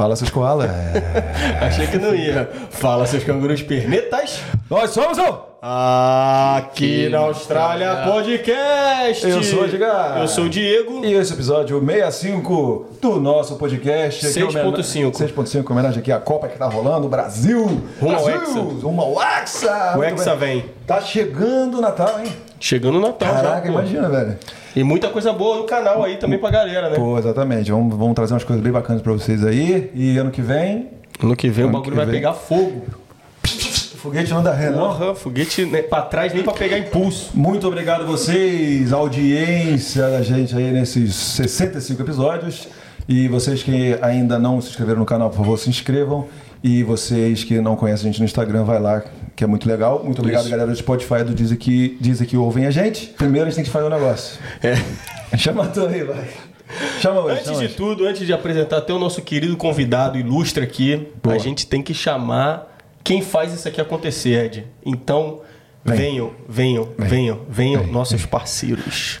Fala, seus koala. Achei que não ia. Fala, seus cangurus pernetas. Nós somos o... Aqui na Austrália Podcast. Eu sou o Edgar. Eu sou o Diego. E esse episódio 65 do nosso podcast. aqui é 6.5. 6.5, homenagem aqui à Copa que tá rolando, Brasil. Rumo ao Brasil, Hexa. Rumo ao Hexa. O Hexa vem. Tá chegando o Natal, hein? Chegando o Natal já. Caraca, pô. imagina, velho. E muita coisa boa no canal aí também pra galera, né? Pô, exatamente. Vamos, vamos trazer umas coisas bem bacanas pra vocês aí. E ano que vem, Ano que vem o Ano bagulho que vai vem. pegar fogo. foguete não dá ré, não. Porra, foguete né, pra trás nem pra pegar impulso. Muito obrigado a vocês, audiência da gente aí nesses 65 episódios. E vocês que ainda não se inscreveram no canal, por favor, se inscrevam. E vocês que não conhecem a gente no Instagram, vai lá, que é muito legal. Muito obrigado, Isso. galera do Spotify do Dizem que, Dizem que ouvem a gente. Primeiro a gente tem que fazer um negócio. É. Chama tu aí, vai. Chama hoje, Antes chama de hoje. tudo, antes de apresentar até o nosso querido convidado ilustre aqui, Boa. a gente tem que chamar quem faz isso aqui acontecer, Ed. Então, Vem. venham, venham, venham, venham, nossos parceiros.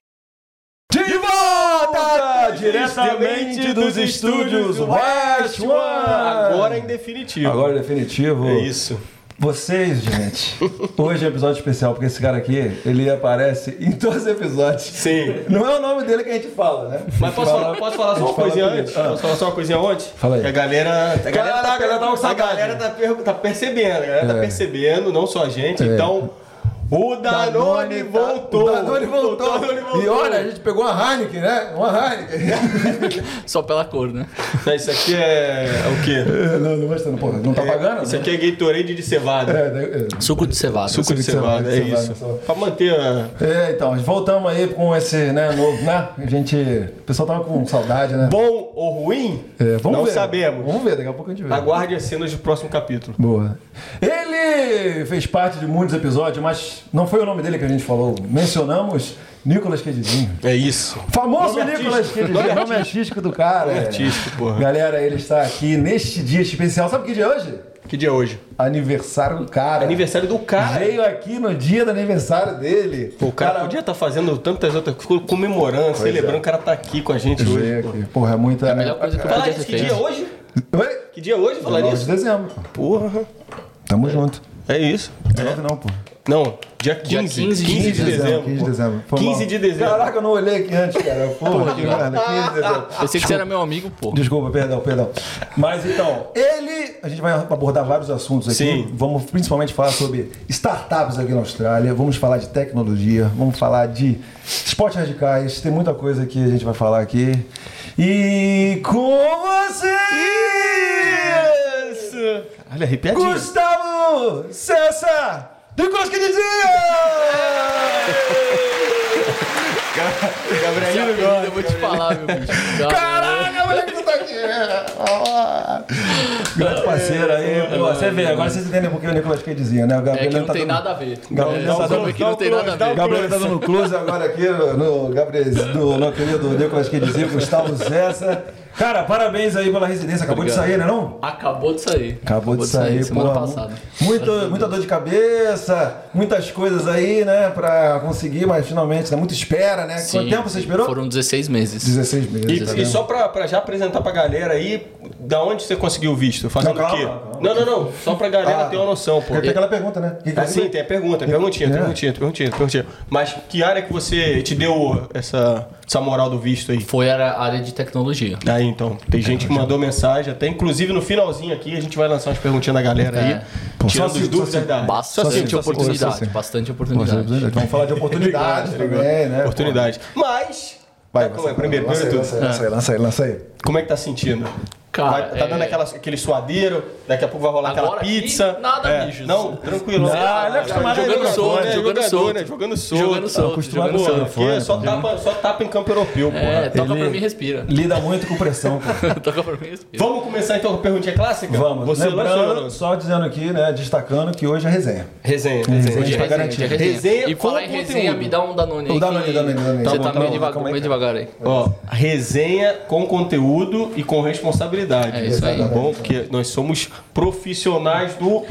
De volta! Diretamente dos estúdios West One! Agora em definitivo. Agora é definitivo. É isso. Vocês, gente, hoje é um episódio especial, porque esse cara aqui, ele aparece em todos os episódios. Sim. Não é o nome dele que a gente fala, né? Mas posso falar, posso falar só uma coisinha antes? Ah. Posso falar só uma coisinha antes? Fala aí. Que a galera. A galera, tá, ela tá com a galera tá, tá percebendo, a galera tá É. percebendo, não só a gente. É. Então, o Danone, tá- voltou. O Danone voltou. O Danone voltou. E olha, a gente pegou uma Heineken, né? Uma Heineken. Só pela cor, né? Isso aqui é, é o quê? não, não gostando, porra. Não tá pagando? Isso aqui é Gatorade de cevada. É, é, é. Suco de cevada. Suco de de cevada, cevada, é isso. cevada. Pra manter a... É, então, voltamos aí com esse, né, novo, né? A gente. O pessoal tava com saudade, né? Bom ou ruim? É, vamos não ver. sabemos. Vamos ver, daqui a pouco a gente vê. Aguarde as cenas do próximo capítulo. Boa. Ele fez parte de muitos episódios, mas não foi o nome dele que a gente falou. Mencionamos Nicolas Quedidinho. É isso. Famoso Nome Nicolas. Quedidinho, Nome nome artístico do cara. Nome é. artístico, porra. Galera, ele está aqui neste dia especial. Sabe que dia é hoje? Que dia é hoje? Aniversário do cara. Aniversário do cara. Veio aqui no dia do aniversário dele. Pô, o cara, podia estar fazendo tantas outras coisas, comemorando, celebrando. é. O cara tá aqui com a gente hoje. Pô. Porra, é muita. É a melhor coisa que eu Fala podia isso, ter que dia é hoje? Oi? Que dia é hoje? Falar 9 nisso? de dezembro. Porra. Tamo junto. É isso. 19 não, pô. Não, dia 15. Dia 15 de 15 de dezembro. 15 de dezembro. Foi 15 mal. de dezembro. Caraca, eu não olhei aqui antes, cara. Porra, que merda. 15 de dezembro. Pensei que você era meu amigo, pô. Desculpa, perdão, perdão. Mas então, ele, a gente vai abordar vários assuntos aqui. Sim. Vamos principalmente falar sobre startups aqui na Austrália, vamos falar de tecnologia, vamos falar de esportes radicais, tem muita coisa que a gente vai falar aqui. E com você, Isso. Olha, arrepiadinho. Gustavo César Nicolas que Gabrielino apelido Eu vou te falar, meu bicho. Caraca, moleque, tu tá aqui. Grande parceiro aí. pô, você vê, agora vocês entendem porque o Nicolas que dizia, né? O É Gabriel que não tá tem dando- nada a ver. Gabriel É, tá dando- que não tem nada a ver. Gabriel tá dando close agora aqui no Gabriel, do meu querido Nicolas que dizia, Gustavo César. Cara, parabéns aí pela residência. Acabou Obrigado. de sair, né não? Acabou de sair. Acabou, de sair, semana pô. passada. Muita, muita dor de cabeça, muitas coisas aí, né, pra conseguir, mas finalmente, né, muita espera, né? Quanto Sim, tempo você esperou? Foram 16 meses. 16 meses. tá E, e só pra, pra já apresentar pra galera aí, da onde você conseguiu o visto? Fazendo Não, o quê? calma, calma. Não, não, não. Só pra galera Ah, ter uma noção, pô. Tem aquela pergunta, né? Que Ah, sim, tem a pergunta, perguntinha, É. perguntinha, perguntinha, perguntinha. Mas que área que você te deu essa, essa moral do visto aí? Foi a área de tecnologia. Aí então, tem gente que mandou mensagem, até inclusive no finalzinho aqui a gente vai lançar umas perguntinhas da galera aí. É. Pô, tirando só as dúvidas da. Bastante Só se- oportunidade, bastante oportunidade. Vamos falar de oportunidades também, né? Oportunidade. Mas. Vai, Como é? você- Primeiro, lança aí, primeiro lança tudo. aí, lança aí, lança aí, lança aí. Como é que tá sentindo? Cara, Vai- tá é- dando aquela, aquele suadeiro, daqui a pouco vai rolar aquela Agora aqui, pizza. nada, é. bicho. Não, tranquilo. Não, Ah, ele é ele acostumado a jogando jogador, solto, né? jogando solto. solto. Jogando solto. Jogando solto, acostumado jogando solto. aqui é só tapa, só tapa em campo europeu, pô. É, toca Ele- pra mim e respira. Lida muito com pressão, pô. toca pra mim e respira. Vamos começar então com a perguntinha clássica? Vamos. Você Lembrando, não? só dizendo aqui, né, destacando que hoje é resenha. Resenha, Resenha. resenha. Hoje tá Resenha, garantido. resenha. Resenha E falar em resenha, me dá um Danone aí. O Danone, Danone, Danone. Você Tá tá, meio devagar aí. Ó, resenha com conteúdo e com responsabilidade. É isso aí. Tá bom? Porque nós somos profissionais do.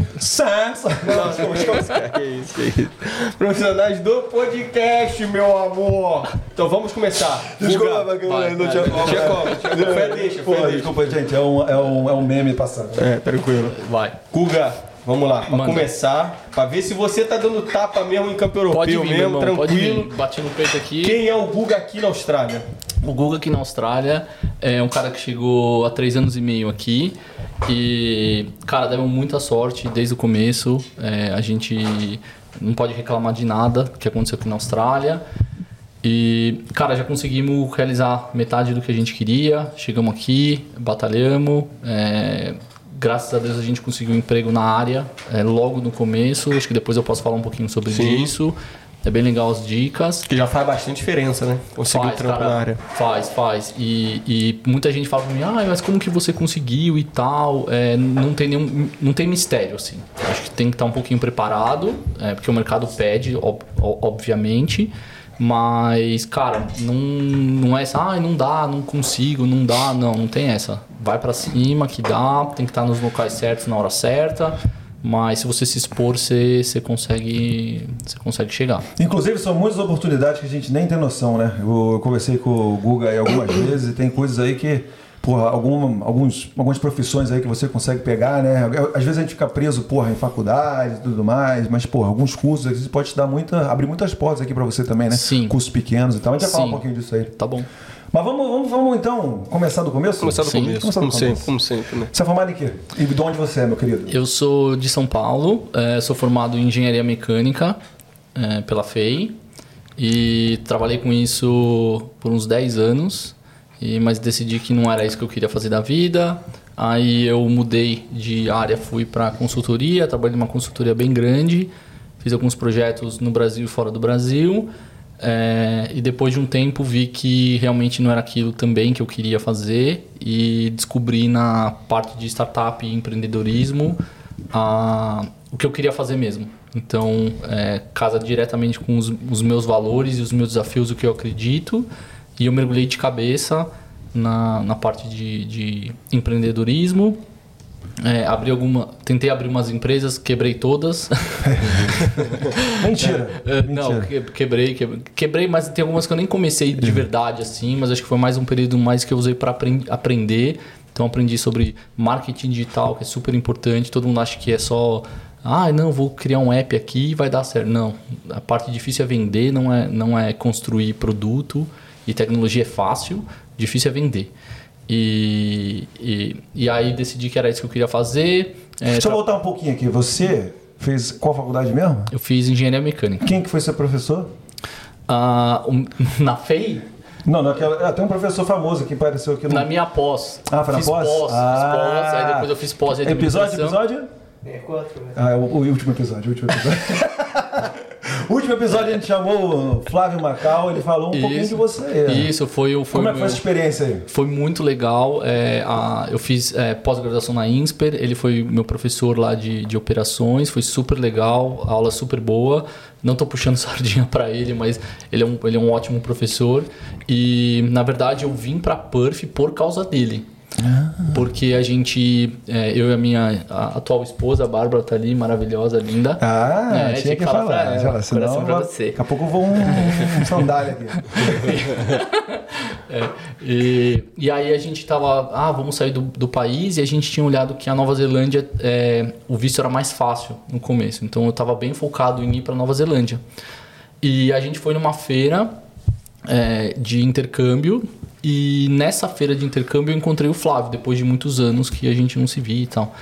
Não, somos que isso, que isso. Profissionais do podcast, meu amor. Então vamos começar. Desculpa, eu vai, não tinha como, tinha como. Fé deixa, Pô, fé deixa. desculpa, gente, é um, é um, é um meme passado. É, tranquilo. Vai. Guga, vamos lá. Pra Manda. começar, pra ver se você tá dando tapa mesmo em campo europeu Pode vir, mesmo, irmão, pode tranquilo. vir. Bati no peito aqui. Quem é o Guga aqui na Austrália? O Guga aqui na Austrália é um cara que chegou há três anos e meio aqui e, cara, demos muita sorte desde o começo. É, a gente não pode reclamar de nada que aconteceu aqui na Austrália. E, cara, já conseguimos realizar metade do que a gente queria. Chegamos aqui, batalhamos. é, graças a Deus a gente conseguiu um emprego na área é, logo no começo. Acho que depois eu posso falar um pouquinho sobre Sim. isso. É bem legal as dicas. Que já faz bastante diferença, né? Conseguir Faz, trampo cara, na área. Faz, faz. E, e muita gente fala pra mim, ah, mas como que você conseguiu e tal? É, não tem nenhum. Não tem mistério, assim. Acho que tem que estar um pouquinho preparado, é, porque o mercado pede, ob- obviamente. Mas, cara, não, não é essa, ah, não dá, não consigo, não dá. Não, não tem essa. Vai pra cima que dá, tem que estar nos locais certos na hora certa. Mas se você se expor, você, você consegue. Você consegue chegar. Inclusive, são muitas oportunidades que a gente nem tem noção, né? Eu, eu conversei com o Guga aí algumas vezes e tem coisas aí que, porra, alguma, alguns, algumas profissões aí que você consegue pegar, né? Às vezes a gente fica preso, porra, em faculdade e tudo mais, mas, porra, alguns cursos aqui pode te dar muita, abrir muitas portas aqui pra você também, né? Sim. Cursos pequenos e tal. A gente vai falar um pouquinho disso aí. Tá bom. Mas vamos, vamos, vamos então começar do começo? Começar do Sim. começo, Começar do como sempre, começo. como sempre, né? Você é formado em quê? E de onde você é, meu querido? Eu sou de São Paulo, eh, sou formado em engenharia mecânica eh, pela FEI e trabalhei com isso por uns 10 anos, e, mas decidi que não era isso que eu queria fazer da vida. Aí eu mudei de área, fui para consultoria, trabalhei numa consultoria bem grande, fiz alguns projetos no Brasil e fora do Brasil. eh, e depois de um tempo vi que realmente não era aquilo também que eu queria fazer e descobri na parte de startup e empreendedorismo a- o que eu queria fazer mesmo. Então, é, casa diretamente com os, os meus valores e os meus desafios, o que eu acredito. E eu mergulhei de cabeça na, na parte de, de empreendedorismo. É, abri alguma, tentei abrir umas empresas, quebrei todas. Mentira. É, Não, Mentira. que- quebrei, quebrei, quebrei, mas tem algumas que eu nem comecei de verdade assim, mas acho que foi mais um período mais que eu usei para aprender. Então aprendi sobre marketing digital, que é super importante. Todo mundo acha que é só, ah, não, vou criar um app aqui e vai dar certo. Não, a parte difícil é vender, não é, não é construir produto. E tecnologia é fácil, difícil é vender. E, e, e aí decidi que era isso que eu queria fazer. É, Deixa eu voltar um pouquinho aqui. Você fez qual faculdade mesmo? eu fiz engenharia mecânica. Quem que foi seu professor? Ah, um- na FEI, Não, naquela, ah, tem um professor famoso que apareceu aqui no. Na minha pós. Ah, foi na fiz pós? pós? Ah. Fiz pós, aí depois eu fiz pós Episódio, episódio? É, quatro, né? Ah, é o, o último episódio, o último episódio. último episódio a gente chamou o Flávio Macau, ele falou um pouquinho de você. Isso, foi o. Foi Como é que foi essa experiência aí? Foi muito legal. é, a- eu fiz é, pós-graduação na INSPER, ele foi meu professor lá de, de operações, foi super legal, aula super boa. Não tô puxando sardinha para ele, mas ele é, um, ele é um ótimo professor. E na verdade eu vim para Perth por causa dele. Ah. Porque a gente, é, eu e a minha a atual esposa, a Bárbara, tá ali, maravilhosa, linda. Ah, é, tinha que falar. falar ela, senão pra você. daqui a pouco eu vou um, um sandália aqui. é, e, e aí a gente tava, ah, vamos sair do, do país e a gente tinha olhado que a Nova Zelândia, é, o visto era mais fácil no começo. Então eu tava bem focado em ir para Nova Zelândia. E a gente foi numa feira é, de intercâmbio e nessa feira de intercâmbio eu encontrei o Flávio, depois de muitos anos que a gente não se via e tal.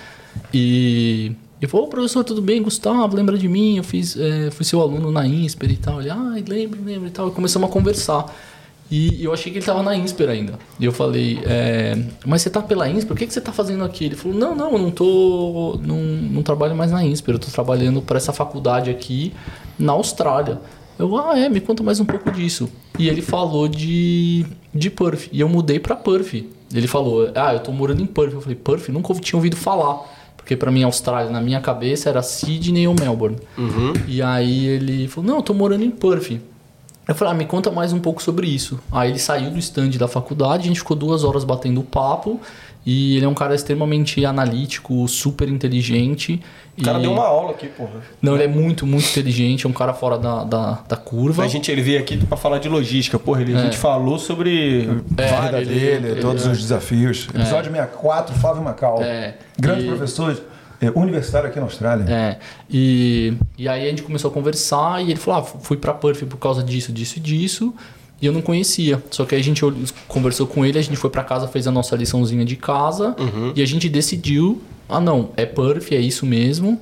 E ele falou, professor, tudo bem? Gustavo, lembra de mim? Eu fiz, é, fui seu aluno na INSPER e tal. Ele, ah, lembro, lembro e tal. E começamos a conversar. E eu achei que ele estava na INSPER ainda. E eu falei, é, mas você está pela INSPER? O que, que você está fazendo aqui? Ele falou, não, não, eu não, tô, não, não trabalho mais na INSPER. Eu estou trabalhando para essa faculdade aqui na Austrália. Eu, ah, é, me conta mais um pouco disso. E ele falou de, de Perth. E eu mudei para Perth. Ele falou, ah, eu tô morando em Perth. Eu falei, Perth? Nunca tinha ouvido falar. Porque para mim, Austrália, na minha cabeça, era Sydney ou Melbourne. Uhum. E aí ele falou, não, eu tô morando em Perth. Eu falei, ah, me conta mais um pouco sobre isso. Aí ele saiu do stand da faculdade, a gente ficou duas horas batendo papo. E ele é um cara extremamente analítico, super inteligente. O cara e... deu uma aula aqui, porra. Não, ele é muito, muito inteligente, é um cara fora da, da, da curva. A gente, ele veio aqui para falar de logística, porra. Ele, é. A gente falou sobre é, a vida ele, dele, ele, todos ele, os desafios. É. Episódio 64, Flávio Macau. É. Grande e... professor. É, universitário aqui na Austrália. É. E, e aí a gente começou a conversar e ele falou: ah, fui para Perth por causa disso, disso e disso. E eu não conhecia. Só que aí a gente conversou com ele, a gente foi para casa, fez a nossa liçãozinha de casa uhum. e a gente decidiu: ah, não, é Perf, é isso mesmo.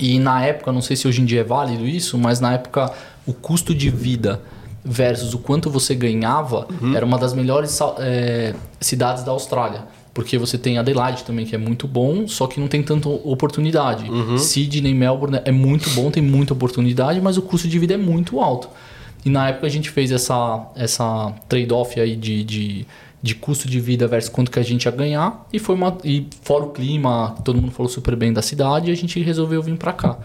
E na época, não sei se hoje em dia é válido isso, mas na época o custo de vida versus o quanto você ganhava uhum. era uma das melhores é, cidades da Austrália. Porque você tem Adelaide também, que é muito bom, só que não tem tanta oportunidade. Uhum. Sydney, Melbourne é muito bom, tem muita oportunidade, mas o custo de vida é muito alto. E na época a gente fez essa, essa trade-off aí de, de, de, custo de vida versus quanto que a gente ia ganhar. E foi uma. E fora o clima, todo mundo falou super bem da cidade, a gente resolveu vir para cá.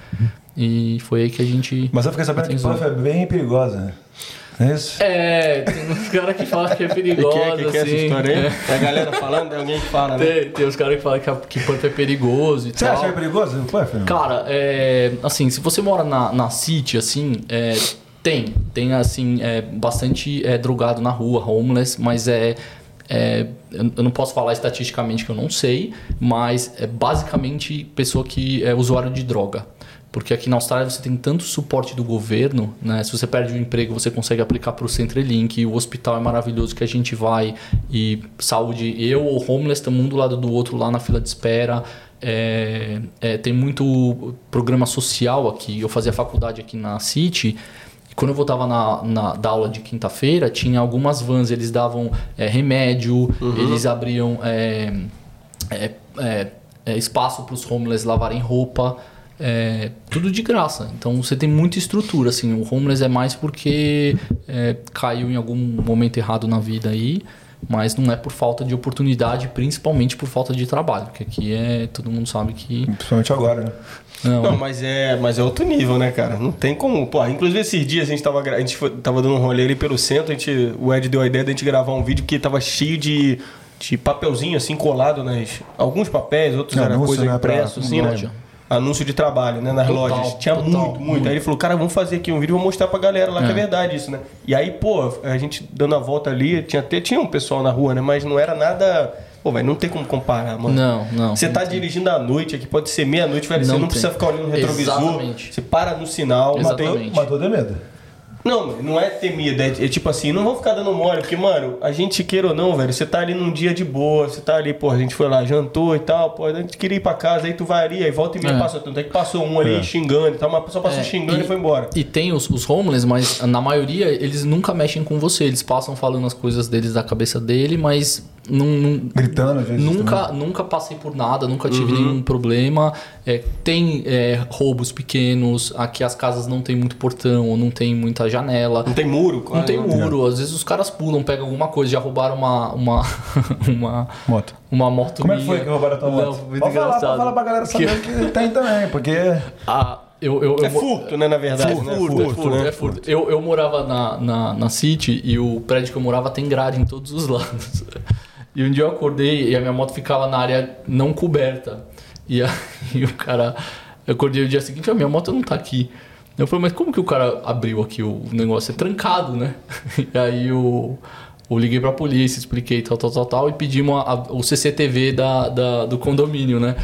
E foi aí que a gente. Mas eu fiquei sabendo que Puff é bem perigosa, né? É isso? É, tem uns caras que falam que é perigosa. que, que, que assim. é essa história aí? É. a galera falando, tem alguém que fala, né? Tem, tem uns caras que falam que, que Puff é perigoso e você tal. Você acha que é perigoso? Puff, Cara, é, assim, se você mora na, na City, assim, é, tem, tem assim, é, bastante é, drogado na rua, homeless, mas é, é, eu não posso falar estatisticamente que eu não sei, mas é basicamente pessoa que é usuário de droga. Porque aqui na Austrália você tem tanto suporte do governo, né? Se você perde o emprego, você consegue aplicar para o Centrelink, o hospital é maravilhoso que a gente vai e saúde, eu ou homeless estamos um do lado do outro lá na fila de espera. É, é, tem muito programa social aqui. Eu fazia faculdade aqui na City quando eu voltava na, na da aula de quinta-feira, tinha algumas vans, eles davam é, remédio, uhum. eles abriam é, é, é, é espaço para os homeless lavarem roupa. É, tudo de graça. Então você tem muita estrutura. Assim, o homeless é mais porque é, caiu em algum momento errado na vida aí, mas não é por falta de oportunidade, principalmente por falta de trabalho, porque aqui é todo mundo sabe que. Principalmente agora, né? Não, não, mas é, mas é outro nível, né, cara? Não tem como. Pô, inclusive esses dias a gente tava, a gente foi, tava dando um rolê ali pelo centro, a gente, o Ed deu a ideia de a gente gravar um vídeo que tava cheio de, de papelzinho assim colado nas. Alguns papéis, outros eram coisa né, impresso, assim, né? Anúncio de trabalho, né? Nas total, lojas. Tinha total, muito, muito, muito. Aí ele falou, cara, vamos fazer aqui um vídeo, vou mostrar pra galera lá é. que é verdade isso, né? E aí, pô, a gente dando a volta ali, tinha até tinha um pessoal na rua, né? Mas não era nada Pô, velho, não tem como comparar, mano. Não, não. Você tá dirigindo à noite aqui, pode ser meia-noite, velho. Não você não tem. precisa ficar olhando no retrovisor. Exatamente. Você para no sinal. Exatamente. Matou de medo. Não, não é ter medo, é, é, tipo assim, não vão ficar dando mole, porque, mano, a gente queira ou não, velho, você tá ali num dia de boa, você tá ali, pô, a gente foi lá, jantou e tal, pô, a gente queria ir pra casa, aí tu varia, aí volta e meia é. passa tanto, é que passou um ali é. xingando e tal, uma pessoa passou é, xingando e, e, foi embora. E tem os, os homeless, mas na maioria eles nunca mexem com você, eles passam falando as coisas deles da cabeça dele, mas não, não, Gritando, vezes. Nunca, nunca passei por nada, nunca tive uhum. nenhum problema. É, tem é, roubos pequenos, aqui as casas não tem muito portão, não tem muita janela. Não tem muro, Não tem muro. Às vezes os caras pulam, pegam alguma coisa, já roubaram uma. Uma, uma moto. Uma moto. Como minha. é que foi que roubaram a tua moto? Não, muito pode engraçado. Falar, pode falar pra galera saber que, que tem também, porque. Ah, eu, eu, é furto, né, na verdade. Furto, né? furto, furto, furto, né? é furto. Eu, eu morava na, na, na City e o prédio que eu morava tem grade em todos os lados. E um dia eu acordei e a minha moto ficava na área não coberta. E aí o cara. Eu acordei no dia seguinte, a minha moto não tá aqui. Eu falei, mas como que o cara abriu aqui o negócio? É trancado, né? E aí o. Eu liguei pra polícia, expliquei tal, tal, tal, tal, e pedimos a, a, o CCTV da, da, do condomínio, né?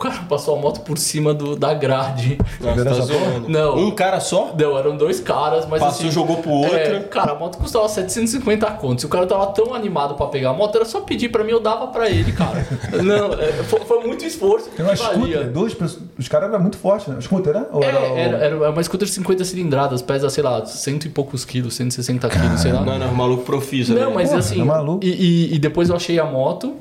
O cara passou a moto por cima do, da grade. Nossa, tá zoando. Não. Um cara só? Não, eram dois caras, mas Passou, assim, jogou pro outro. é, cara, a moto custava 750 contos. Se o cara tava tão animado pra pegar a moto, era só pedir pra mim, eu dava pra ele, cara. Não, é, foi, foi muito esforço. Tem uma scooter, dois, pessoas- os caras eram muito fortes, né? Scooter, né? Ou É, o- era, era uma scooter 50 cilindradas, pesa, sei lá, cento e poucos quilos, 160 quilos, sei lá. Não, não, o maluco profissa. Não, né? mas Porra, assim. é maluco. E, e- e depois eu achei a moto.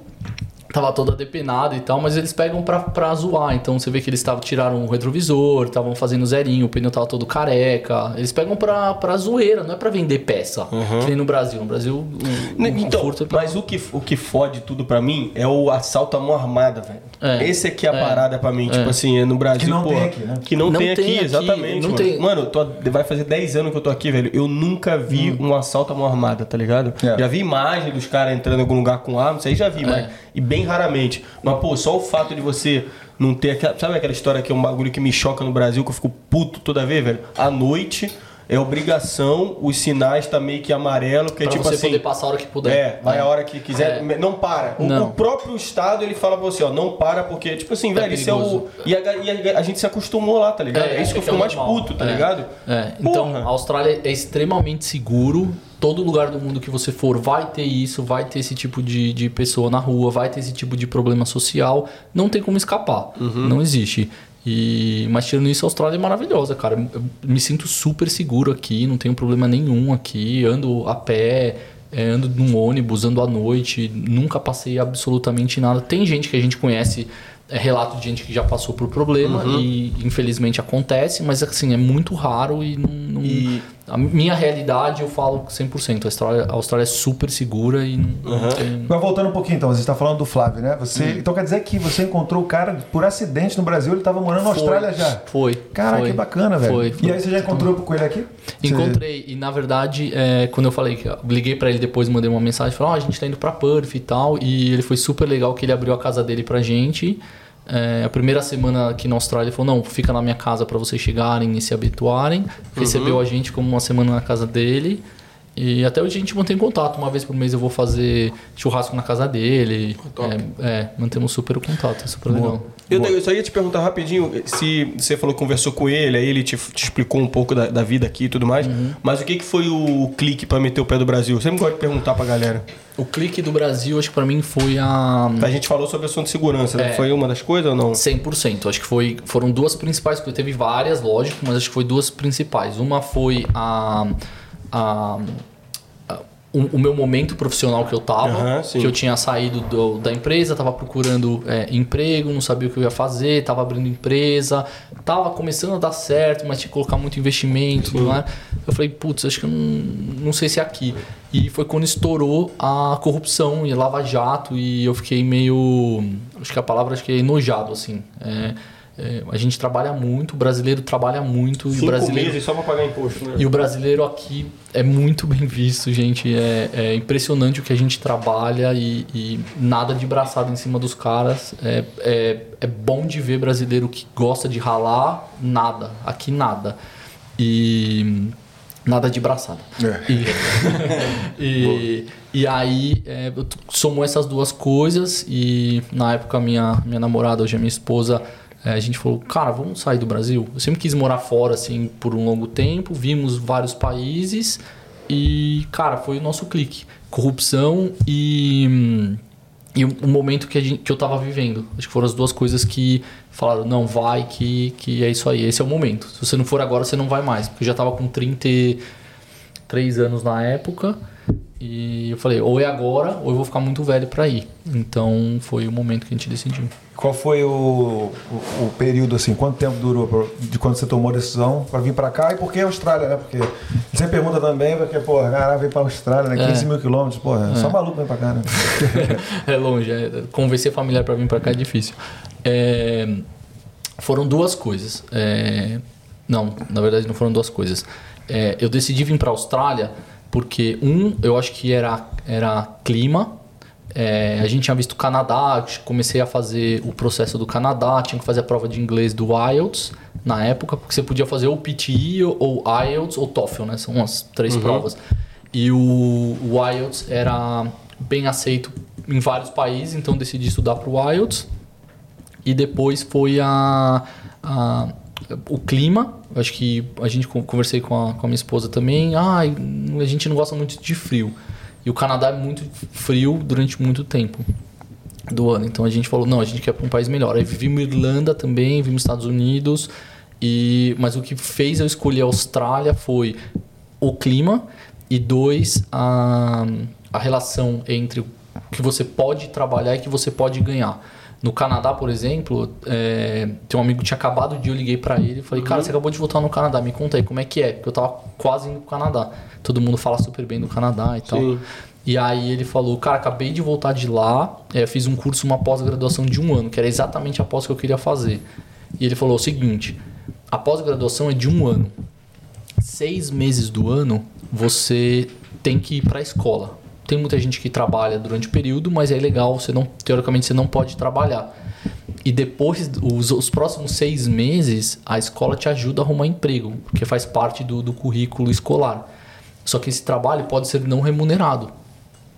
Tava toda depenada e tal, mas eles pegam pra, pra zoar. Então você vê que eles tavam, tiraram o retrovisor, estavam fazendo zerinho, o pneu tava todo careca. Eles pegam pra, pra zoeira, não é pra vender peça. Que nem no Brasil. No Brasil, o, o Então, conforto é pra- mas o que, o que fode tudo pra mim é o assalto à mão armada, velho. É. Esse aqui é a É. parada pra mim. Tipo assim, é no Brasil, Que não pô, tem aqui, né? Que não, Não tem, tem aqui, aqui, exatamente. não mano. tem- Mano, tô- vai fazer 10 anos que eu tô aqui, velho. Eu nunca vi um assalto à mão armada, tá ligado? É. Já vi imagem dos caras entrando em algum lugar com arma, isso aí já vi, mas. E bem raramente. Mas, pô, só o fato de você não ter aquela. Sabe aquela história que é um bagulho que me choca no Brasil, que eu fico puto toda vez, velho? À noite. É obrigação, os sinais tá meio que amarelo, que é tipo você assim. poder passar a hora que puder. É, vai a hora que quiser. É. Não para. O, Não. o próprio Estado, ele fala pra você, ó, não para, porque, tipo assim, velho, isso é o. E a, e a- a gente se acostumou lá, tá ligado? É, isso que eu fico mais normal. puto, tá É. ligado? É, então Porra. a Austrália é extremamente seguro. Todo lugar do mundo que você for vai ter isso, vai ter esse tipo de, de pessoa na rua, vai ter esse tipo de problema social. Não tem como escapar. Uhum. Não existe. E, mas tirando isso, a Austrália é maravilhosa, cara. Eu me sinto super seguro aqui, não tenho problema nenhum aqui. Ando a pé, é, ando num ônibus, ando à noite, nunca passei absolutamente nada. Tem gente que a gente conhece, é relato de gente que já passou por problema Uhum. e infelizmente acontece, mas assim, é muito raro e não. não- E- A minha realidade eu falo 100%. A Austrália, a Austrália é super segura e não, não tem. Mas voltando um pouquinho então, você está falando do Flávio, né? Você, Hum. Então quer dizer que você encontrou o cara por acidente no Brasil, ele estava morando na Foi, Austrália já. Foi. Caraca, foi. que bacana, velho. Foi, foi. E aí você já encontrou com ele aqui? Você- Encontrei, e na verdade, é, quando eu falei que liguei pra ele depois, mandei uma mensagem, falou: Ó, a gente tá indo pra Perth e tal, e ele foi super legal que ele abriu a casa dele pra gente. É, a primeira semana aqui na Austrália, falou: Não, fica na minha casa pra vocês chegarem e se habituarem. Recebeu a gente como uma semana na casa dele. E até hoje a gente mantém contato. Uma vez por mês eu vou fazer churrasco na casa dele. É, é, mantemos super o contato, é super legal. Eu, eu só ia te perguntar rapidinho se você falou que conversou com ele, aí ele te, te explicou um pouco da, da vida aqui e tudo mais. Uhum. Mas o que, que foi o clique pra meter o pé do Brasil? Eu sempre gosto de perguntar pra galera. O clique do Brasil, acho que pra mim foi a. A gente falou sobre assunto de segurança, né? É. Foi uma das coisas ou não? 100%. Acho que foi, foram duas principais, porque teve várias, lógico, mas acho que foi duas principais. Uma foi a, a- a- o, o meu momento profissional que eu tava, sim. que eu tinha saído do- da empresa, tava procurando é, emprego, não sabia o que eu ia fazer, tava abrindo empresa, tava começando a dar certo, mas tinha que colocar muito investimento, não é? Eu falei, putz, acho que eu não, não sei se é aqui. E foi quando estourou a corrupção e Lava Jato e eu fiquei meio, acho que a palavra acho que é enojado assim. É, é, a gente trabalha muito, o brasileiro trabalha muito e o Cinco brasileiro meses só pra pagar imposto, né? e o brasileiro aqui é muito bem visto, gente. É, é impressionante o que a gente trabalha e, e nada de braçada em cima dos caras. É, é, é bom de ver brasileiro que gosta de ralar, nada. Aqui nada. E nada de braçada. É. E, e, e aí é, somou essas duas coisas e na época minha, minha namorada, hoje é minha esposa, é, a gente falou, cara, vamos sair do Brasil. Eu sempre quis morar fora, assim, por um longo tempo, vimos vários países e, cara, foi o nosso clique. Corrupção e, e o momento que, a gente, que eu tava vivendo. Acho que foram as duas coisas que falaram, não, vai, que, que é isso aí, esse é o momento. Se você não for agora, você não vai mais. Porque eu já tava com 33 anos na época. E eu falei, ou é agora, ou eu vou ficar muito velho pra ir. Então foi o momento que a gente decidiu. Qual foi o, o, o período, assim, quanto tempo durou pra- de quando você tomou a decisão para vir para cá? E por que Austrália, né? Porque você pergunta também, porque, pô, cara, vem pra Austrália, né? É. 15 mil quilômetros, pô, é. só maluco vem pra cá, né? é longe, é, convencer familiar pra vir pra cá é difícil. É, foram duas coisas. É, não, na verdade não foram duas coisas. É, eu decidi vir pra Austrália porque, um, eu acho que era, era clima, É, a gente tinha visto o Canadá, comecei a fazer o processo do Canadá, tinha que fazer a prova de inglês do IELTS na época, porque você podia fazer ou PTE, ou IELTS, ou TOEFL, né? São as três uhum. provas. E o, o IELTS era bem aceito em vários países, então decidi estudar para o IELTS. E depois foi a, a o clima, acho que a gente conversei com a, com a minha esposa também. Ah, a gente não gosta muito de frio. E o Canadá é muito frio durante muito tempo do ano. Então a gente falou, não, a gente quer para um país melhor. Aí vimos Irlanda também, vimos Estados Unidos. E mas o que fez eu escolher a Austrália foi o clima e dois a, a relação entre o que você pode trabalhar e que você pode ganhar. No Canadá, por exemplo, é, tem um amigo que tinha acabado de eu liguei para ele e falei, cara, uhum. você acabou de voltar no Canadá, me conta aí como é que é, porque eu tava quase indo pro Canadá. Todo mundo fala super bem do Canadá e tal. Sim. E aí ele falou, cara, acabei de voltar de lá, é, fiz um curso, uma pós-graduação de um ano, que era exatamente a pós que eu queria fazer. E ele falou o seguinte, a pós-graduação é de um ano. Seis meses do ano, você tem que ir para a escola. Tem muita gente que trabalha durante o período, mas é legal, você não, teoricamente você não pode trabalhar. E depois, os, os próximos seis meses, a escola te ajuda a arrumar emprego, porque faz parte do, do currículo escolar. Só que esse trabalho pode ser não remunerado.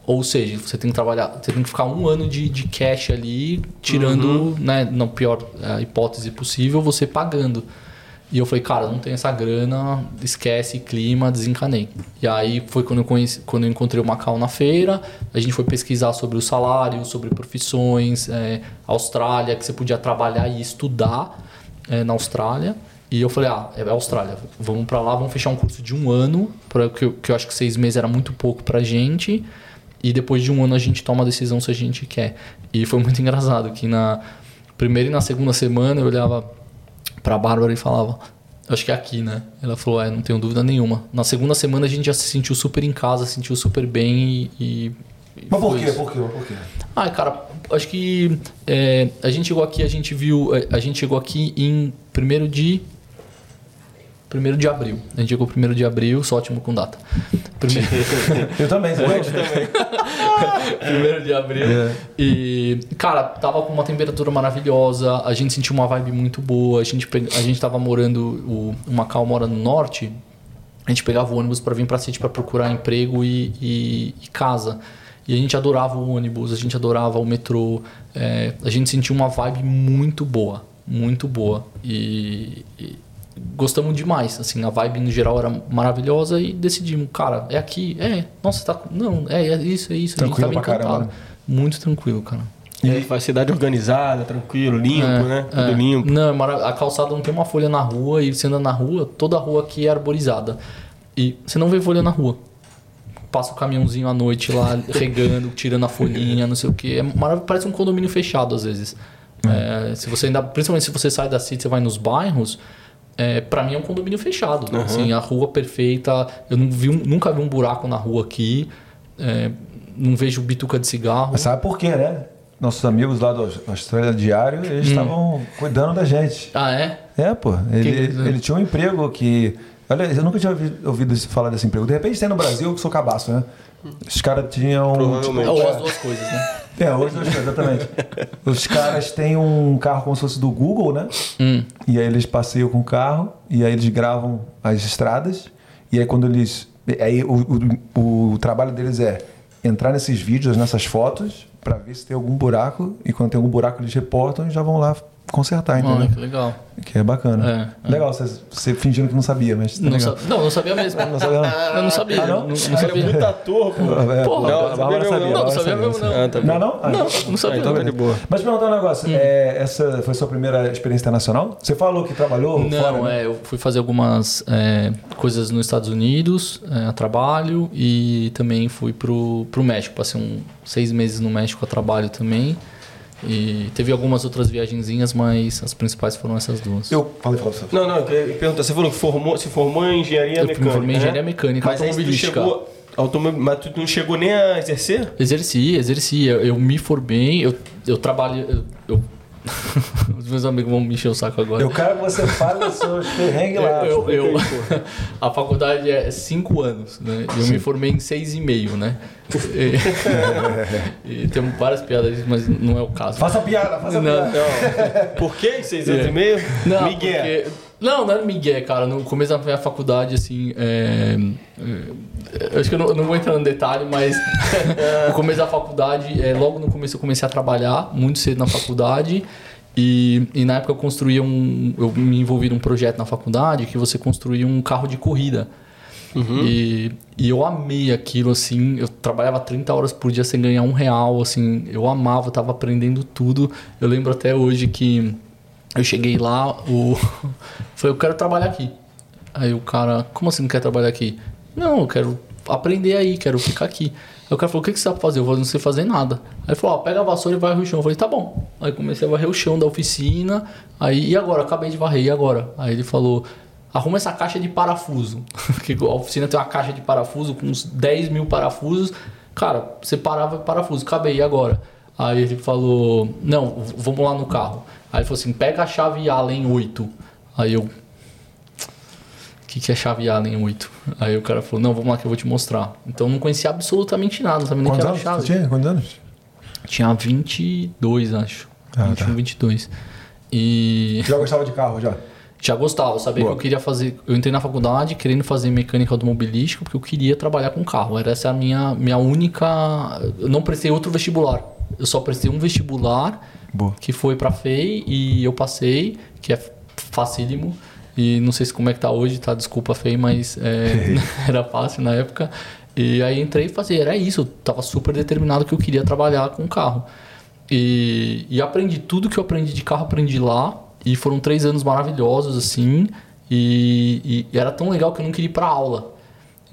Ou seja, você tem que trabalhar, você tem que ficar um ano de, de cash ali, tirando, uhum. né, na pior é, hipótese possível, você pagando. E eu falei, cara, não tem essa grana, esquece clima, desencanei. E aí foi quando eu, conheci, quando eu encontrei o Macau na feira, a gente foi pesquisar sobre o salário, sobre profissões, é, Austrália, que você podia trabalhar e estudar é, na Austrália. E eu falei, ah, é Austrália, vamos para lá, vamos fechar um curso de um ano, porque eu, que eu acho que seis meses era muito pouco pra gente. E depois de um ano a gente toma a decisão se a gente quer. E foi muito engraçado que na primeira e na segunda semana eu olhava pra Bárbara e falava, acho que é aqui, né? Ela falou, é, não tenho dúvida nenhuma. Na segunda semana a gente já se sentiu super em casa, se sentiu super bem e. e Mas por quê? por quê? Por quê? Ah, cara, acho que é, a gente chegou aqui, a gente viu. É, a gente chegou aqui em primeiro de. Primeiro de abril. A gente chegou primeiro de abril, só ótimo com data. Primeiro... eu também, também. primeiro de abril. É. E, cara, tava com uma temperatura maravilhosa, a gente sentiu uma vibe muito boa, a gente, a gente tava morando, o, o Macau mora no norte, a gente pegava o ônibus para vir pra City para procurar emprego e, e, e, casa. E a gente adorava o ônibus, a gente adorava o metrô, é, a gente sentiu uma vibe muito boa, muito boa. e, e gostamos demais, assim, a vibe no geral era maravilhosa e decidimos, cara, é aqui, é, nossa, tá, não, é, é isso, é isso, tranquilo a gente tava encantado. Caramba, né? Muito tranquilo, cara. E é, faz cidade organizada, tranquilo, limpo, é, né? Tudo é. limpo. Não, a calçada não tem uma folha na rua e você anda na rua, toda a rua aqui é arborizada. E você não vê folha na rua. Passa o caminhãozinho à noite lá, regando, tirando a folhinha, não sei o que. É maravilhoso, parece um condomínio fechado às vezes. É. se você ainda, principalmente se você sai da cidade, você vai nos bairros, é, para mim é um condomínio fechado. Uhum. Assim, a rua perfeita. Eu não vi um, nunca vi um buraco na rua aqui. É, não vejo bituca de cigarro. Mas sabe por quê, né? Nossos amigos lá do Austrália Diário, eles hum. estavam cuidando da gente. Ah, é? É, pô. Ele, ele tinha um emprego que. Olha, eu nunca tinha ouvido falar desse emprego. De repente tem no Brasil, que sou cabaço, né? Os caras tinham. Provavelmente. Tipo, Ou as duas coisas, né? É, hoje duas coisas, exatamente. Os caras têm um carro como se fosse do Google, né? Hum. E aí eles passeiam com o carro e aí eles gravam as estradas. E aí quando eles. Aí o, o, o trabalho deles é entrar nesses vídeos, nessas fotos, para ver se tem algum buraco. E quando tem algum buraco, eles reportam e já vão lá consertar, entendeu? Olha, que legal. Que é bacana. É, é. Legal, você, você, fingindo que não sabia, mas tá não, sa não, não sabia mesmo. não sabia, não. Eu não sabia. Ah, não? Não, não sabia. muito ator, pô. É, Porra, não, não, sabia, sabia, não, não sabia mesmo, não. Ah, tá não, não? Ah, não, não sabia. então tá de boa. Mas perguntar um negócio, hum. é, essa foi sua primeira experiência internacional? Você falou que trabalhou não, fora? Não, é, eu fui fazer algumas é, coisas nos Estados Unidos, é, a trabalho, e também fui pro, pro México. Passei um, seis meses no México a trabalho também. E teve algumas outras viagenzinhas, mas as principais foram essas duas. Eu falei, falei, Não, não, eu pergunta, você falou que formou, se formou em engenharia eu mecânica. Eu formei em engenharia né? mecânica, mas automobilística. Chegou, automob... Mas tu não chegou nem a exercer? Exerci, exerci. Eu, eu me formei, eu, eu trabalho. Eu Os meus amigos vão me encher o saco agora. Eu quero que você fale dos seus perrengues lá. Eu, eu- pô. a faculdade é cinco anos, né? E eu me formei em seis e meio, né? E, e tem várias piadas, mas não é o caso. Faça piada, faça Não, piada. Por que seis anos É. e meio? Não, Miguel. porque- Não, não era Miguel, cara. No começo da minha faculdade, assim. é, é, eu acho que eu não, não vou entrar no detalhe, mas no começo da faculdade, é, logo no começo eu comecei a trabalhar, muito cedo na faculdade. E, e na época eu construía um. Eu me envolvi num projeto na faculdade que você construía um carro de corrida. E, e eu amei aquilo, assim. Eu trabalhava 30 horas por dia sem ganhar um real, assim. Eu amava, eu tava aprendendo tudo. Eu lembro até hoje que eu cheguei lá, o. Falei, eu quero trabalhar aqui. Aí o cara, como assim não quer trabalhar aqui? Não, eu quero aprender aí, quero ficar aqui. Aí o cara falou, o que, que você sabe fazer? Eu falei, não sei fazer nada. Aí falou, ó, pega a vassoura e varre o chão. Eu falei, tá bom. Aí comecei a varrer o chão da oficina. Aí, e agora? Acabei de varrer, e agora? Aí ele falou, arruma essa caixa de parafuso. Porque a oficina tem uma caixa de parafuso com uns 10 mil parafusos. Cara, você parava parafuso, acabei, e agora? Aí ele falou, não, vamos lá no carro. Aí ele falou assim, pega a chave Allen 8. Aí eu, o que, que é chave Allen 8? Aí o cara falou, não, vamos lá que eu vou te mostrar. Então eu não conhecia absolutamente nada, não sabia nem que era chave. tinha? Quantos anos? Tinha 22, acho. Ah, 21, tá. 22. E Já gostava de carro, já? já gostava, sabia Boa. que eu queria fazer. Eu entrei na faculdade querendo fazer mecânica automobilística porque eu queria trabalhar com carro. Era essa a minha, minha única. Eu não prestei outro vestibular. Eu só prestei um vestibular Boa. que foi pra FEI e eu passei, que é facílimo. E não sei se como é que tá hoje, tá? Desculpa, FEI, mas é, era fácil na época. E aí entrei e fazia, era isso. Eu tava super determinado que eu queria trabalhar com carro. E, e aprendi tudo que eu aprendi de carro, aprendi lá. E foram três anos maravilhosos, assim. E, e era tão legal que eu não queria ir pra aula.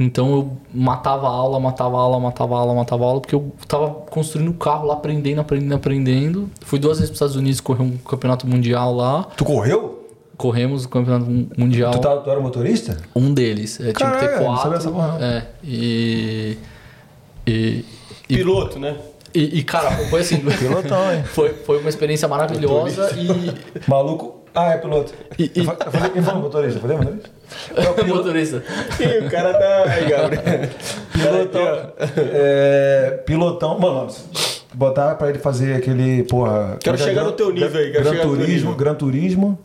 Então eu matava a aula, matava a aula, matava a aula, matava a aula, porque eu tava construindo o carro lá, aprendendo, aprendendo, aprendendo. Fui duas vezes para os Estados Unidos correr um campeonato mundial lá. Tu correu? Corremos o campeonato mun- mundial. Tu, tá, tu era motorista? Um deles. É, tinha que ter Caraca, não sabia quatro. essa porra, não. É. E. E. E, Piloto, né? e, e, cara, foi assim. Pilotão, hein? foi, foi uma experiência maravilhosa e. Maluco. Ah, é piloto. E- e- Eu fa- eu falei, motorista? Eu falei motorista? É o piloto. motorista. Ih, o cara tá. Aí, Gabriel. Pilotão. É, pilotão. Mano, botar pra ele fazer aquele, porra. Quero é é? chegar no teu nível aí, quero Gran Turismo. Gran Turismo.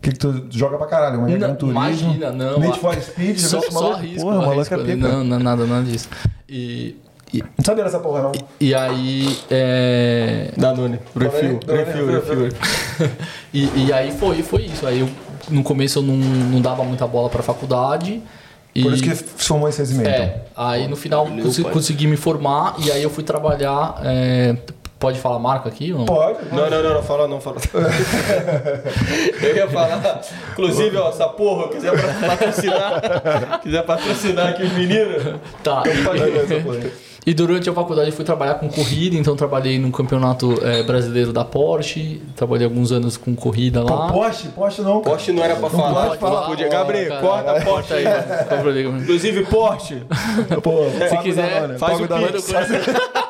Que, que tu joga pra caralho? Como é Gran Turismo? imagina, não. Need for Speed, Só, só maluco? arrisco, Porra, maluco é pica. Não, não, nada, nada disso. E, e, Não sabia dessa porra, não. e aí. É, Danone. Refuel, refuel. refuel. e, e aí foi, foi isso. Aí eu, no começo eu não, não dava muita bola pra faculdade. E, Por isso que formou em seis e meio. então. É, aí no final Valeu, consi- pai. consegui me formar e aí eu fui trabalhar. é, pode falar marca aqui? Ou não? Pode. Não, não, não, não, fala não, fala. Eu ia falar, inclusive, ó, essa porra, quiser patrocinar, quiser patrocinar aqui os meninos, Tá. E durante a faculdade eu fui trabalhar com corrida, então trabalhei no campeonato é, brasileiro da Porsche, trabalhei alguns anos com corrida lá. Pô, Porsche, Porsche não. Porsche não era pra falar. pode falar. Podia. Gabriel, Cara, corta a Porsche aí. Inclusive, Porsche, Pô, Se pago quiser, faz o. Pix.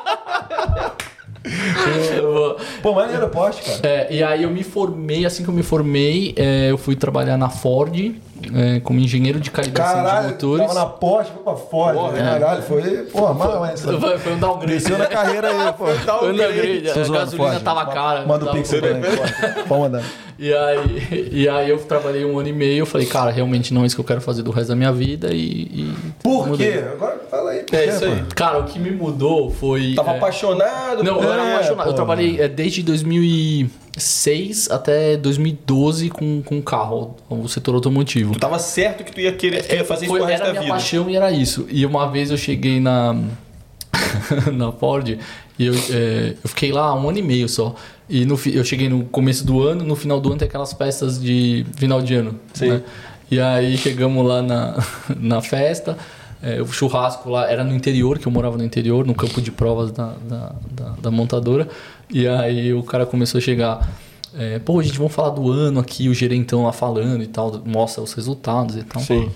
Pô, maneiro Porsche, cara. É, e aí eu me formei, assim que eu me formei, é, eu fui trabalhar na Ford é, como engenheiro de calibração de Caralho, motores. tava na Porsche, foi pra Ford. Porra, né? Caralho, foi... Porra, mas... mas- Foi, foi um downgrade. Desceu na carreira aí, pô. Foi um downgrade. A gasolina Ford. tava cara. Manda o pix pra mim, Ford. Pode mandar. E aí, e aí eu trabalhei um ano e meio, eu falei, cara, realmente não é isso que eu quero fazer do resto da minha vida e. e Por mudei. quê? Agora fala aí. É isso aí. pô? Cara, o que me mudou foi. tava é, apaixonado. Não, eu era É, apaixonado. Eu trabalhei é, desde 2006 até 2012 com, com carro, o setor automotivo. Tu tava certo que tu ia querer tu ia fazer isso Foi- pro resto era da minha vida. paixão e era isso. E uma vez eu cheguei na na Ford e eu, é, eu fiquei lá um ano e meio só. E no, eu cheguei no começo do ano, no final do ano tem aquelas festas de final de ano. Sim. né? E aí chegamos lá na, na festa. é, o churrasco lá era no interior, que eu morava no interior, no campo de provas da, da, da- da montadora. E aí o cara começou a chegar. É, Pô, gente, vamos falar do ano aqui, o gerentão lá falando e tal, mostra os resultados e tal. Sim.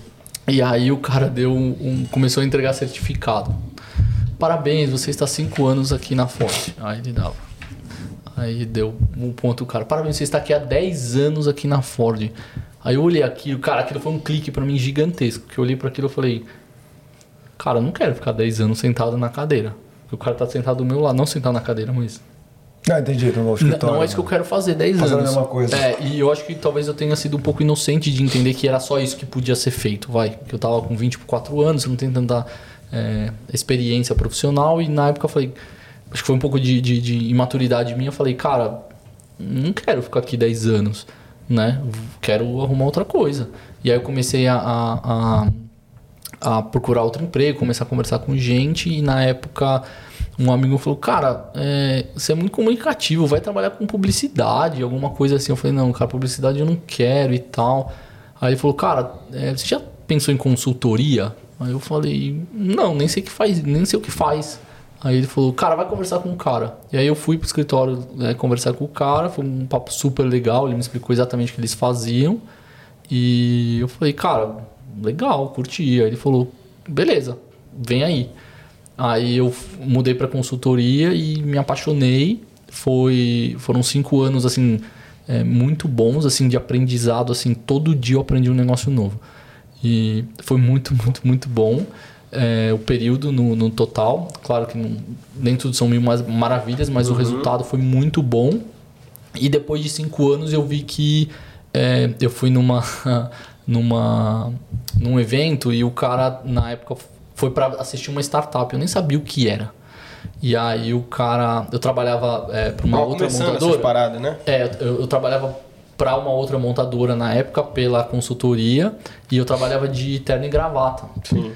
E aí o cara deu um, um- começou a entregar certificado. Parabéns, você está cinco anos aqui na Ford. Aí ele dava. Aí deu um ponto, cara. Parabéns, você está aqui há 10 anos aqui na Ford. Aí eu olhei aquilo, cara, aquilo foi um clique para mim gigantesco. Que eu olhei para aquilo e falei, cara, eu não quero ficar 10 anos sentado na cadeira. O cara tá sentado do meu lado, não sentado na cadeira, mas. Ah, entendi. No escritório, não é isso que eu quero fazer 10 Fazendo anos. a mesma coisa. É, e eu acho que talvez eu tenha sido um pouco inocente de entender que era só isso que podia ser feito, vai. Que eu tava com 24 anos, não tenho tanta é, experiência profissional, e na época eu falei. Acho que foi um pouco de, de, de imaturidade minha. Eu falei, cara, não quero ficar aqui 10 anos, né? Quero arrumar outra coisa. E aí eu comecei a, a, a, a procurar outro emprego, começar a conversar com gente, e na época um amigo falou, cara, é, você é muito comunicativo, vai trabalhar com publicidade, alguma coisa assim. Eu falei, não, cara, publicidade eu não quero e tal. Aí ele falou, cara, é, você já pensou em consultoria? Aí eu falei, não, nem sei o que faz, nem sei o que faz. Aí ele falou, cara, vai conversar com o cara. E aí eu fui pro escritório né, conversar com o cara, foi um papo super legal, ele me explicou exatamente o que eles faziam. E eu falei, cara, legal, curti. Aí ele falou, beleza, vem aí. Aí eu mudei para consultoria e me apaixonei. Foi, foram cinco anos assim é, muito bons assim de aprendizado assim. Todo dia eu aprendi um negócio novo e foi muito muito muito bom é, o período no, no, total. Claro que não, nem tudo são mil maravilhas, mas uhum. o resultado foi muito bom. E depois de cinco anos eu vi que é, eu fui numa, numa, num evento e o cara na época foi para assistir uma startup. Eu nem sabia o que era. E aí o cara, eu trabalhava é, para uma outra montadora. Paradas, né? É, eu, eu trabalhava para uma outra montadora na época pela consultoria e eu trabalhava de terno e gravata. Sim.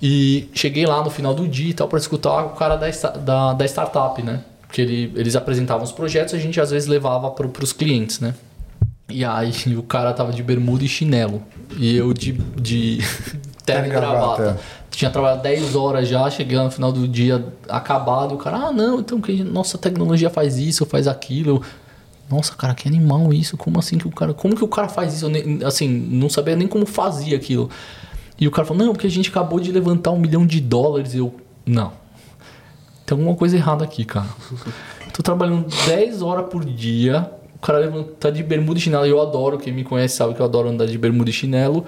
E cheguei lá no final do dia e tal para escutar o cara da, da, da startup, né? Porque ele, eles apresentavam os projetos e a gente às vezes levava para os clientes, né? E aí o cara tava de bermuda e chinelo. E eu de, de terno e gravata. gravata. Tinha trabalhado 10 horas já, chegando no final do dia acabado. E o cara, ah, não, então que nossa tecnologia faz isso, faz aquilo. Nossa, cara, que animal isso. Como assim que o cara. Como que o cara faz isso? Nem, assim, não sabia nem como fazia aquilo. E o cara falou, não, porque a gente acabou de levantar um milhão de dólares. Eu, não. Tem alguma coisa errada aqui, cara. Tô trabalhando 10 horas por dia. O cara levanta tá de bermuda e chinelo. Eu adoro, quem me conhece sabe que eu adoro andar de bermuda e chinelo.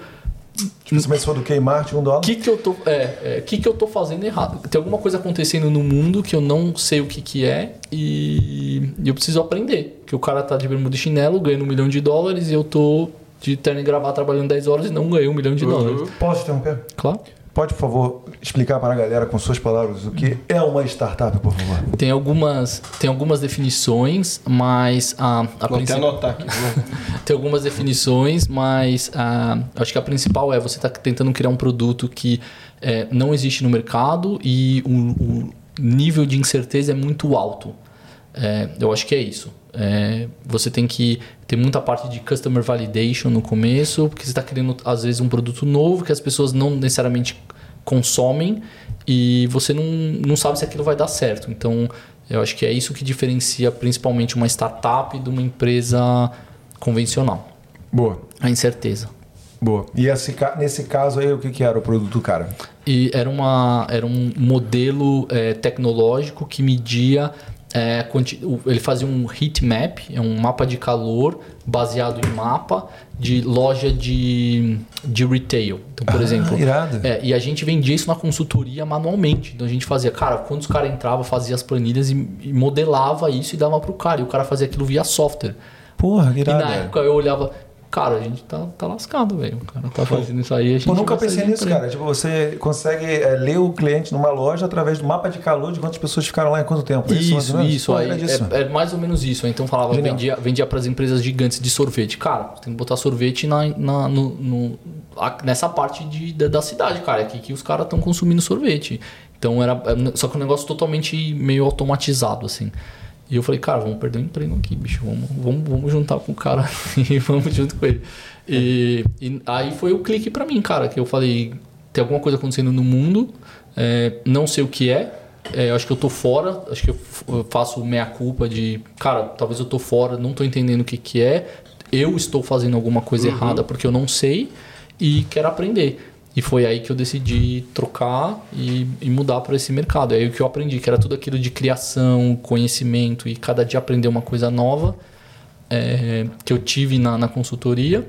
Tipo, se for do Kmart, um dólar. O que, que eu tô. É, é, que, que eu tô fazendo errado? Tem alguma coisa acontecendo no mundo que eu não sei o que, que é e, e eu preciso aprender. Que o cara tá de bermuda e chinelo, ganhando um milhão de dólares e eu tô de terno e gravar trabalhando 10 horas e não ganhei um milhão de uhum. dólares. Posso interromper? Claro. Pode, por favor, explicar para a galera com suas palavras o que é uma startup, por favor? Tem algumas, tem algumas definições, mas a, a Vou princip... anotar aqui. tem algumas definições, mas a, acho que a principal é você está tentando criar um produto que é, não existe no mercado e o, o nível de incerteza é muito alto. É, eu acho que é isso. É, você tem que ter muita parte de customer validation no começo, porque você está criando às vezes um produto novo que as pessoas não necessariamente consomem e você não, não sabe se aquilo vai dar certo. Então, eu acho que é isso que diferencia principalmente uma startup de uma empresa convencional. Boa. A incerteza. Boa. E esse, nesse caso aí, o que, que era o produto cara? E era, uma, era um modelo é, tecnológico que media é, ele fazia um heat map, é um mapa de calor baseado em mapa de loja de, de retail. Então, por ah, exemplo. Irado. É, e a gente vendia isso na consultoria manualmente. Então a gente fazia, cara, quando os caras entravam, fazia as planilhas e, e modelava isso e dava pro cara. E o cara fazia aquilo via software. Porra, irado. E na época eu olhava, Cara, a gente tá, tá lascado, velho. O cara tá fazendo isso aí. A gente eu nunca pensei nisso, cara. Tipo, você consegue é, ler o cliente numa loja através do mapa de calor de quantas pessoas ficaram lá em quanto tempo. Isso, isso. isso aí, é, é, mais ou menos isso. Então falava, Genial. vendia, vendia para as empresas gigantes de sorvete. Cara, tem que botar sorvete na, na no, no, nessa parte de, da, da cidade, cara. Aqui que os caras estão consumindo sorvete. Então era. É, só que um negócio totalmente meio automatizado, assim. E eu falei, cara, vamos perder o emprego aqui, bicho. Vamos, vamos, vamos juntar com o cara e vamos junto com ele. E, e aí foi o clique para mim, cara, que eu falei, tem alguma coisa acontecendo no mundo, é, não sei o que é, é, acho que eu tô fora, acho que eu faço meia culpa de, cara, talvez eu tô fora, não tô entendendo o que que é, eu estou fazendo alguma coisa uhum. errada porque eu não sei e quero aprender. E foi aí que eu decidi trocar e, e mudar para esse mercado. Aí o que eu aprendi, que era tudo aquilo de criação, conhecimento e cada dia aprender uma coisa nova é, que eu tive na, na consultoria.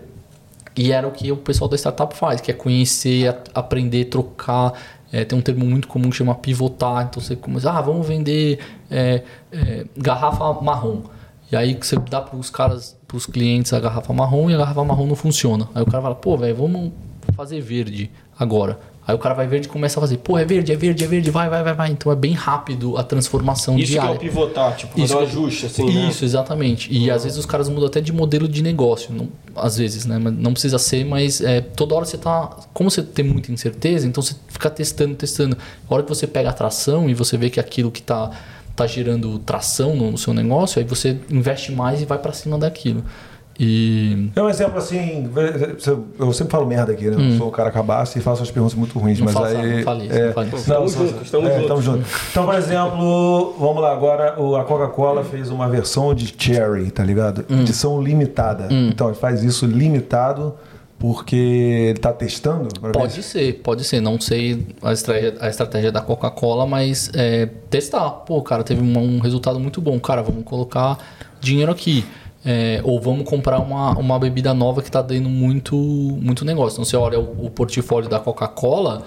E era o que o pessoal da startup faz, que é conhecer, a, aprender, trocar. É, tem um termo muito comum que chama pivotar. Então você começa, ah, vamos vender é, é, garrafa marrom. E aí você dá para os caras, para os clientes a garrafa marrom e a garrafa marrom não funciona. Aí o cara fala, pô, velho, vamos fazer verde agora. Aí o cara vai verde e começa a fazer, pô, é verde, é verde, é verde, vai, vai, vai, vai. Então é bem rápido a transformação Isso diária. Isso que é o pivotar, tipo, fazer Isso, um ajuste, assim, né? Isso, exatamente. E uhum. às vezes os caras mudam até de modelo de negócio, não, às vezes, né? Não precisa ser, mas é, toda hora você tá... Como você tem muita incerteza, então você fica testando, testando. A hora que você pega a tração e você vê que aquilo que tá, tá gerando tração no, no seu negócio, aí você investe mais e vai para cima daquilo. E... É um exemplo assim, eu sempre falo merda aqui, né? Hum. Eu sou o cara cabaço e faço as perguntas muito ruins, não mas faça, aí. Não fale isso, é, não fale isso. Estamos juntos, estamos é, juntos. Juntos. Então, por exemplo, vamos lá, agora a Coca-Cola fez uma versão de Cherry, tá ligado? Hum. Edição limitada. Hum. Então, ele faz isso limitado porque ele está testando? Pode ver? ser, pode ser. Não sei a estratégia, a estratégia da Coca-Cola, mas é, testar. Pô, cara, teve um, um resultado muito bom. Cara, vamos colocar dinheiro aqui. É, ou vamos comprar uma, uma bebida nova que está dando muito, muito negócio. Então você olha o, o portfólio da Coca-Cola,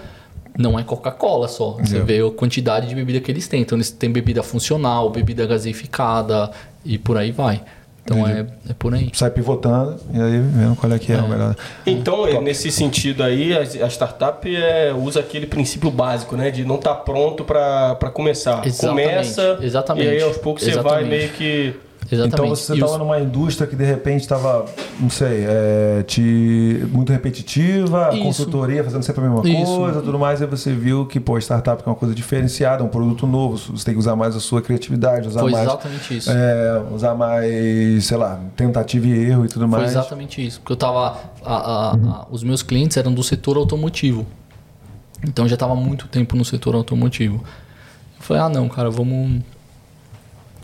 não é Coca-Cola só. Você vê a quantidade de bebida que eles têm. Então eles têm bebida funcional, bebida gaseificada e por aí vai. Então é, é por aí. Sai pivotando e aí vendo qual é que é, é. o melhor. Então, Top. nesse sentido aí, a, a startup é, usa aquele princípio básico, né? De não estar tá pronto para começar. Exatamente, Começa exatamente, e aí aos poucos exatamente. você vai meio que Exatamente. Então você estava numa indústria que de repente estava, não sei, é, te, muito repetitiva, Isso. consultoria, fazendo sempre a mesma Isso. coisa, tudo mais, e você viu que, pô, startup é uma coisa diferenciada, um produto novo, você tem que usar mais a sua criatividade, usar Foi mais. exatamente isso. É, usar mais, sei lá, tentativa e erro e tudo mais. Foi exatamente isso. Porque eu tava. A, a, a, os meus clientes eram do setor automotivo. Então eu já estava muito tempo no setor automotivo. Eu falei, ah não, cara, vamos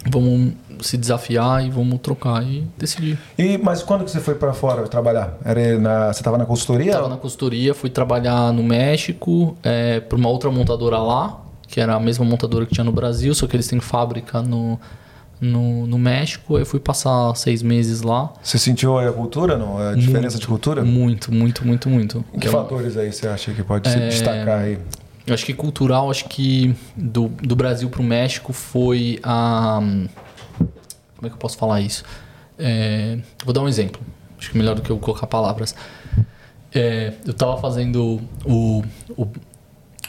vamos se desafiar e vamos trocar e decidir. E mas quando que você foi para fora trabalhar? Era na, você estava na consultoria? Estava na consultoria, fui trabalhar no México é, para uma outra montadora lá, que era a mesma montadora que tinha no Brasil, só que eles têm fábrica no no, no México. Eu fui passar seis meses lá. Você sentiu a cultura, não? A diferença muito, de cultura? Muito, muito, muito, muito. Que eu, fatores aí você acha que pode é, se destacar aí? Eu acho que cultural, acho que do, do Brasil para o México foi a. Como é que eu posso falar isso? É, vou dar um exemplo. Acho que melhor do que eu colocar palavras. É, eu estava fazendo o, o,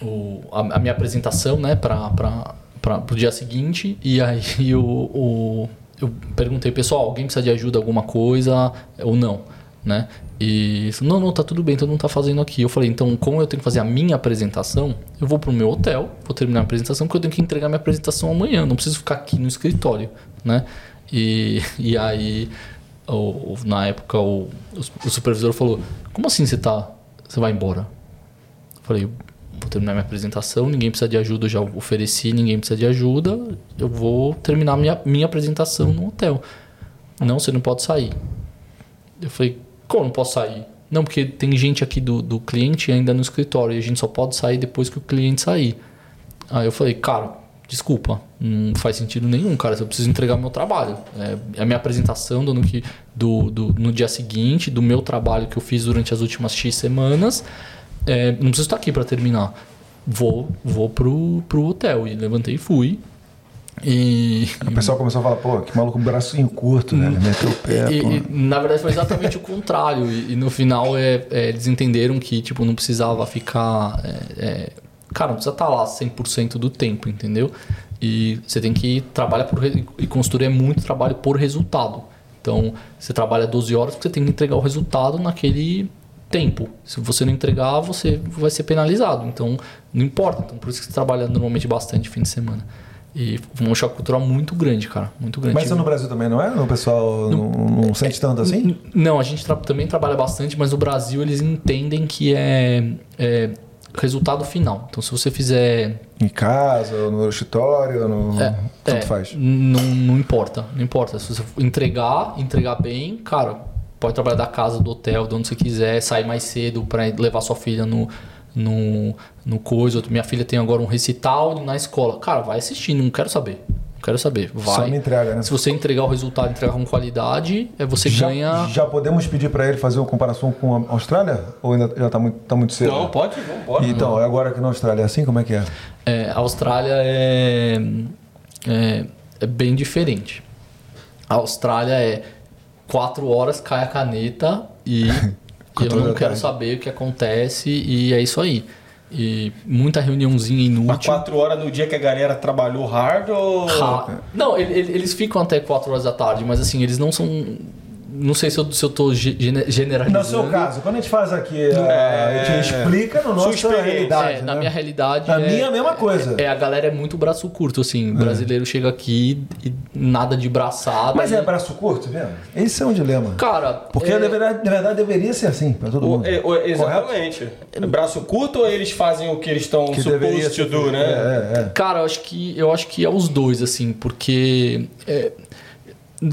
o, a, a, minha apresentação né, para o dia seguinte e aí o, o, eu perguntei, pessoal, alguém precisa de ajuda alguma coisa ou não? Né? E não, não, tá tudo bem, todo mundo tá fazendo aqui. Eu falei, então, como eu tenho que fazer a minha apresentação, eu vou pro meu hotel, vou terminar a apresentação, porque eu tenho que entregar minha apresentação amanhã, não preciso ficar aqui no escritório, né? E, e aí, o, na época, o, o supervisor falou, como assim você tá, você vai embora? Eu falei, vou terminar minha apresentação, ninguém precisa de ajuda, eu já ofereci, ninguém precisa de ajuda, eu vou terminar minha, minha apresentação no hotel. Não, você não pode sair. Eu falei, como não posso sair? Não, porque tem gente aqui do, do cliente ainda no escritório e a gente só pode sair depois que o cliente sair. Aí eu falei, cara, desculpa, não faz sentido nenhum, cara. Eu preciso entregar meu trabalho. É, a minha apresentação do, do, do, no dia seguinte, do meu trabalho que eu fiz durante as últimas X semanas. É, não preciso estar aqui para terminar. Vou, vou pro, pro hotel. E levantei e fui. E, o pessoal começou a falar, pô, que maluco bracinho curto, né? Meteu o pé. E, e, na verdade foi exatamente o contrário. E, e, no final é, é, eles entenderam que tipo, não precisava ficar. É, é cara, não precisa estar lá 100% do tempo, entendeu? E você tem que trabalhar por. E consultoria é muito trabalho por resultado. Então você trabalha 12 horas porque você tem que entregar o resultado naquele tempo. Se você não entregar, você vai ser penalizado. Então não importa. Então por isso que você trabalha normalmente bastante fim de semana. E um choque cultural muito grande, cara. Muito grande. Mas isso no Brasil também, não é? O pessoal não, não sente tanto assim? Não, a gente tra também trabalha bastante, mas no Brasil eles entendem que é, é, resultado final. Então, se você fizer. Em casa, no escritório, no... É, tanto é, faz. Não, não importa, não importa. Se você entregar, entregar bem, cara, pode trabalhar da casa, do hotel, de onde você quiser, sair mais cedo para levar sua filha no, no, no coisa. Minha filha tem agora um recital na escola. Cara, vai assistir, não quero saber. Não quero saber. Vai. Só me entrega, né? Se você entregar o resultado, entregar com qualidade, é você já, ganha. Já podemos pedir para ele fazer uma comparação com a Austrália? Ou ainda já está muito, tá muito cedo? Não, pode, vamos embora. Então, é agora aqui na Austrália é assim? Como é que é? É, a Austrália é, é, é bem diferente. A Austrália é quatro horas cai a caneta e eu não quero saber o que acontece e é isso aí. E muita reuniãozinha Mas inútil. quatro horas no dia que a galera trabalhou hard ou. Ra- Não, ele- ele- eles ficam até 4 horas da tarde, mas assim, eles não são. Não sei se eu, se eu tô ge- gene- generalizando. No seu caso, quando a gente faz aqui, a gente explica no nossa experiência. realidade. É, na né? minha realidade. Na é, minha, a mesma coisa. É, a galera é muito braço curto, assim. O brasileiro chega aqui e nada de braçada. Mas e- é braço curto, vendo? Esse é um dilema. Cara, Porque é, na, verdade, na verdade deveria ser assim para todo O- mundo. é, o- exatamente. Braço curto ou eles fazem o que eles estão supposed to do, né? É, é, é. Cara, eu acho que eu acho que é os dois, assim, porque é,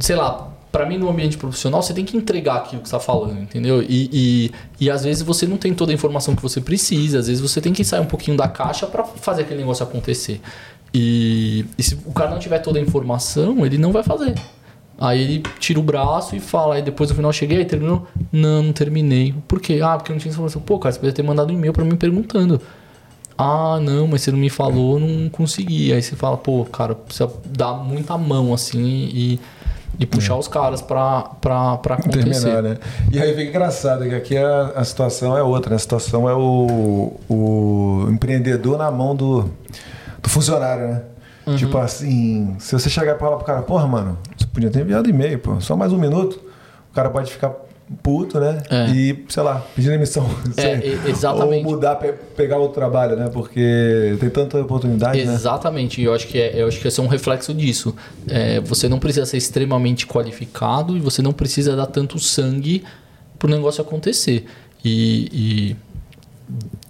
sei lá, pra mim no ambiente profissional você tem que entregar aquilo que você tá falando, entendeu? E, e, e às vezes você não tem toda a informação que você precisa, às vezes você tem que sair um pouquinho da caixa pra fazer aquele negócio acontecer. E, e se o cara não tiver toda a informação, ele não vai fazer. Aí ele tira o braço e fala, aí depois no final cheguei, aí terminou? Não, não terminei. Por quê? Ah, porque eu não tinha informação. Pô, cara, você poderia ter mandado um e-mail pra mim perguntando. Ah, não, mas você não me falou, não consegui. Aí você fala, pô, cara, precisa dar muita mão assim e, e puxar os caras pra acontecer. Terminar, né? E aí fica engraçado que aqui a, a situação é outra, né? A situação é o, o empreendedor na mão do, do funcionário, né? Uhum. Tipo assim, se você chegar e falar pro cara, porra, mano, você podia ter enviado e-mail, pô, só mais um minuto, o cara pode ficar puto, né? É. E, sei lá, pedir demissão. É, exatamente. Ou mudar, pe- pegar outro trabalho, né? Porque tem tanta oportunidade, né? Exatamente, e eu acho que é, eu acho que esse é um reflexo disso. É, você não precisa ser extremamente qualificado e você não precisa dar tanto sangue pro negócio acontecer. E, e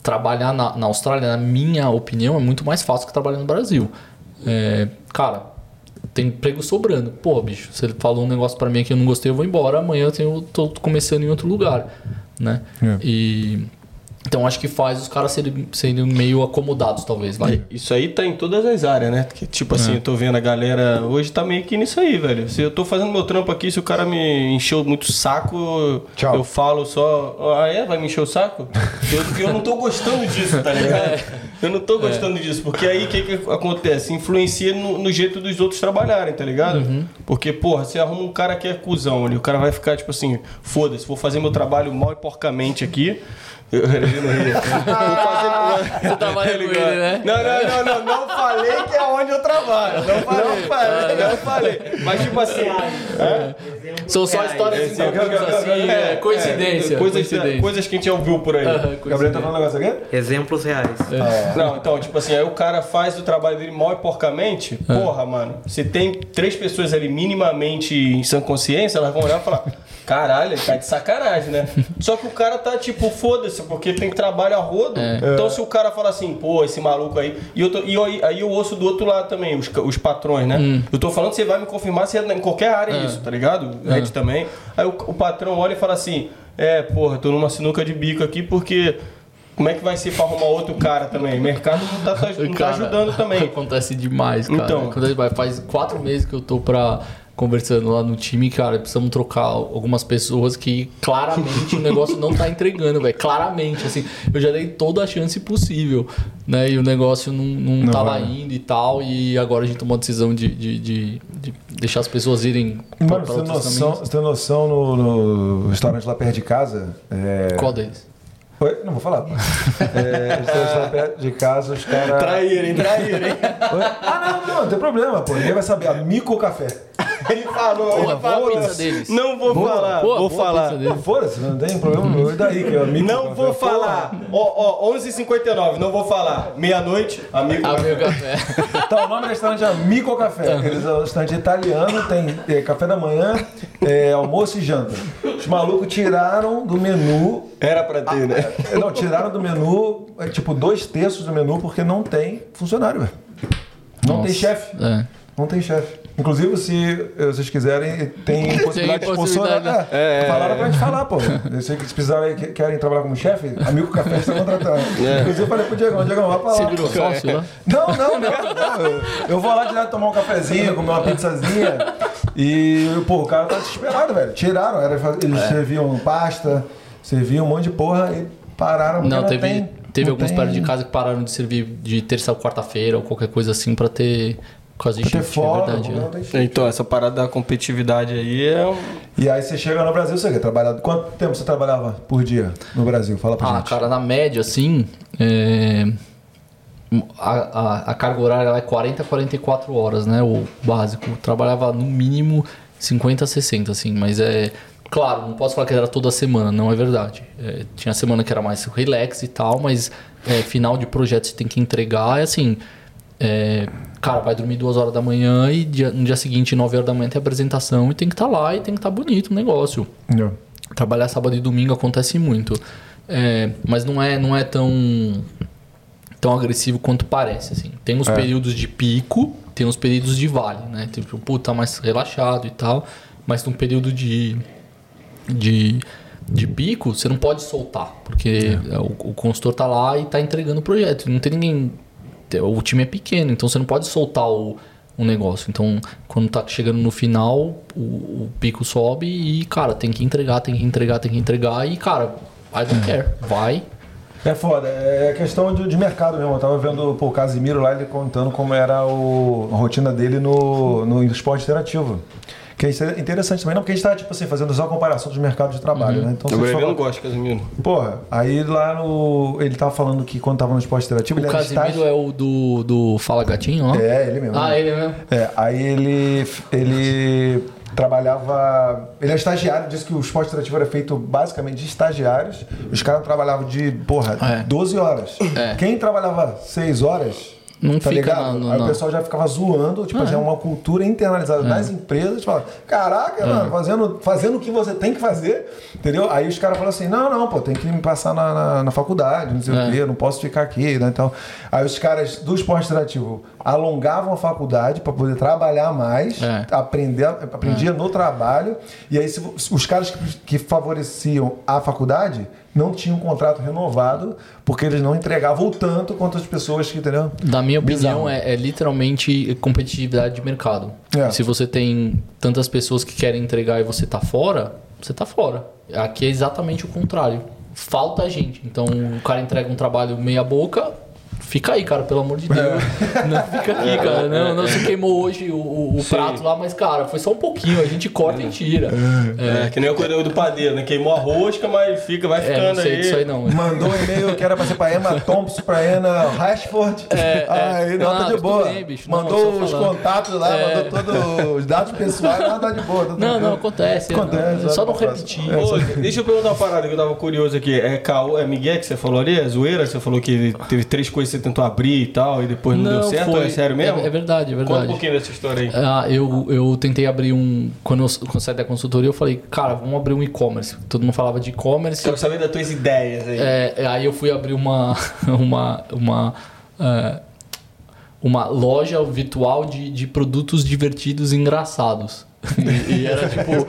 trabalhar na, na Austrália, na minha opinião, é muito mais fácil que trabalhar no Brasil. É, cara, tem emprego sobrando. Pô, bicho, você falou um negócio pra mim que eu não gostei, eu vou embora. Amanhã eu tenho, tô começando em outro lugar, né? É. E então acho que faz os caras serem, serem meio acomodados, talvez, vai. Isso aí tá em todas as áreas, né? Que, tipo assim, eu tô vendo a galera hoje tá meio que nisso aí, velho. Se eu tô fazendo meu trampo aqui, se o cara me encheu muito o saco, Tchau. eu falo só, ah é? Vai me encher o saco? Eu, eu não tô gostando disso, tá ligado? Eu não tô gostando disso, porque aí o que, que acontece? Influencia no, no jeito dos outros trabalharem, tá ligado? Porque, porra, você arruma um cara que é cuzão ali, o cara vai ficar tipo assim, foda-se, vou fazer meu trabalho mal e porcamente aqui. Eu, ele não ria. Vou fazer- Você trabalha com ele, né? não, não, não, não, não falei que é onde eu trabalho. Não falei, não falei, não falei. Mas tipo assim. é? São só histórias Esse é assim, é, é, coincidência. é, coisas, coincidência. coisas que a gente já ouviu por aí. Aham, Gabriel tá falando um negócio aqui? Exemplos reais. Não, então, tipo assim, aí o cara faz o trabalho dele mal e porcamente. Porra, mano, se tem três pessoas ali minimamente em sã consciência, elas vão olhar e falar: caralho, ele tá de sacanagem, né? Só que o cara tá tipo, foda-se, porque tem trabalho a rodo. Então, se o cara fala assim, pô, esse maluco aí. E, eu tô- e eu- aí eu ouço do outro lado também, os, os patrões, né? Eu tô falando, você vai me confirmar se é em qualquer área isso, tá ligado? Red também. Aí o, o patrão olha e fala assim: é, porra, tô numa sinuca de bico aqui porque. Como é que vai ser pra arrumar outro cara também? O mercado não tá, tá- não tá Cara, ajudando também. Acontece demais, cara. Então. Acontece. Faz quatro meses que eu tô pra, conversando lá no time, cara. Precisamos trocar algumas pessoas que claramente o negócio não tá entregando, velho. Claramente, assim. Eu já dei toda a chance possível, né? E o negócio não, não, Não tava vai. indo e tal. E agora a gente tomou a decisão de, de, de- de deixar as pessoas irem Mano, pra você tem noção, você tem noção no, no restaurante lá perto de casa? É... Qual deles? Oi? Não vou falar. É, perto de casa, os caras. Hein? Oi? Ah, não, não, não tem problema, pô. Ninguém vai saber. A Mico Café. Ele falou, Porra, ele boa falou. pizza deles. Não vou Boa. falar, Pô, vou boa falar. foda-se, não tem problema daí que é a Mico Não Café? vou falar. Ó, ó, 11h59, não vou falar. Meia-noite, amigo. Ah, meu café. Tá, o nome do restaurante é Mico Café. Eles é um restaurante italiano, tem é, café da manhã, é, almoço e janta. Os malucos tiraram do menu. Era pra ter, né? é, Não, tiraram do menu, é, tipo, dois terços do menu, porque não tem funcionário, velho. Não tem chefe. É. Não tem chefe. Inclusive, se eh, vocês quiserem, tem possibilidade de sponsorar. É, É, é, falaram é. pra gente falar, pô. Se vocês precisarem, que- querem trabalhar como chefe, amigo café está contratando. Inclusive, eu falei pro Diegão, Diegão, vai pra lá. Você virou sócio lá? Não, não, não. não. Eu, eu vou lá direto tomar um cafezinho, comer uma pizzazinha. E, pô, o cara tá desesperado, velho. Tiraram, era, eles serviam pasta, serviam um monte de porra e pararam. Não, teve, tem- teve não alguns tem- perto de casa que pararam de servir de terça ou quarta-feira ou qualquer coisa assim pra ter ter shift, é folga, verdade. é. shift. Então, essa parada da competitividade aí é. E aí você chega no Brasil, você quer trabalhar. Quanto tempo você trabalhava por dia no Brasil? Fala pra Ah, gente. cara, na média, assim, é, a, a, a carga horária ela é 40 a 44 horas, né? O básico. Eu trabalhava no mínimo 50 a 60, assim, mas é. Claro, não posso falar que era toda semana, não é verdade. É, tinha semana que era mais relax e tal, mas é, final de projeto você tem que entregar, é assim. É, cara, vai dormir duas horas da manhã e dia- no dia seguinte, 9 horas da manhã, tem apresentação e tem que estar lá e tem que estar bonito o negócio. Não. Trabalhar sábado e domingo acontece muito. É, mas não é, não é tão, tão agressivo quanto parece. Assim. Tem os É. períodos de pico, tem os períodos de vale, né? Tipo, puta, mais relaxado e tal. Mas tem um período de, de, de pico, você não pode soltar. Porque o, o consultor tá lá e tá entregando o projeto. Não tem ninguém. O time é pequeno, então você não pode soltar o, um negócio. Então, quando tá chegando no final, o, o pico sobe e, cara, tem que entregar, tem que entregar, tem que entregar. E, cara, I don't care. Vai. É foda, é questão de, de mercado mesmo. Eu tava vendo pô, o Casimiro lá, ele contando como era o, a rotina dele no, no esporte interativo. Que é interessante também, não, porque a gente tá, tipo assim, fazendo só a comparação dos mercados de trabalho, né? Então, O for- não gosta, Casimiro. Porra, aí lá no. Ele tava falando que quando tava no esporte interativo, O ele era Casimiro estágio. é o do, do Fala Gatinho, ó. É, ele mesmo. Ah, ele mesmo. É, aí ele, ele trabalhava. Ele é estagiário, disse que o esporte interativo era feito basicamente de estagiários. Os caras trabalhavam de, porra, É. 12 horas. É. Quem trabalhava 6 horas. Não tá fica ligado? na- no- aí o pessoal já ficava zoando, tipo, assim, é uma cultura internalizada nas empresas, fala, caraca, mano, fazendo, fazendo o que você tem que fazer, entendeu? Aí os caras falam assim, não, não, pô, tem que me passar na, na, na faculdade, não sei É. o quê, não posso ficar aqui, né? Então, aí os caras do esporte interativo alongavam a faculdade para poder trabalhar mais, É. aprender, aprendia no trabalho, e aí se, os caras que, que favoreciam a faculdade não tinham um contrato renovado, porque eles não entregavam o tanto quanto as pessoas que, entendeu? Na minha opinião, é, é literalmente competitividade de mercado. É. Se você tem tantas pessoas que querem entregar e você tá fora, você tá fora. Aqui é exatamente o contrário. Falta gente. Então o cara entrega um trabalho meia boca. Fica aí, cara, pelo amor de Deus. Não fica aqui, cara. Não, não se queimou hoje o, o- prato lá, mas, cara, foi só um pouquinho. A gente corta e tira. É, que nem o correio do padeiro, né? Queimou a rosca, mas fica, vai É, ficando não sei aí. disso aí não. Mandou um e-mail que era pra ser pra Emma Thompson, pra Emma Rashford. É, é. Aí, não, tá Não, de boa. bem, bicho. Não, mandou só os contatos lá, É. mandou todos os dados pessoais, não, tá de boa. Tá Não, não, acontece. Acontece, Só não repetir. deixa eu perguntar uma parada que eu tava curioso aqui. É caô, é Miguel que você falou ali? É zoeira? Você falou que teve três coisas você tentou abrir e tal, e depois não, deu certo? foi. É sério mesmo? É, é verdade, é Conta verdade. um pouquinho dessa história aí. Ah, eu, eu tentei abrir um. Quando eu, quando eu saí da consultoria, eu falei, cara, vamos abrir um e-commerce. Todo mundo falava de e-commerce. Quero saber das tuas ideias aí. É, é, aí eu fui abrir uma. uma, uma é, uma loja virtual de, de produtos divertidos e engraçados. E, e era tipo.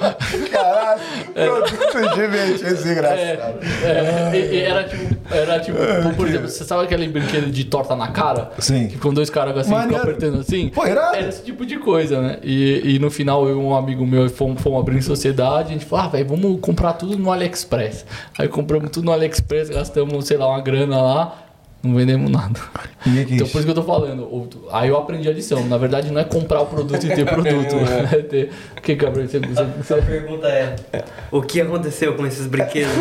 Caralho, produtos divertidos e engraçados. É, e- e era tipo. Era tipo por exemplo, você sabe aquele brinquedo de torta na cara? Sim. Que com dois caras assim ficam apertando assim? Pô, irado. Era esse tipo de coisa, né? E, e no final eu e um amigo meu fomos, fomos abrir em sociedade, a gente falou, ah, velho, vamos comprar tudo no AliExpress. Aí compramos tudo no AliExpress, gastamos, sei lá, uma grana lá, não vendemos nada. Quis. Então por isso que eu tô falando. Aí eu aprendi a lição. Na verdade, não é comprar o produto e ter produto. É ter... O que, Gabriel? Você, você, você- A pergunta é: O que aconteceu com esses brinquedos?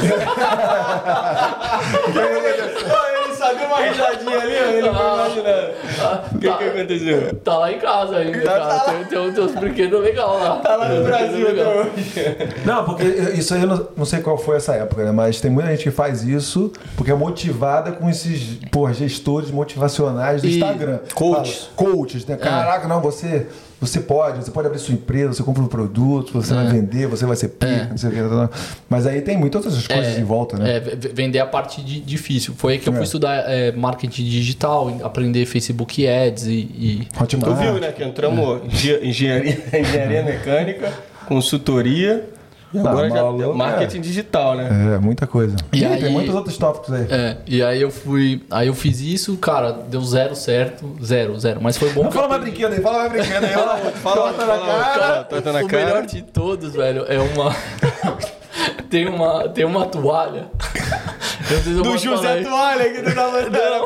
Sabia uma risadinha ali, ele foi imaginando. Ah, O que, tá, que aconteceu? tá lá em casa ainda, cara. Tem, tem, tem uns brinquedos legais lá. Tá lá no Brasil legal. até hoje. Não, porque isso aí eu não, não sei qual foi essa época, né? Mas tem muita gente que faz isso porque é motivada com esses, porra, gestores motivacionais do E Instagram. coaches. Fala, coaches, né? Caraca, não, você Você pode, você pode abrir sua empresa, você compra um produto, você vai vender, você vai ser pica, É. não sei o que. Mas aí tem muitas outras coisas em volta, né? É, vender a parte de- difícil. Foi aí que eu fui É. estudar é, marketing digital, aprender Facebook Ads e. e- Hotmart. Tu viu, né? Que entramos engen- engenharia, engenharia mecânica, consultoria e agora já maluco, marketing digital, né? É, muita coisa. E E aí- tem muitos outros tópicos aí. É, e aí eu fui. Aí eu fiz isso, cara, deu zero certo. Zero, zero. Mas foi bom Não fala mais brinquedo aí, fala mais brinquedo aí. Fala fala fala. Cara, Torta na o cara. melhor de todos, velho, é uma. tem uma. Tem uma toalha. Do José. Toalha que tu tá mandando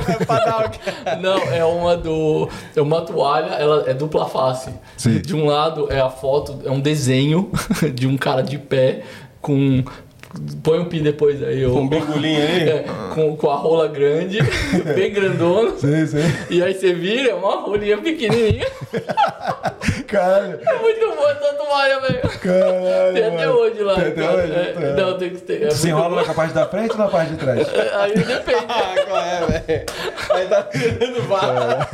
quê? Não, é uma do. É uma toalha, ela é dupla face. Sim. De um lado é a foto, é um desenho de um cara de pé com. Põe um pi depois aí, Com um bingolinho aí. É, com, com a rola grande, bem grandona. Sim, sim. E aí você vira, é uma rolinha pequenininha. Caralho, É muito boa essa toalha, velho. caralho. Tem até mano. hoje lá. Tem até cara. hoje? É, É. Não, tem que ter. É muito enrola na parte da frente ou na parte de trás? bom. Aí depende. Ah, qual é, velho? Aí tá tirando vaca.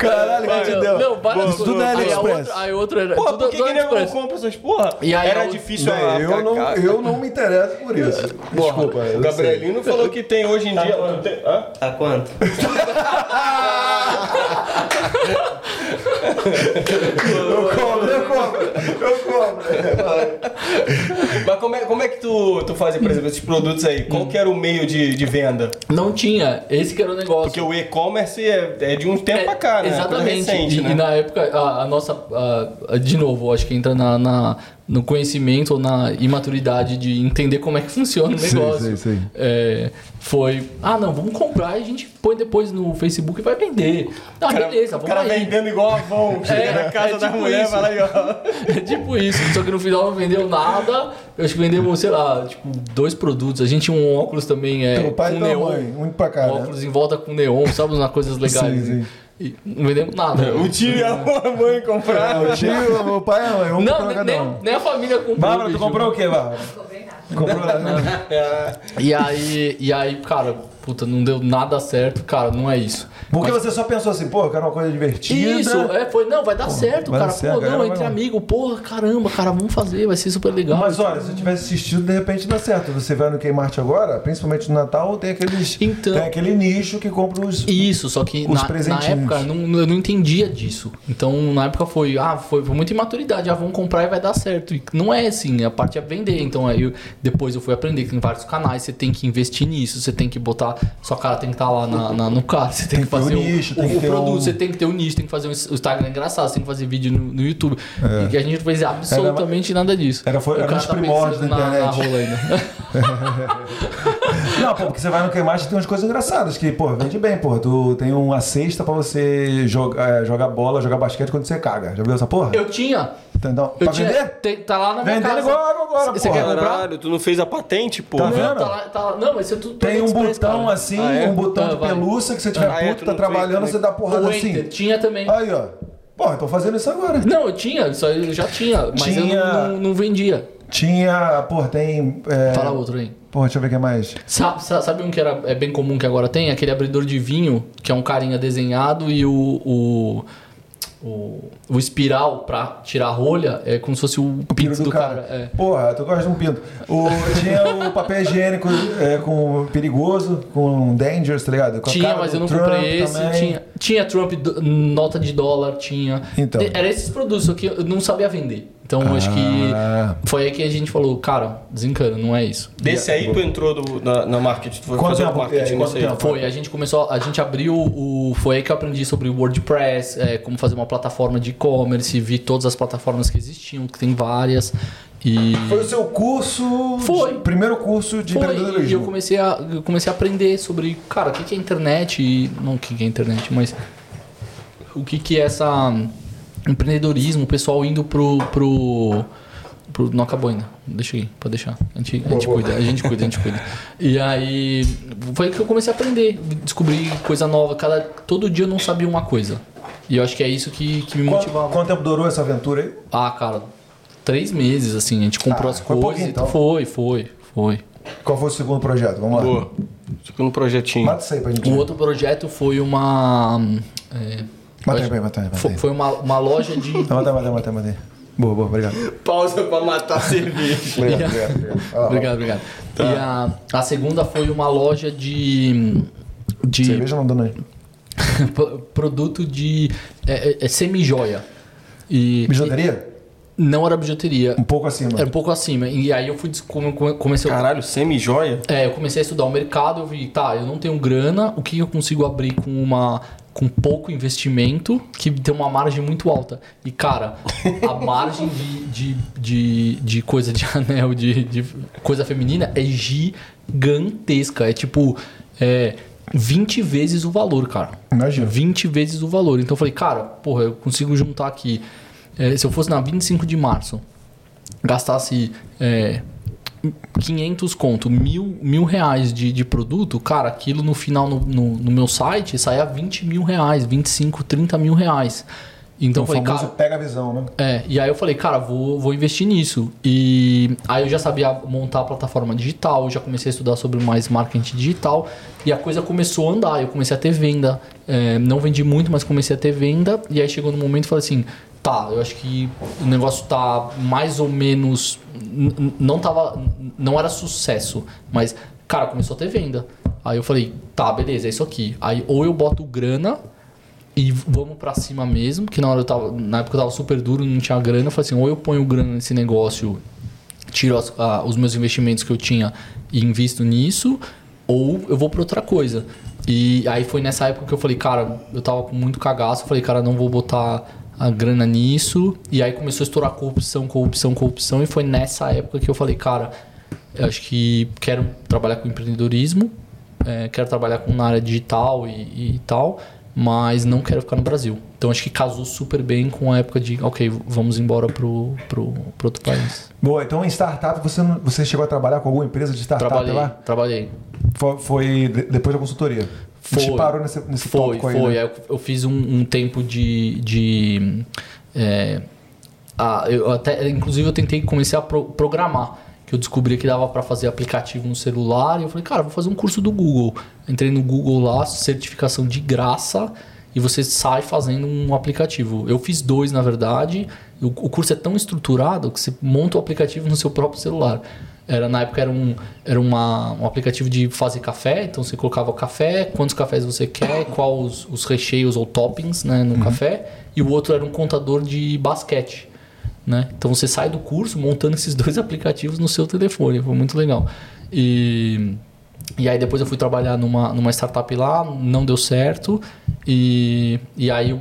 Caralho, Vai, gratidão. Não, várias tudo é coisas. Aí a AliExpress. outra, aí outra era. Porra, tudo, por que, tudo que não compra essas porra? E aí Era a difícil Não, a- eu, a- não, a- eu não me interesso por isso. Desculpa. O Gabrielinho falou que tem hoje em dia. tu tem- Hã? Tá quanto? Eu cobro, eu cobro. Eu cobro. Mas como é, como é que tu, tu fazia, por exemplo, esses produtos aí? Qual que era o meio de, de venda? Não tinha. Esse que era o negócio. Porque o e-commerce é, é de um tempo pra cá, né? Exatamente. Coisa recente, e, né? e na época, a, a nossa. a- de novo, acho que entra na, na- no conhecimento ou na imaturidade de entender como é que funciona o Sim, sim, negócio. sim. É, foi. Ah, não, vamos comprar e a gente põe depois no Facebook e vai vender. Ah, O cara- beleza, o vamos cara aí. vendendo igual a Avon, chega É, na casa é da tipo mulher e isso. fala aí, ó. É tipo isso, só que no final não vendeu nada. Eu acho que vendemos, sei lá, tipo, dois produtos. A gente tinha um óculos também é, Teu pai com e neon. mãe, muito pra cá, um né? óculos em volta com neon, sabe? Umas coisas legais. Sim, sim. E não vendemos nada. O tio e a mãe compraram. O tio, meu pai e a mãe, um Não, nem, cada um. nem, nem a família comprou. Bárbara, tu comprou o quê, Bárbara? Comprou E aí, e aí, cara, puta, não deu nada certo, cara, não é isso. Porque você só pensou assim, pô, eu quero uma coisa divertida. Isso, é, foi, não, vai dar certo, vai cara. dar certo, pô, não, entre amigo, porra, caramba, cara, vamos fazer, vai ser super legal. Mas olha, se eu tivesse assistido, de repente dá certo. Você vai no Kmart agora, principalmente no Natal, tem aqueles. Então- tem aquele nicho que compra os. Isso, só que Os na, na época não, eu não entendia disso. Então na época foi, ah, foi, foi muita imaturidade, ah, vamos comprar e vai dar certo. E não é assim, a parte é vender. Então aí eu- depois eu fui aprender que tem vários canais, você tem que investir nisso, você tem que botar, sua cara tem que estar lá na, na- no carro, você tem, Tem que fazer o, nicho, o- tem que o produto, um- você tem que ter o nicho, tem que fazer um, o Instagram engraçado, você tem que fazer vídeo no, no YouTube. E que a gente não fez absolutamente nada disso. era- foi- O era nos tá primórdios da na- na internet. rola ainda. Não, pô, porque você vai no Kmart e tem umas coisas engraçadas que, pô, vende bem, pô. Tu tem uma cesta pra você jogar, é, jogar bola, jogar basquete quando você caga. Já viu essa porra? Eu tinha. Entendeu? Eu pra tinha. vender? tem- tá lá na minha Vendendo casa. igual água agora, Você porra. quer comprar? Caralho, tu não fez a patente, pô? Tá Não, vendo? tá lá, tá lá. Não, mas é tudo Tem um botão cara. assim, Ah, é? um botão Ah, de vai. pelúcia que você tiver Ah, é, puto, tu tá não fez trabalhando, você dá porrada O assim. Enter tinha também. Aí, ó. Pô, eu tô fazendo isso agora. Não, eu tinha, isso aí eu já tinha, mas Tinha- eu não, não- não vendia. Tinha, pô, tem. É... Fala outro aí. Pô, deixa eu ver o que mais. Sabe, sa- sabe um que era, é bem comum que agora tem? Aquele abridor de vinho, que é um carinha desenhado e o, o, o, o espiral pra tirar a rolha é como se fosse o, O pinto do, cara. É. Porra, tu gosta de um pinto. O, tinha o papel higiênico é, com perigoso, com dangerous, tá ligado? Com Tinha, cara mas do eu não Trump comprei esse. também. Tinha, tinha Trump, do- nota de dólar, tinha. Então. Era esses produtos, só que eu não sabia vender. Então acho que Ah. foi aí que a gente falou, cara, desencana, não é isso. Desse aí tu entrou do- na, na marketing, tu foi Quanto fazer o tempo? marketing É, quanto tempo? Foi, a gente começou, a gente abriu o. Foi aí que eu aprendi sobre o WordPress, é, como fazer uma plataforma de e-commerce, vi todas as plataformas que existiam, que tem várias. E. Foi o seu curso. Foi. de- primeiro curso de Foi, e eu empreendedorismo. comecei, a, eu comecei a aprender sobre, cara, o que que é internet e. Não o que que é internet, mas. O que que é essa. Empreendedorismo, o pessoal indo pro. pro pro- não acabou ainda. Deixa aí, pode deixar. A gente, a gente cuida, a gente cuida, a gente cuida. E aí foi que eu comecei a aprender, descobrir coisa nova. Cada, todo dia eu não sabia uma coisa. E eu acho que é isso que, que me Quanto, motivava. quanto tempo durou essa aventura aí? Ah, cara, três meses, assim, a gente comprou Ah, as foi coisas. e então. Foi, foi, foi. Qual foi o segundo projeto? Vamos lá. Boa. Segundo projetinho. Mata isso aí pra gente. O outro projeto foi uma. é, Aí, mata aí, mata Foi, uma, uma loja de. Aí, mata aí, mata aí. Boa, boa, obrigado. Pausa pra matar a cerveja. Obrigado, obrigado, obrigado. Obrigado, obrigado. E a, a segunda foi uma loja de. de Cerveja não dando aí. p- produto de. É, é- é semi-joia. E, Bijuteria? e não era bijuteria. Um pouco acima. Era um pouco acima. E aí eu fui. Comecei, Caralho, semi-joia? é, eu comecei a estudar o mercado. Eu vi, tá, eu não tenho grana. O que eu consigo abrir com uma. Com pouco investimento, que tem uma margem muito alta. E, cara, a margem de, de, de, de coisa de anel, de, de coisa feminina, é gigantesca. É tipo. É, 20 vezes o valor, cara. Imagina. 20 vezes o valor. Então eu falei, cara, porra, eu consigo juntar aqui. eh, se eu fosse na 25 de março, gastasse é, 500 conto, mil, mil reais de, de produto, cara, aquilo no final no, no, no meu site saia 20 mil reais, 25, 30 mil reais. Então o eu falei, cara, pega a visão, né? é, e aí eu falei, cara, vou, vou investir nisso. E aí eu já sabia montar a plataforma digital, eu já comecei a estudar sobre mais marketing digital e a coisa começou a andar. Eu comecei a ter venda. É, não vendi muito, mas comecei a ter venda. E aí chegou no momento e falei assim, tá, eu acho que o negócio tá mais ou menos. Não tava. Não era sucesso, mas, cara, começou a ter venda. Aí eu falei, tá, beleza, é isso aqui. Aí ou eu boto grana e vamos pra cima mesmo, que na hora eu tava, na época eu tava super duro, não tinha grana, eu falei assim, ou eu ponho grana nesse negócio, tiro as- ah, os meus investimentos que eu tinha e invisto nisso, ou eu vou pra outra coisa. E aí foi nessa época que eu falei, cara, eu tava com muito cagaço, eu falei, cara, não vou botar a grana nisso. E aí começou a estourar corrupção, corrupção, corrupção, e foi nessa época que eu falei, cara, eu acho que quero trabalhar com empreendedorismo, é, quero trabalhar com na área digital e, e tal, mas não quero ficar no Brasil. Então acho que casou super bem com a época de, ok, vamos embora pro, pro, pro outro país. Boa, então em startup você, você chegou a trabalhar com alguma empresa de startup Trabalhei, lá? trabalhei. Foi, foi de- depois da consultoria? A Foi. parou nesse, nesse Foi, tópico aí, foi. né? Eu, eu fiz um, um tempo de. de é, ah, eu até, inclusive, eu tentei comecei a pro- programar. Que eu descobri que dava para fazer aplicativo no celular. E eu falei, cara, vou fazer um curso do Google. Entrei no Google lá, certificação de graça. E você sai fazendo um aplicativo. Eu fiz dois, na verdade. O curso é tão estruturado que você monta o aplicativo no seu próprio celular. Era, na época era, um, era uma, um aplicativo de fazer café, então você colocava o café, quantos cafés você quer, quais os, os recheios ou toppings né, no café, e o outro era um contador de basquete. Né? Então você sai do curso montando esses dois aplicativos no seu telefone, foi muito legal. E, e aí depois eu fui trabalhar numa, numa startup lá, não deu certo, e, e aí eu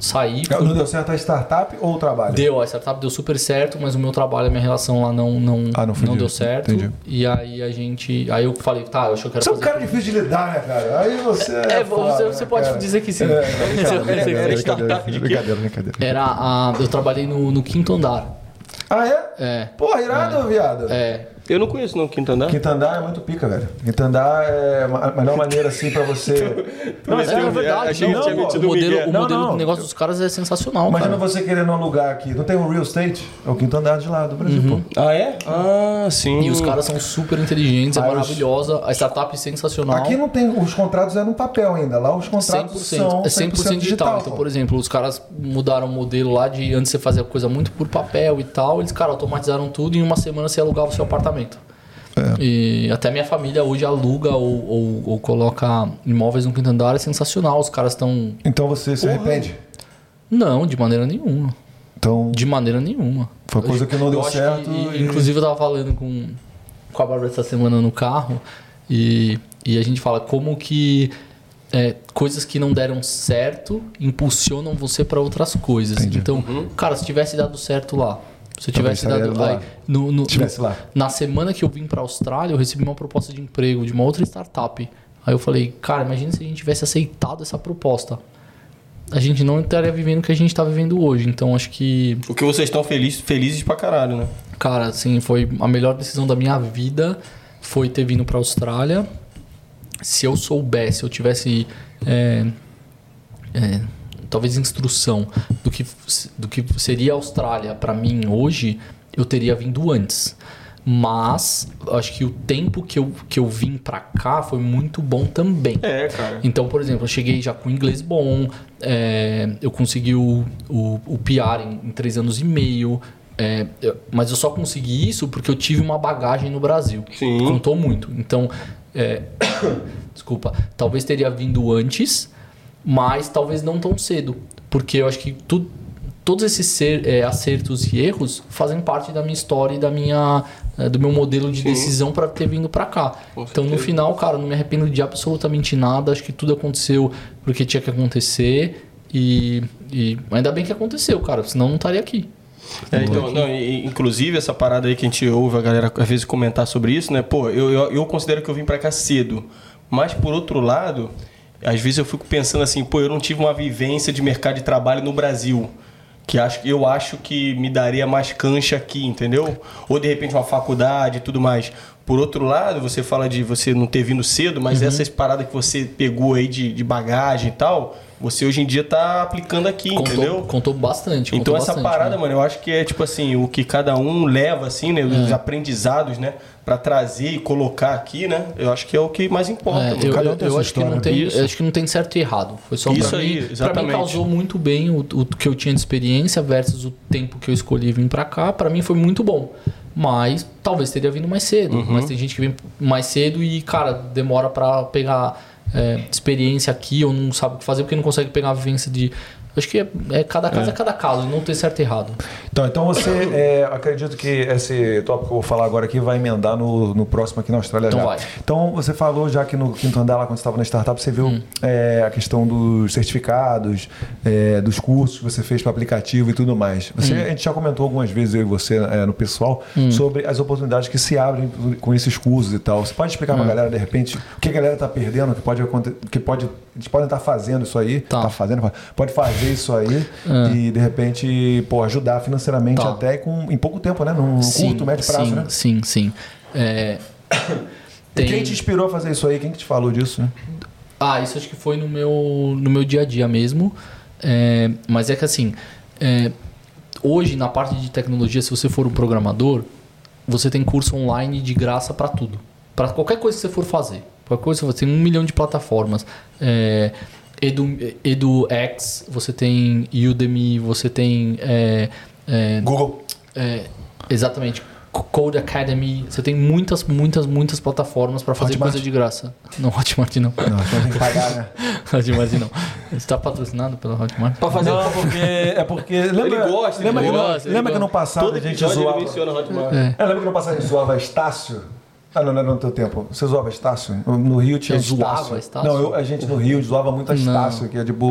saí. fui- Não deu certo a startup ou o trabalho? Deu, a startup deu super certo, mas o meu trabalho, a minha relação lá não, não, Ah, não não de- deu certo. entendi. E aí a gente. Aí eu falei, tá, eu acho que eu quero Você é um cara difícil de lidar, né, cara? Aí você. É, foda, você, né, você pode cara? dizer que sim. É, brincadeira, Você- você- brincadeira, startup de quê? brincadeira, brincadeira. Era a, eu trabalhei no, no quinto andar. Ah, é? É. Porra, irado, viado. É. Eu não conheço não, Quinto Andar. Quinto andar é muito pica, velho. Quinto andar é a melhor maneira, assim, pra você... Não, É, é verdade. Achei que não, tinha pô, o modelo, o Não, modelo não. do negócio dos caras é sensacional, Imagina cara. você querendo alugar aqui. Não tem um real estate? É o quinto andar de lá do Brasil, pô. Ah, é? Ah, sim. E os caras são super inteligentes, é Ah, os- maravilhosa, a startup é sensacional. Aqui não tem... Os contratos é no papel ainda. Lá os 100%, contratos são é 100%, digital. Então, pô. por exemplo, os caras mudaram o modelo lá de antes você fazia coisa muito por papel e tal. Eles, cara, automatizaram tudo e em uma semana você alugava o seu apartamento. É. E até minha família hoje aluga ou, ou, ou coloca imóveis no quinto andar, é sensacional. Os caras estão. Então você se arrepende? Não, de maneira nenhuma. Então, De maneira nenhuma. Foi coisa que não deu certo que- e- Inclusive, eu tava falando com, com a Bárbara essa semana no carro e, e a gente fala como que é, coisas que não deram certo impulsionam você para outras coisas. Entendi. Então, cara, se tivesse dado certo lá, se eu tivesse dado. lá. aí, no, no- Tivesse no- lá. Na semana que eu vim para Austrália, eu recebi uma proposta de emprego de uma outra startup. Aí eu falei, cara, imagina se a gente tivesse aceitado essa proposta. A gente não estaria vivendo o que a gente está vivendo hoje. Então, acho que O que vocês estão felizes, felizes pra caralho, né? Cara, assim, foi a melhor decisão da minha vida foi ter vindo pra Austrália. Se eu soubesse, eu tivesse é, é, talvez instrução do que, do que seria a Austrália pra mim hoje, eu teria vindo antes. Mas acho que o tempo que eu, que eu vim pra cá foi muito bom também. É, cara. Então, por exemplo, eu cheguei já com inglês bom, é, eu consegui o, o, o PR em, em três anos e meio. é, eu- mas eu só consegui isso porque eu tive uma bagagem no Brasil. Sim. Contou muito. Então, é, desculpa, talvez teria vindo antes, mas talvez não tão cedo. Porque eu acho que tu- todos esses ser- é, acertos e erros fazem parte da minha história e da minha, é, do meu modelo de Sim. decisão para ter vindo para cá. Com Então, no certeza. final, cara, não me arrependo de absolutamente nada. Acho que tudo aconteceu porque tinha que acontecer. E, e ainda bem que aconteceu, cara, senão eu não estaria aqui. É, então, não, inclusive essa parada aí que a gente ouve a galera às vezes comentar sobre isso, né? Pô, eu, eu, eu considero que eu vim pra cá cedo. Mas por outro lado, às vezes eu fico pensando assim, pô, eu não tive uma vivência de mercado de trabalho no Brasil. Que acho, eu acho que me daria mais cancha aqui, entendeu? Ou de repente uma faculdade e tudo mais. Por outro lado, você fala de você não ter vindo cedo, mas Uhum. essas paradas que você pegou aí de, de bagagem e tal, você hoje em dia tá aplicando aqui, entendeu? Contou, contou bastante. Então contou essa bastante, parada, né? mano, eu acho que é tipo assim, o que cada um leva assim, né, os aprendizados, né, Pra trazer e colocar aqui, né? Eu acho que é o que mais importa. É, eu, Cada um eu- tem eu acho que não tem, isso. eu acho que não tem certo e errado. Foi só Isso pra aí, mim, pra mim exatamente. causou muito bem o, o que eu tinha de experiência versus o tempo que eu escolhi vir pra cá. Pra mim foi muito bom. Mas talvez teria vindo mais cedo. Uhum. Mas tem gente que vem mais cedo e, cara, demora pra pegar é, experiência aqui ou não sabe o que fazer porque não consegue pegar a vivência de. Acho que é, é cada caso é. cada caso, não tem certo e errado. Então, então você, é, acredito que esse tópico que eu vou falar agora aqui vai emendar no, no próximo aqui na Austrália Então já. vai. Então, você falou já que no quinto andar, lá quando você estava na startup, você viu é, a questão dos certificados, é, dos cursos que você fez para aplicativo e tudo mais. Você, A gente já comentou algumas vezes, eu e você, é, no pessoal, sobre as oportunidades que se abrem com esses cursos e tal. Você pode explicar para a galera, de repente, o que a galera está perdendo, que pode acontecer, que pode, eles podem estar fazendo isso aí, Tá. tá fazendo, pode fazer isso aí e, de repente, pô, ajudar financeiramente Tá. até com, em pouco tempo, né? Num curto, médio prazo, sim, né? sim, sim. É, E Quem te inspirou a fazer isso aí? Quem que te falou disso? Né? Ah, isso acho que foi no meu, no meu dia a dia mesmo. É, mas é que assim, é, hoje na parte de tecnologia, se você for um programador, você tem curso online de graça para tudo. Para qualquer coisa que você for fazer. Qualquer coisa, você tem um milhão de plataformas. É, Edu, EduX, você tem Udemy, você tem. é, é, Google. é, exatamente. Code Academy, você tem muitas, muitas, muitas plataformas para fazer Hotmart? coisa de graça. Não, Hotmart não. Não, tem que pagar, né? Hotmart não. Você está patrocinado pela Hotmart? Pra fazer Não, porque. É porque. Lembra, Ele gosta, lembra, ele que, no- gosta, ele lembra que gosta. no passado todo a gente episódio ele zoava. menciona Hotmart. É. É, lembra que no passado a gente zoava Estácio? Ah, não, não era no teu tempo. Você zoava Estácio? No- Rio tinha Eu zoava Estácio. Estácio? Não, eu- a gente no Rio zoava muito a Estácio, que é tipo,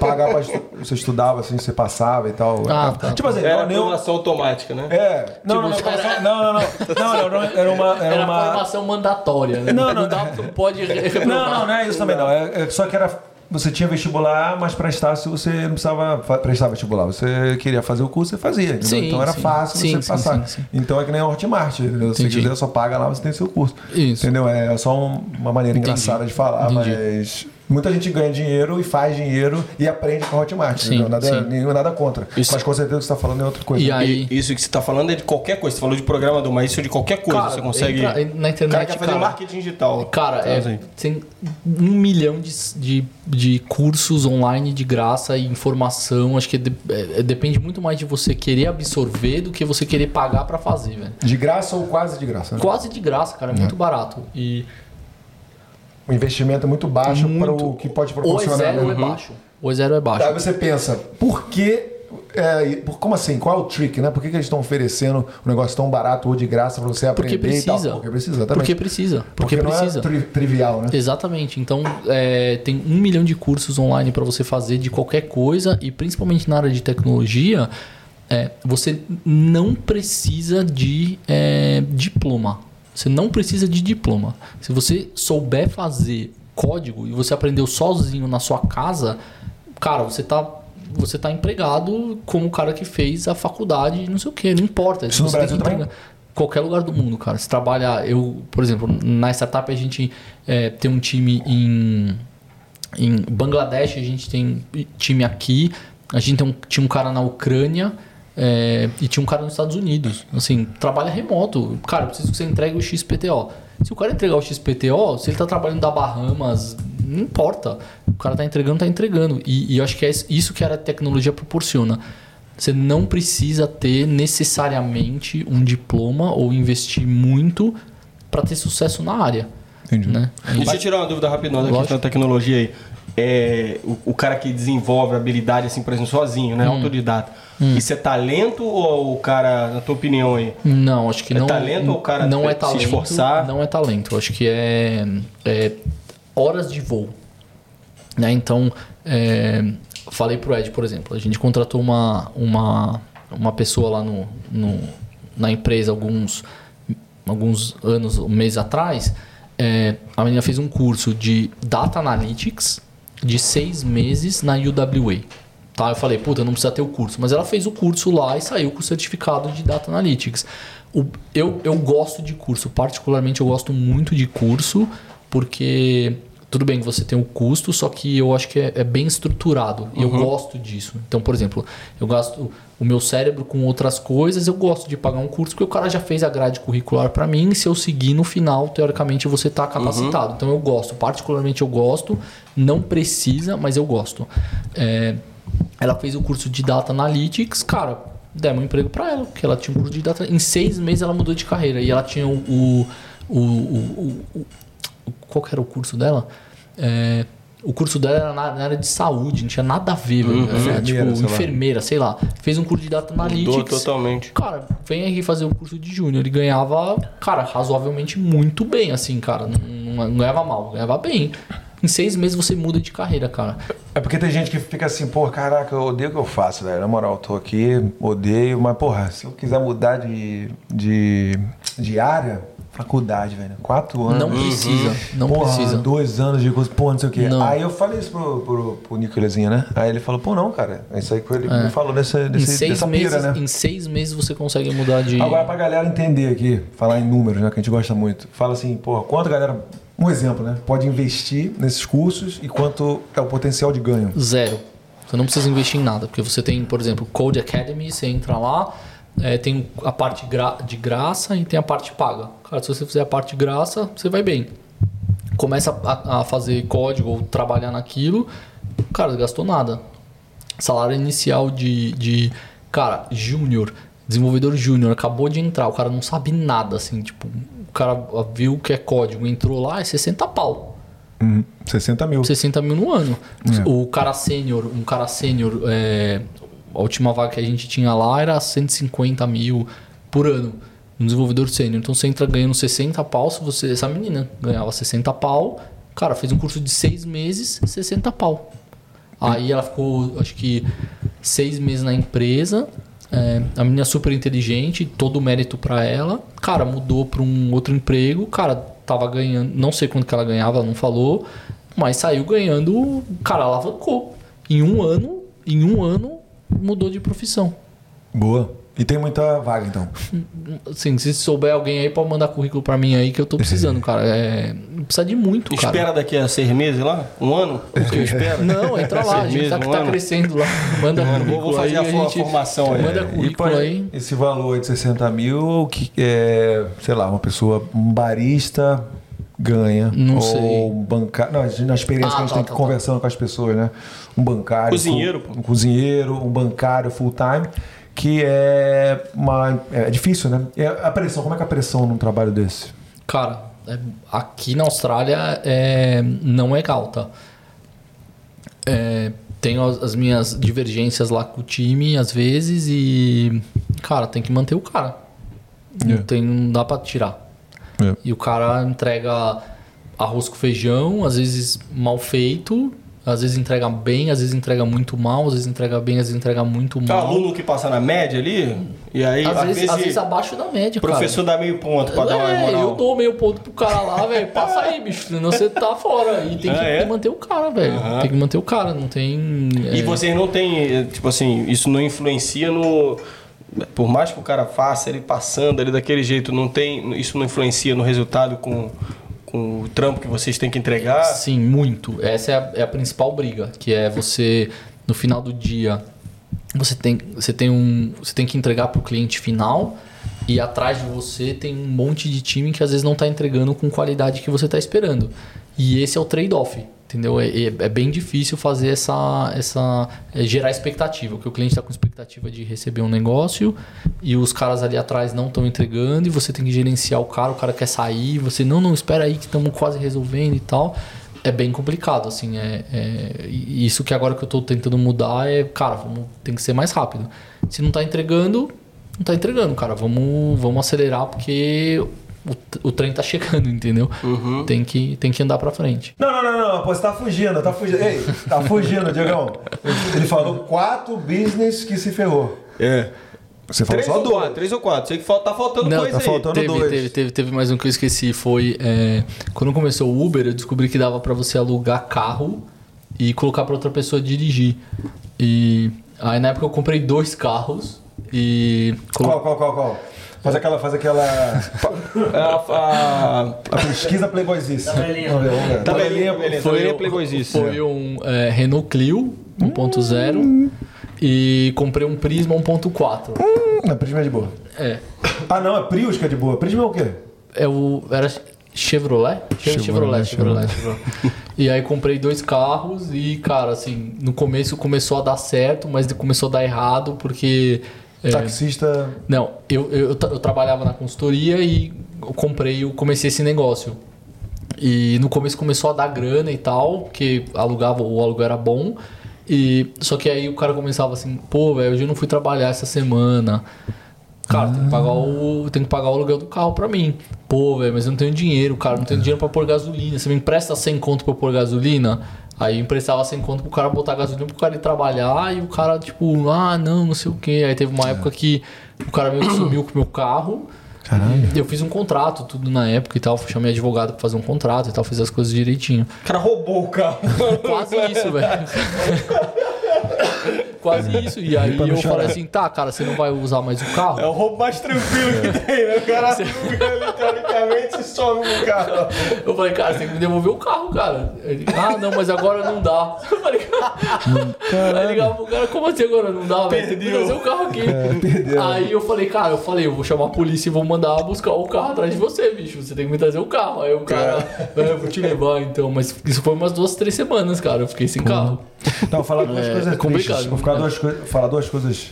pagar pra estu- você estudava assim, você passava e tal. Ah, tá. Tipo assim, Era não, eu, aprovação automática, né? É, não, não, não, Tipo, era- não, não, não, não, não, não, era uma, era Era uma, formação mandatória, né? Não, não. dá, não pode reprovar. Não, não, não é isso também não. É, é só que era. Você tinha vestibular, mas para Estácio você não precisava prestar vestibular. Você queria fazer o curso, você fazia. Sim, então era sim. fácil Sim, você passar. Então é que nem a Hotmart. entendeu? Se quiser, só paga lá, você tem seu curso. Isso. Entendeu? É só um- uma maneira Entendi. engraçada de falar, Entendi. mas. Muita gente ganha dinheiro e faz dinheiro e aprende com a Hotmart. Sim, entendeu? Nada, sim. nenhum, nada contra. Isso- Mas com certeza o que você está falando é outra coisa. E aí- isso que você tá falando é de qualquer coisa. Você falou de programador, mas isso é de qualquer coisa. Cara, você consegue. entra na o internet, cara quer fazer cara. marketing digital. Cara, é, Traz aí. tem um milhão de, de, de cursos online de graça e informação. Acho que de- é, depende muito mais de você querer absorver do que você querer pagar pra fazer, velho. De graça ou quase de graça. né? Quase de graça, cara, é muito barato. E O investimento é muito baixo para muito, o que pode é proporcionar. zero ou né? é baixo. É zero é baixo. Aí você pensa, por que. é, por- como assim? Qual é o trick, né? Por que, que eles estão oferecendo um negócio tão barato ou de graça para você aprender Porque e tal? precisa. Porque precisa, exatamente. Porque precisa. Porque, não precisa. é tri- trivial, né? Exatamente. Então, é, tem um milhão de cursos online para você fazer de qualquer coisa e principalmente na área de tecnologia, é, você não precisa de é, diploma. Você não precisa de diploma. Se você souber fazer código e você aprendeu sozinho na sua casa, cara, você tá você tá empregado como o cara que fez a faculdade, não sei o que, não importa. Isso no Você tem Brasil Qualquer lugar do mundo, cara. Se trabalha, eu, por exemplo, na startup a gente é, tem um time em, em Bangladesh, a gente tem time aqui, a gente tem um, tinha um cara na Ucrânia, É, e tinha um cara nos Estados Unidos, assim, trabalha remoto. Cara, eu preciso que você entregue o XPTO. Se o cara entregar o XPTO, se ele tá trabalhando da Bahamas, não importa. O cara tá entregando, tá entregando. E, e eu acho que é isso que a tecnologia proporciona. Você não precisa ter necessariamente um diploma ou investir muito para ter sucesso na área. Entendi. Né? Deixa eu tirar uma dúvida questão da tecnologia aí. É, o, o cara que desenvolve habilidade, assim, por exemplo, sozinho, né? Autodidata. Isso é talento ou o cara, na tua opinião aí? Não, acho que É não. talento ou o cara não é se talento, esforçar? Não é talento. Acho que é, é horas de voo. Né? Então, é, falei pro Ed, por exemplo, a gente contratou uma, uma, uma pessoa lá no, no- na empresa alguns, alguns anos, um mês atrás. É, a menina fez um curso de Data Analytics de seis meses na UWA. Tá, eu falei, puta, não precisa ter o curso. Mas ela fez o curso lá e saiu com o certificado de Data Analytics. O- eu, eu gosto de curso, particularmente eu gosto muito de curso, porque tudo bem que você tem o custo, só que eu acho que é, é bem estruturado. E eu gosto disso. Então, por exemplo, eu gasto o meu cérebro com outras coisas, eu gosto de pagar um curso, porque o cara já fez a grade curricular para mim, e se eu seguir no final, teoricamente você está capacitado. Então eu gosto, particularmente eu gosto, não precisa, mas eu gosto. É, ela fez o curso de Data Analytics, cara, demos um emprego para ela, porque ela tinha um curso de Data Em seis meses ela mudou de carreira e ela tinha o, o- o- o- qual que era o curso dela? É, o curso dela era na, na área de saúde, não tinha nada a ver, velho. Era, Enfermeira, tipo, sei lá. enfermeira, sei lá. Fez um curso de Data Mudou Analytics. totalmente. Cara, vem aqui fazer o curso de júnior. Ele ganhava, cara, razoavelmente muito bem, assim, cara. Não, não ganhava mal, ganhava bem. Em seis meses você muda de carreira, cara. É porque tem gente que fica assim, pô, caraca, eu odeio o que eu faço, velho. Na moral, eu tô aqui, odeio, mas, porra, se eu quiser mudar de, de, de área, faculdade, velho. Quatro anos. Não precisa, não porra, precisa. dois anos de curso, pô, não sei o quê. Não. Aí eu falei isso pro, pro, pro Nicolazinho, né? Aí ele falou, pô, não, cara. É isso aí que ele me falou dessa, desse, seis, dessa meses, pira, né? em seis meses você consegue mudar de. Agora, pra galera entender aqui, falar em números, né, que a gente gosta muito. Fala assim, porra, quanto a galera, um exemplo, né, pode investir nesses cursos e quanto é o potencial de ganho? Zero. Você não precisa investir em nada, porque você tem, por exemplo, Code Academy, você entra lá, é, tem a parte gra- de graça e tem a parte paga. Cara, se você fizer a parte de graça, você vai bem. Começa a, a fazer código ou trabalhar naquilo, cara, gastou nada. Salário inicial de, de cara, júnior, desenvolvedor júnior, acabou de entrar, o cara não sabe nada, assim, tipo, o cara viu que é código, entrou lá, é 60 pau. Hum, 60 mil. 60 mil no ano. É. O cara sênior, um cara sênior, é, a última vaga que a gente tinha lá era 150 mil por ano. Um desenvolvedor sênior. Então você entra ganhando 60 pau. Se você, essa menina ganhava 60 pau, cara, fez um curso de seis meses, 60 pau. Aí ela ficou, acho que, seis meses na empresa. É, a menina super inteligente, todo o mérito pra ela. Cara, mudou pra um outro emprego. Cara, tava ganhando, não sei quanto que ela ganhava, ela não falou, mas saiu ganhando, cara, alavancou. Em um ano, em um ano, mudou de profissão. Boa. E tem muita vaga, então. Assim, se souber alguém aí, pode mandar currículo pra mim aí que eu tô precisando, cara. É, precisa de muito, cara. Espera daqui a seis meses lá? Um ano? Você espera? Não, entra lá, a gente tá, um tá crescendo lá. Manda Vou- currículo vou fazer aí, a gente formação aí. Manda E currículo pô, aí. esse valor de 60 mil, que é, sei lá, uma pessoa, um barista ganha. Não ou sei. um bancário. Não, na experiência Ah, que a gente tá, tem que tá, ir conversando com as pessoas, né? Um bancário. Cozinheiro, full-. Um cozinheiro, um bancário full time. Que é uma. É difícil, né? E a pressão, como é que é a pressão num trabalho desse? Cara, é- aqui na Austrália é, não é alta. É, tenho as, as minhas divergências lá com o time, às vezes, e. Cara, tem que manter o cara. Não, É. tem, não dá pra tirar. É. E o cara entrega arroz com feijão, às vezes mal feito, às vezes entrega bem, às vezes entrega muito mal, às vezes entrega bem, às vezes entrega muito Tem mal. aluno que passa na média ali, e aí, às, vezes, às vezes abaixo da média, o professor dá meio ponto pra dar uma é, moral. eu dou meio ponto pro cara lá, velho. Passa aí, bicho. Senão você tá fora. E tem Ah, que é? manter o cara, velho. Aham. Tem que manter o cara. Não tem. E é, vocês não tem, tipo assim, isso não influencia no. Por mais que o cara faça ele passando ali daquele jeito, não tem, isso não influencia no resultado com, com o trampo que vocês têm que entregar. Sim, muito. Essa é a, é a principal briga. Que é você, no final do dia, você tem, você tem, um, você tem que entregar para o cliente final e atrás de você tem um monte de time que às vezes não está entregando com qualidade que você está esperando. E esse é o trade-off. Entendeu? É, é, é, bem difícil fazer essa. essa é, gerar expectativa, porque o cliente está com expectativa de receber um negócio e os caras ali atrás não estão entregando e você tem que gerenciar o cara, o cara quer sair, você não, não, espera aí que estamos quase resolvendo e tal. É bem complicado, assim. É, é, isso que agora que eu estou tentando mudar é, cara, vamos, tem que ser mais rápido. Se não está entregando, não está entregando, cara. Vamos, vamos acelerar porque o, o trem tá chegando, entendeu? Uhum. Tem, que, tem que andar pra frente. Não, não, não, não. Pô, você tá fugindo, tá fugindo. Ei, tá fugindo, Diegão. Ele falou quatro business que se ferrou. É. Você falou três só dois. Quatro, três ou quatro. Sei que tá faltando não, coisa tá aí. faltando teve, dois. Teve, teve, teve mais um que eu esqueci. Foi é, quando começou o Uber, eu descobri que dava para você alugar carro e colocar para outra pessoa dirigir. E aí na época eu comprei dois carros e. Qual, qual, qual, qual? Faz aquela. Faz aquela. a, a, a pesquisa Playboyzice. Tabelinha. Tabelinha, tabelinha, foi, Playboyzice. Foi um é, Renault Clio 1.0 hum. e comprei um Prisma 1.4. Hum, a Prisma é de boa. É. Ah, não, é Prius que é de boa. Prisma é o quê? É o. Era Chevrolet? Chevrolet, Chevrolet. Chevrolet, Chevrolet. e aí comprei dois carros e, cara, assim, no começo começou a dar certo, mas começou a dar errado porque é. Taxista. Não, eu, eu, eu, trabalhava na consultoria e eu comprei, eu comecei esse negócio. E no começo começou a dar grana e tal, porque alugava, o aluguel era bom. E só que aí o cara começava assim, pô, velho, hoje eu não fui trabalhar essa semana. Cara, ah. tem, que pagar o, tem que pagar o aluguel do carro pra mim. Pô, velho, mas eu não tenho dinheiro, cara, não tenho dinheiro pra pôr gasolina. Você me empresta 100 conto pra eu pôr gasolina? Aí emprestava sem conta pro cara botar gasolina pro cara ir trabalhar e o cara, tipo, ah, não, não sei o que. Aí teve uma época que o cara meio que sumiu com o meu carro. Caralho. Eu fiz um contrato, tudo na época e tal. Chamei advogado pra fazer um contrato e tal, fiz as coisas direitinho. O cara roubou o carro. Quase isso, velho. Quase isso. E aí eu falei assim, tá, cara, você não vai usar mais o carro? É o roubo mais tranquilo que tem, né? O cara você... eletronicamente e some o carro. Eu falei, cara, você tem que me devolver o carro, cara. Ele, ah, não, mas agora não dá. Eu falei, cara. Aí ligava pro cara, como assim agora não dá, velho? Tem que trazer o carro aqui. É, aí eu falei, cara, eu falei, eu vou chamar a polícia e vou mandar buscar o carro atrás de você, bicho. Você tem que me trazer o carro. Aí o cara, é. eu vou te levar então. Mas isso foi umas duas, três semanas, cara. Eu fiquei sem carro. Não, falar duas é, coisas é complicado. Vou ficar duas, falar duas coisas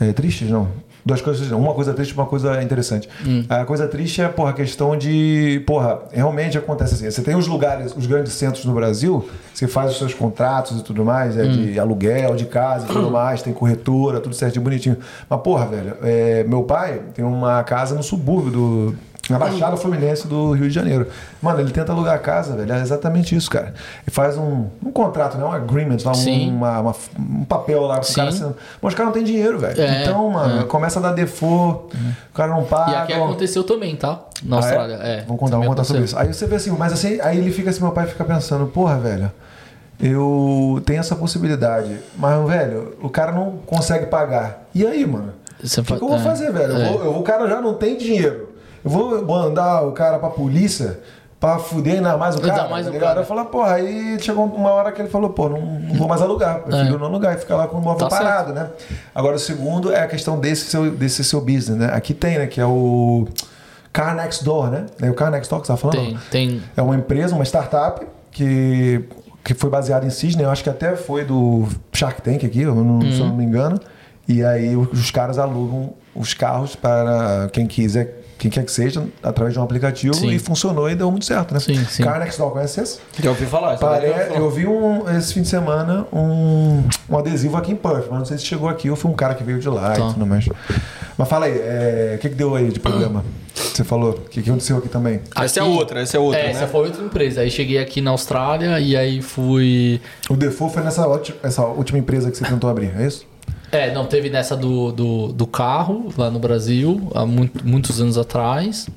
é, tristes, não. Duas coisas, uma coisa triste e uma coisa interessante. Hum. A coisa triste é, porra, a questão de, porra, realmente acontece assim. Você tem os lugares, os grandes centros no Brasil, você faz os seus contratos e tudo mais, é hum. de aluguel, de casa e tudo mais, tem corretora, tudo certinho, bonitinho. Mas, porra, velho, é, meu pai tem uma casa no subúrbio do na Baixada Fluminense do Rio de Janeiro. Mano, ele tenta alugar a casa, velho. É exatamente isso, cara. Ele faz um, um contrato, né? Um agreement, lá, um, uma, uma, um papel lá com o cara. Mas os caras não têm dinheiro, velho. É, então, mano, é. começa a dar default, é. o cara não paga. E aqui aconteceu também, tá? Na ah, é? Austrália. É? Vamos contar, vamos contar sobre isso. Aí você vê assim, mas assim, aí ele fica assim, meu pai fica pensando, porra, velho. Eu tenho essa possibilidade, mas, velho, o cara não consegue pagar. E aí, mano? O que, que, eu vou é. fazer, velho? Eu vou, eu, o cara já não tem dinheiro. Eu vou mandar o cara pra polícia pra fuder ainda mais o cara. Ainda mais tá o cara. Eu porra, aí chegou uma hora que ele falou, pô, não, não vou mais alugar. Prefiro é. não alugar e ficar lá com o móvel tá parado, certo. né? Agora, o segundo é a questão desse seu, desse seu business, né? Aqui tem, né? Que é o Car Next Door, né? É o Car Next Door que você tá falando? Tem, tem. É uma empresa, uma startup que, que foi baseada em Sydney. Eu acho que até foi do Shark Tank aqui, não, uhum. se eu não me engano. E aí os caras alugam os carros para quem quiser quem quer que seja, através de um aplicativo sim. e funcionou e deu muito certo, né? Sim, sim. Car Next Door, conhece esse? Já ouvi falar. Pare... Eu vi um, esse fim de semana um, um adesivo aqui em Perth, mas não sei se chegou aqui ou foi um cara que veio de lá tá. e tudo mais. Mas fala aí, o é, que, que deu aí de problema? Você falou, o que, que aconteceu aqui também? Aqui, essa é outra, essa é outra. É, né? essa foi outra empresa. Aí cheguei aqui na Austrália e aí fui. O default foi nessa essa última empresa que você tentou abrir, é isso? É, não, teve nessa do, do, do carro lá no Brasil, há muito, muitos anos atrás.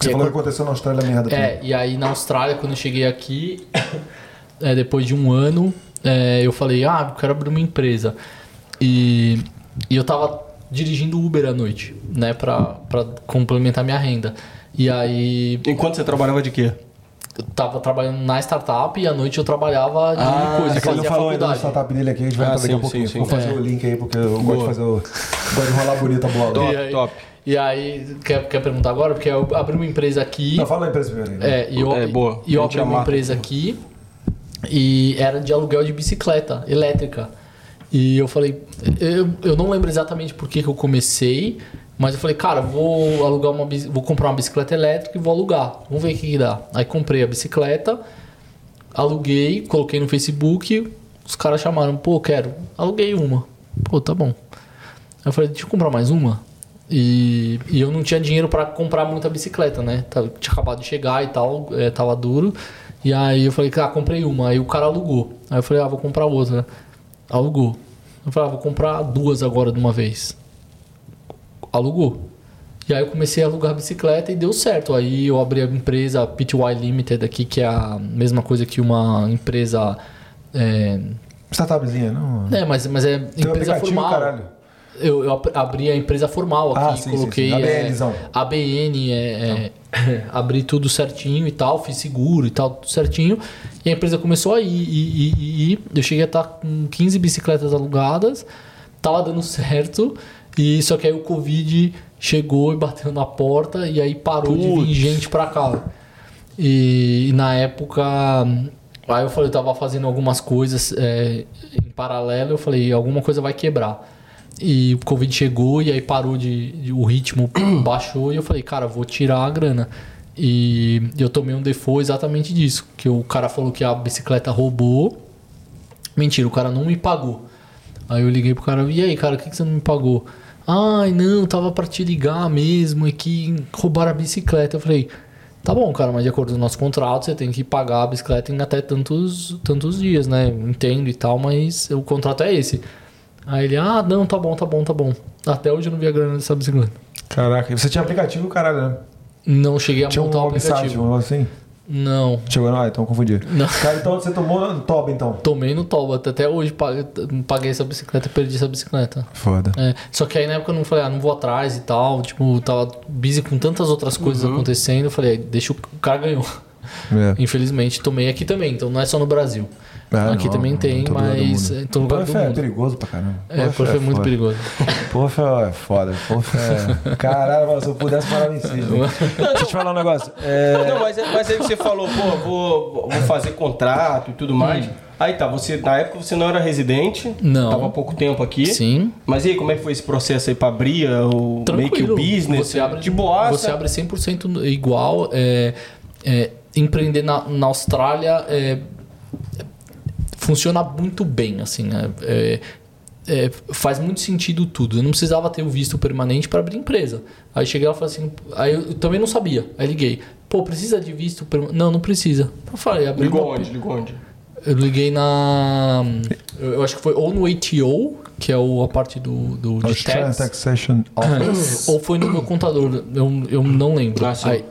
Você falou que aconteceu na Austrália merda É, também. e aí na Austrália, quando eu cheguei aqui, é, depois de um ano, é, eu falei, ah, eu quero abrir uma empresa. E, e eu tava dirigindo Uber à noite, né, pra, pra complementar minha renda. E aí. Enquanto você trabalhava de quê? Eu tava trabalhando na startup e à noite eu trabalhava de Ah, coisa, É que ele não falou ainda da startup dele aqui, a gente vai Ah, entrar daqui a pouquinho. sim, sim. Vou fazer É. o link aí, porque eu gosto Boa. de fazer o. gosto de rolar bonita a bola. Top, E aí- top. E aí, quer, quer perguntar agora? Porque eu abri uma empresa aqui. Não, fala a empresa primeiro né? É, e eu, É, boa. e eu abri uma amar. empresa aqui e era de aluguel de bicicleta elétrica. E eu falei, eu, eu não lembro exatamente por que, que eu comecei, mas eu falei, cara, vou alugar uma vou comprar uma bicicleta elétrica e vou alugar. Vamos ver o que, que dá. Aí comprei a bicicleta, aluguei, coloquei no Facebook, os caras chamaram, pô, quero. Aluguei uma. Pô, tá bom. Aí eu falei, deixa eu comprar mais uma. E, e eu não tinha dinheiro pra comprar muita bicicleta, né? Tava- Tinha acabado de chegar e tal, é, tava duro. E aí eu falei, ah, comprei uma. Aí o cara alugou. Aí eu falei, ah, vou comprar outra. Alugou. Eu falei, ah, vou comprar duas agora de uma vez. Alugou. E aí eu comecei a alugar bicicleta e deu certo. Aí eu abri a empresa PTY Limited aqui, que é a mesma coisa que uma empresa. É, Startupzinha, não. é mas, mas é Tem empresa formal. caralho. Eu, eu abri a empresa formal aqui, Ah, sim, sim, coloquei sim. é, ABNzão. ABN, é, é, abri tudo certinho e tal, fiz seguro e tal, tudo certinho. E a empresa começou a ir, ir, ir, ir, ir. Eu cheguei a estar com 15 bicicletas alugadas, tava dando certo, e só que aí o Covid chegou e bateu na porta, e aí parou de vir gente pra cá. E, e na época, aí eu falei, eu tava fazendo algumas coisas é, em paralelo, eu falei, alguma coisa vai quebrar. E o Covid chegou e aí parou de, de- o ritmo baixou e eu falei, cara, vou tirar a grana. E eu tomei um default exatamente disso, que o cara falou que a bicicleta roubou. Mentira, o cara não me pagou. Aí eu liguei pro cara, e aí, cara, por que, que você não me pagou? Ai, não, tava pra te ligar mesmo, é que roubaram a bicicleta. Eu falei, tá bom, cara, mas de acordo com o nosso contrato, você tem que pagar a bicicleta em até tantos, tantos dias, né? Entendo e tal, mas o contrato é esse. Aí ele, ah, não, tá bom, tá bom, tá bom. Até hoje eu não vi a grana dessa bicicleta. Caraca, e você tinha aplicativo, caralho, né? Não cheguei a Tinha um montar o um aplicativo. negócio assim? Não. Chegou, não, ah, então confundi. Não. Cara, então você tomou no Toba, então. Tomei no Toba, até hoje paguei, essa bicicleta e perdi essa bicicleta. Foda. É, só que aí na época eu não falei, ah, não vou atrás e tal. Tipo, tava busy com tantas outras coisas acontecendo. Eu falei, deixa o, o cara ganhou. É. Infelizmente, tomei aqui também, então não é só no Brasil. Ah, aqui não, também em tem, todo mas mundo. em todo lugar do Porra, é perigoso pra caramba. É, porque é muito foda. perigoso. Porra, é foda. Porra, é... Caralho, mas se eu pudesse parar em si. Deixa eu te falar um negócio. É... Não, mas, mas aí você falou, pô, vou, vou fazer contrato e tudo mais. Aí tá, você, na época você não era residente, Não. tava há pouco tempo aqui. Sim. Mas e aí, como é que foi esse processo aí pra abrir o meio que o business? Você abre, de boaça? Você abre 100% igual. É, é, empreender na, na Austrália é, funciona muito bem, assim. né? É, é, faz muito sentido tudo. Eu não precisava ter o visto permanente para abrir empresa. Aí cheguei lá e falei assim. Aí eu também não sabia. Aí liguei. Pô, precisa de visto permanente? Não, não precisa. Eu falei, abri Ligou uma- onde? Ligou onde? Eu liguei na. Eu acho que foi ou no ATO, que é o, a parte do, do de Australian tax, Taxation Office. ou foi no meu contador, eu, eu não lembro. Ah, sim. aí,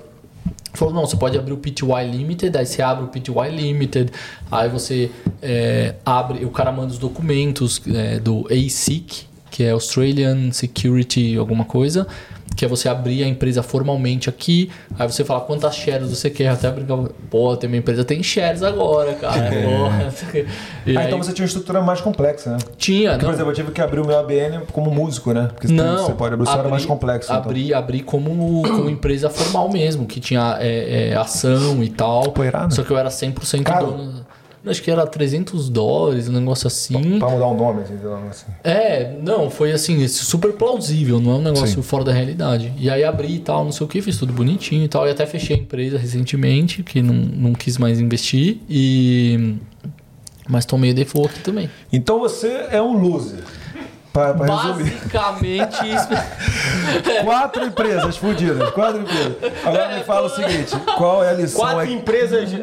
falou, não, você pode abrir o PTY Limited, aí você abre o PTY Limited, aí você é, abre, o cara manda os documentos é, do ASIC, que é Australian Security alguma coisa, que é você abrir a empresa formalmente aqui, aí você fala quantas shares você quer, até brincar, pô, tem minha empresa tem shares agora, cara, porra. E Ah, aí, então você tinha uma estrutura mais complexa, né? tinha, Porque, não, por exemplo, eu tive que abrir o meu ABN como músico, né? Porque não, você pode abrir o seu era mais complexo. então. Abri, abri como, como empresa formal mesmo, que tinha é, é, ação e tal. Pô, irado. Só que eu era 100% Caro? dono. Acho que era 300 dólares, um negócio assim. Pra mudar o nome, assim, assim. É, não, foi assim, super plausível, não é um negócio Sim. fora da realidade. E aí abri e tal, não sei o que, fiz tudo bonitinho e tal. E até fechei a empresa recentemente, que não, não quis mais investir. E. Mas tomei default aqui também. Então você é um loser. Pra, pra resumir. Basicamente isso. Quatro empresas fudidas, quatro empresas. Agora me fala o seguinte: qual é a lição Quatro aí? empresas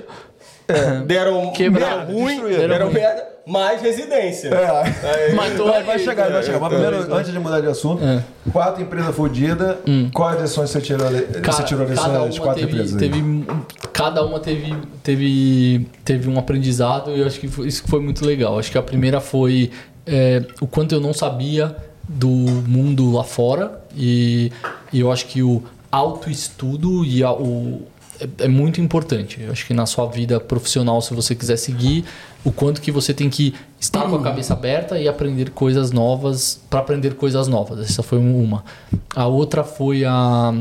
deram, Quebraram, deram ruim, destruíram. deram merda, mais residência. É. Mas tô Vai, aí, vai chegar, vai chegar. Mas primeiro, É. antes de mudar de assunto, É. quatro empresas fudidas. Quais lições você tirou, você Hum. Cara, tirou cada dessas uma quatro teve, empresas? aí? teve cada uma teve, teve, teve um aprendizado e eu acho que foi- isso foi muito legal. Acho que a primeira foi é, o quanto eu não sabia do mundo lá fora e, e eu acho que o autoestudo e a, o, é, é muito importante. Eu acho que na sua vida profissional, se você quiser seguir, o quanto que você tem que estar com a cabeça aberta e aprender coisas novas para aprender coisas novas. Essa foi uma. A outra foi a,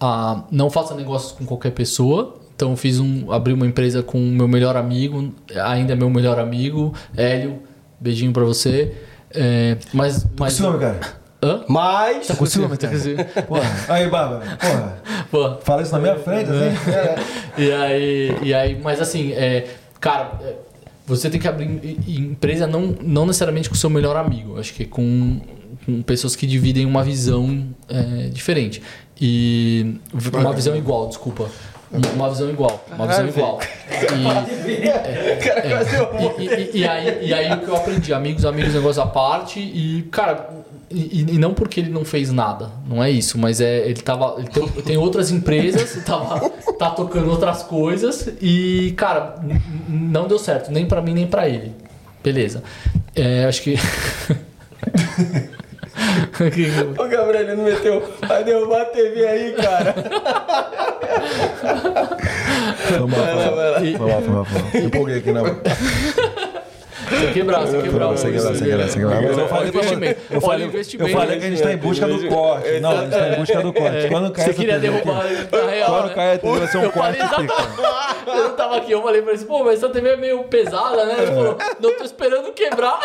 a não faça negócios com qualquer pessoa. Então fiz um, abri uma empresa com o meu melhor amigo, ainda é meu melhor amigo, Hélio. Beijinho para você. É, mas, mas Com ciúme, cara. Hã? Mas. Tá com ciúme, tá. Porra. Aí, Bárbara. Porra. Pô, Fala isso na minha frente, assim. É. E aí, e aí mas assim, é, cara, é, você tem que abrir em- em empresa não, não necessariamente com o seu melhor amigo, acho que com, com pessoas que dividem uma visão é, diferente. E uma visão igual, desculpa. Uma visão igual, uma visão igual. E, é, e, e- e aí, e aí o que eu aprendi, amigos, amigos, negócio à parte, e, cara, e, e não porque ele não fez nada, não é isso, mas é, ele tava. Ele tem, tem outras empresas, tava, tá tocando outras coisas, e, cara, não deu certo, nem pra mim, nem pra ele. Beleza. É, acho que. Ô, Gabriel, ele não meteu. Vai derrubar a TV aí, cara. Mal, foi mal. Eu empolguei aqui, né? Você quebrar, você quebrar. Você quebrar, você quebrar, você quebrar. Mas eu falei investimento. Eu falei, o investimento. eu falei que a gente tá em busca do corte. Não, a gente tá em busca do corte. Quando cai Você essa queria derrubar na real. Quando né? cai a TV vai ser um corte. Eu não tava aqui, eu falei pra ele, pô, mas essa TV é meio pesada, né? Ele falou, não tô esperando quebrar.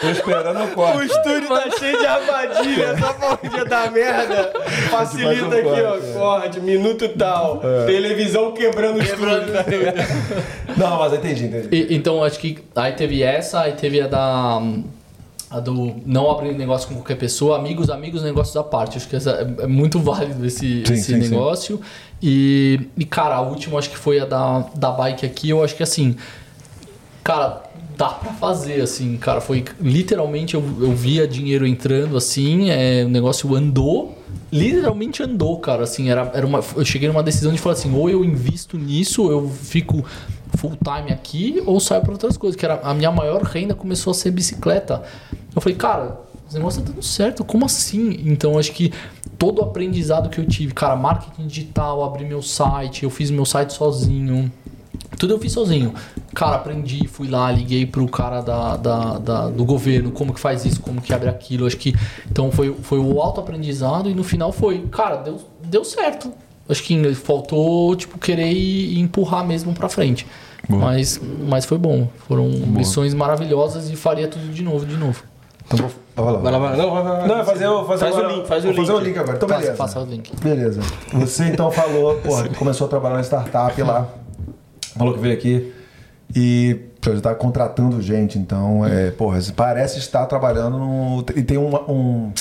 Tô esperando o O corte. estúdio tá cheio de armadilha, um dia da merda. Facilita aqui, ó. é. Corte, minuto tal. Televisão quebrando o estúdio? Não, mas eu entendi, entendi. Então, acho que aí teve essa, aí teve a da. A do não abrir negócio com qualquer pessoa, amigos, amigos, negócios à parte. Acho que é, é muito válido esse, Sim, esse sim, sim. negócio. E, e, cara, a última acho que foi a da, da bike aqui. Eu acho que assim, cara, dá pra fazer, assim, cara. Foi literalmente eu, eu via dinheiro entrando assim, é, o negócio andou. Literalmente andou, cara. Assim, era, era uma, eu cheguei numa decisão de falar assim: ou eu invisto nisso, ou eu fico full time aqui, ou saio para outras coisas. Que era a minha maior renda começou a ser bicicleta. Eu falei, cara, esse negócio tá dando certo, como assim? Então acho que todo o aprendizado que eu tive, cara, marketing digital, abri meu site, eu fiz meu site sozinho. Tudo eu fiz sozinho. Cara, aprendi, fui lá, liguei pro cara da, da, da- do governo, como que faz isso, como que abre aquilo. Acho que. Então foi, foi o autoaprendizado e no final foi, cara, deu, deu certo. Acho que faltou, tipo, querer empurrar mesmo pra frente. Mas, mas foi bom. Foram lições maravilhosas e faria tudo de novo, de novo. Então vou. Vai lá. Vai lá, vai lá. Não, vai, vai, vai. Não, é fazer, o- fazer Faz o agora- link, faz o vou fazer link. o link agora. Então, Faça, beleza. faça o link. Beleza. Você então falou, porra, que começou a trabalhar na startup lá. Falou que veio aqui e já tá contratando gente. Então, é, porra, você parece estar trabalhando no, e tem uma- um,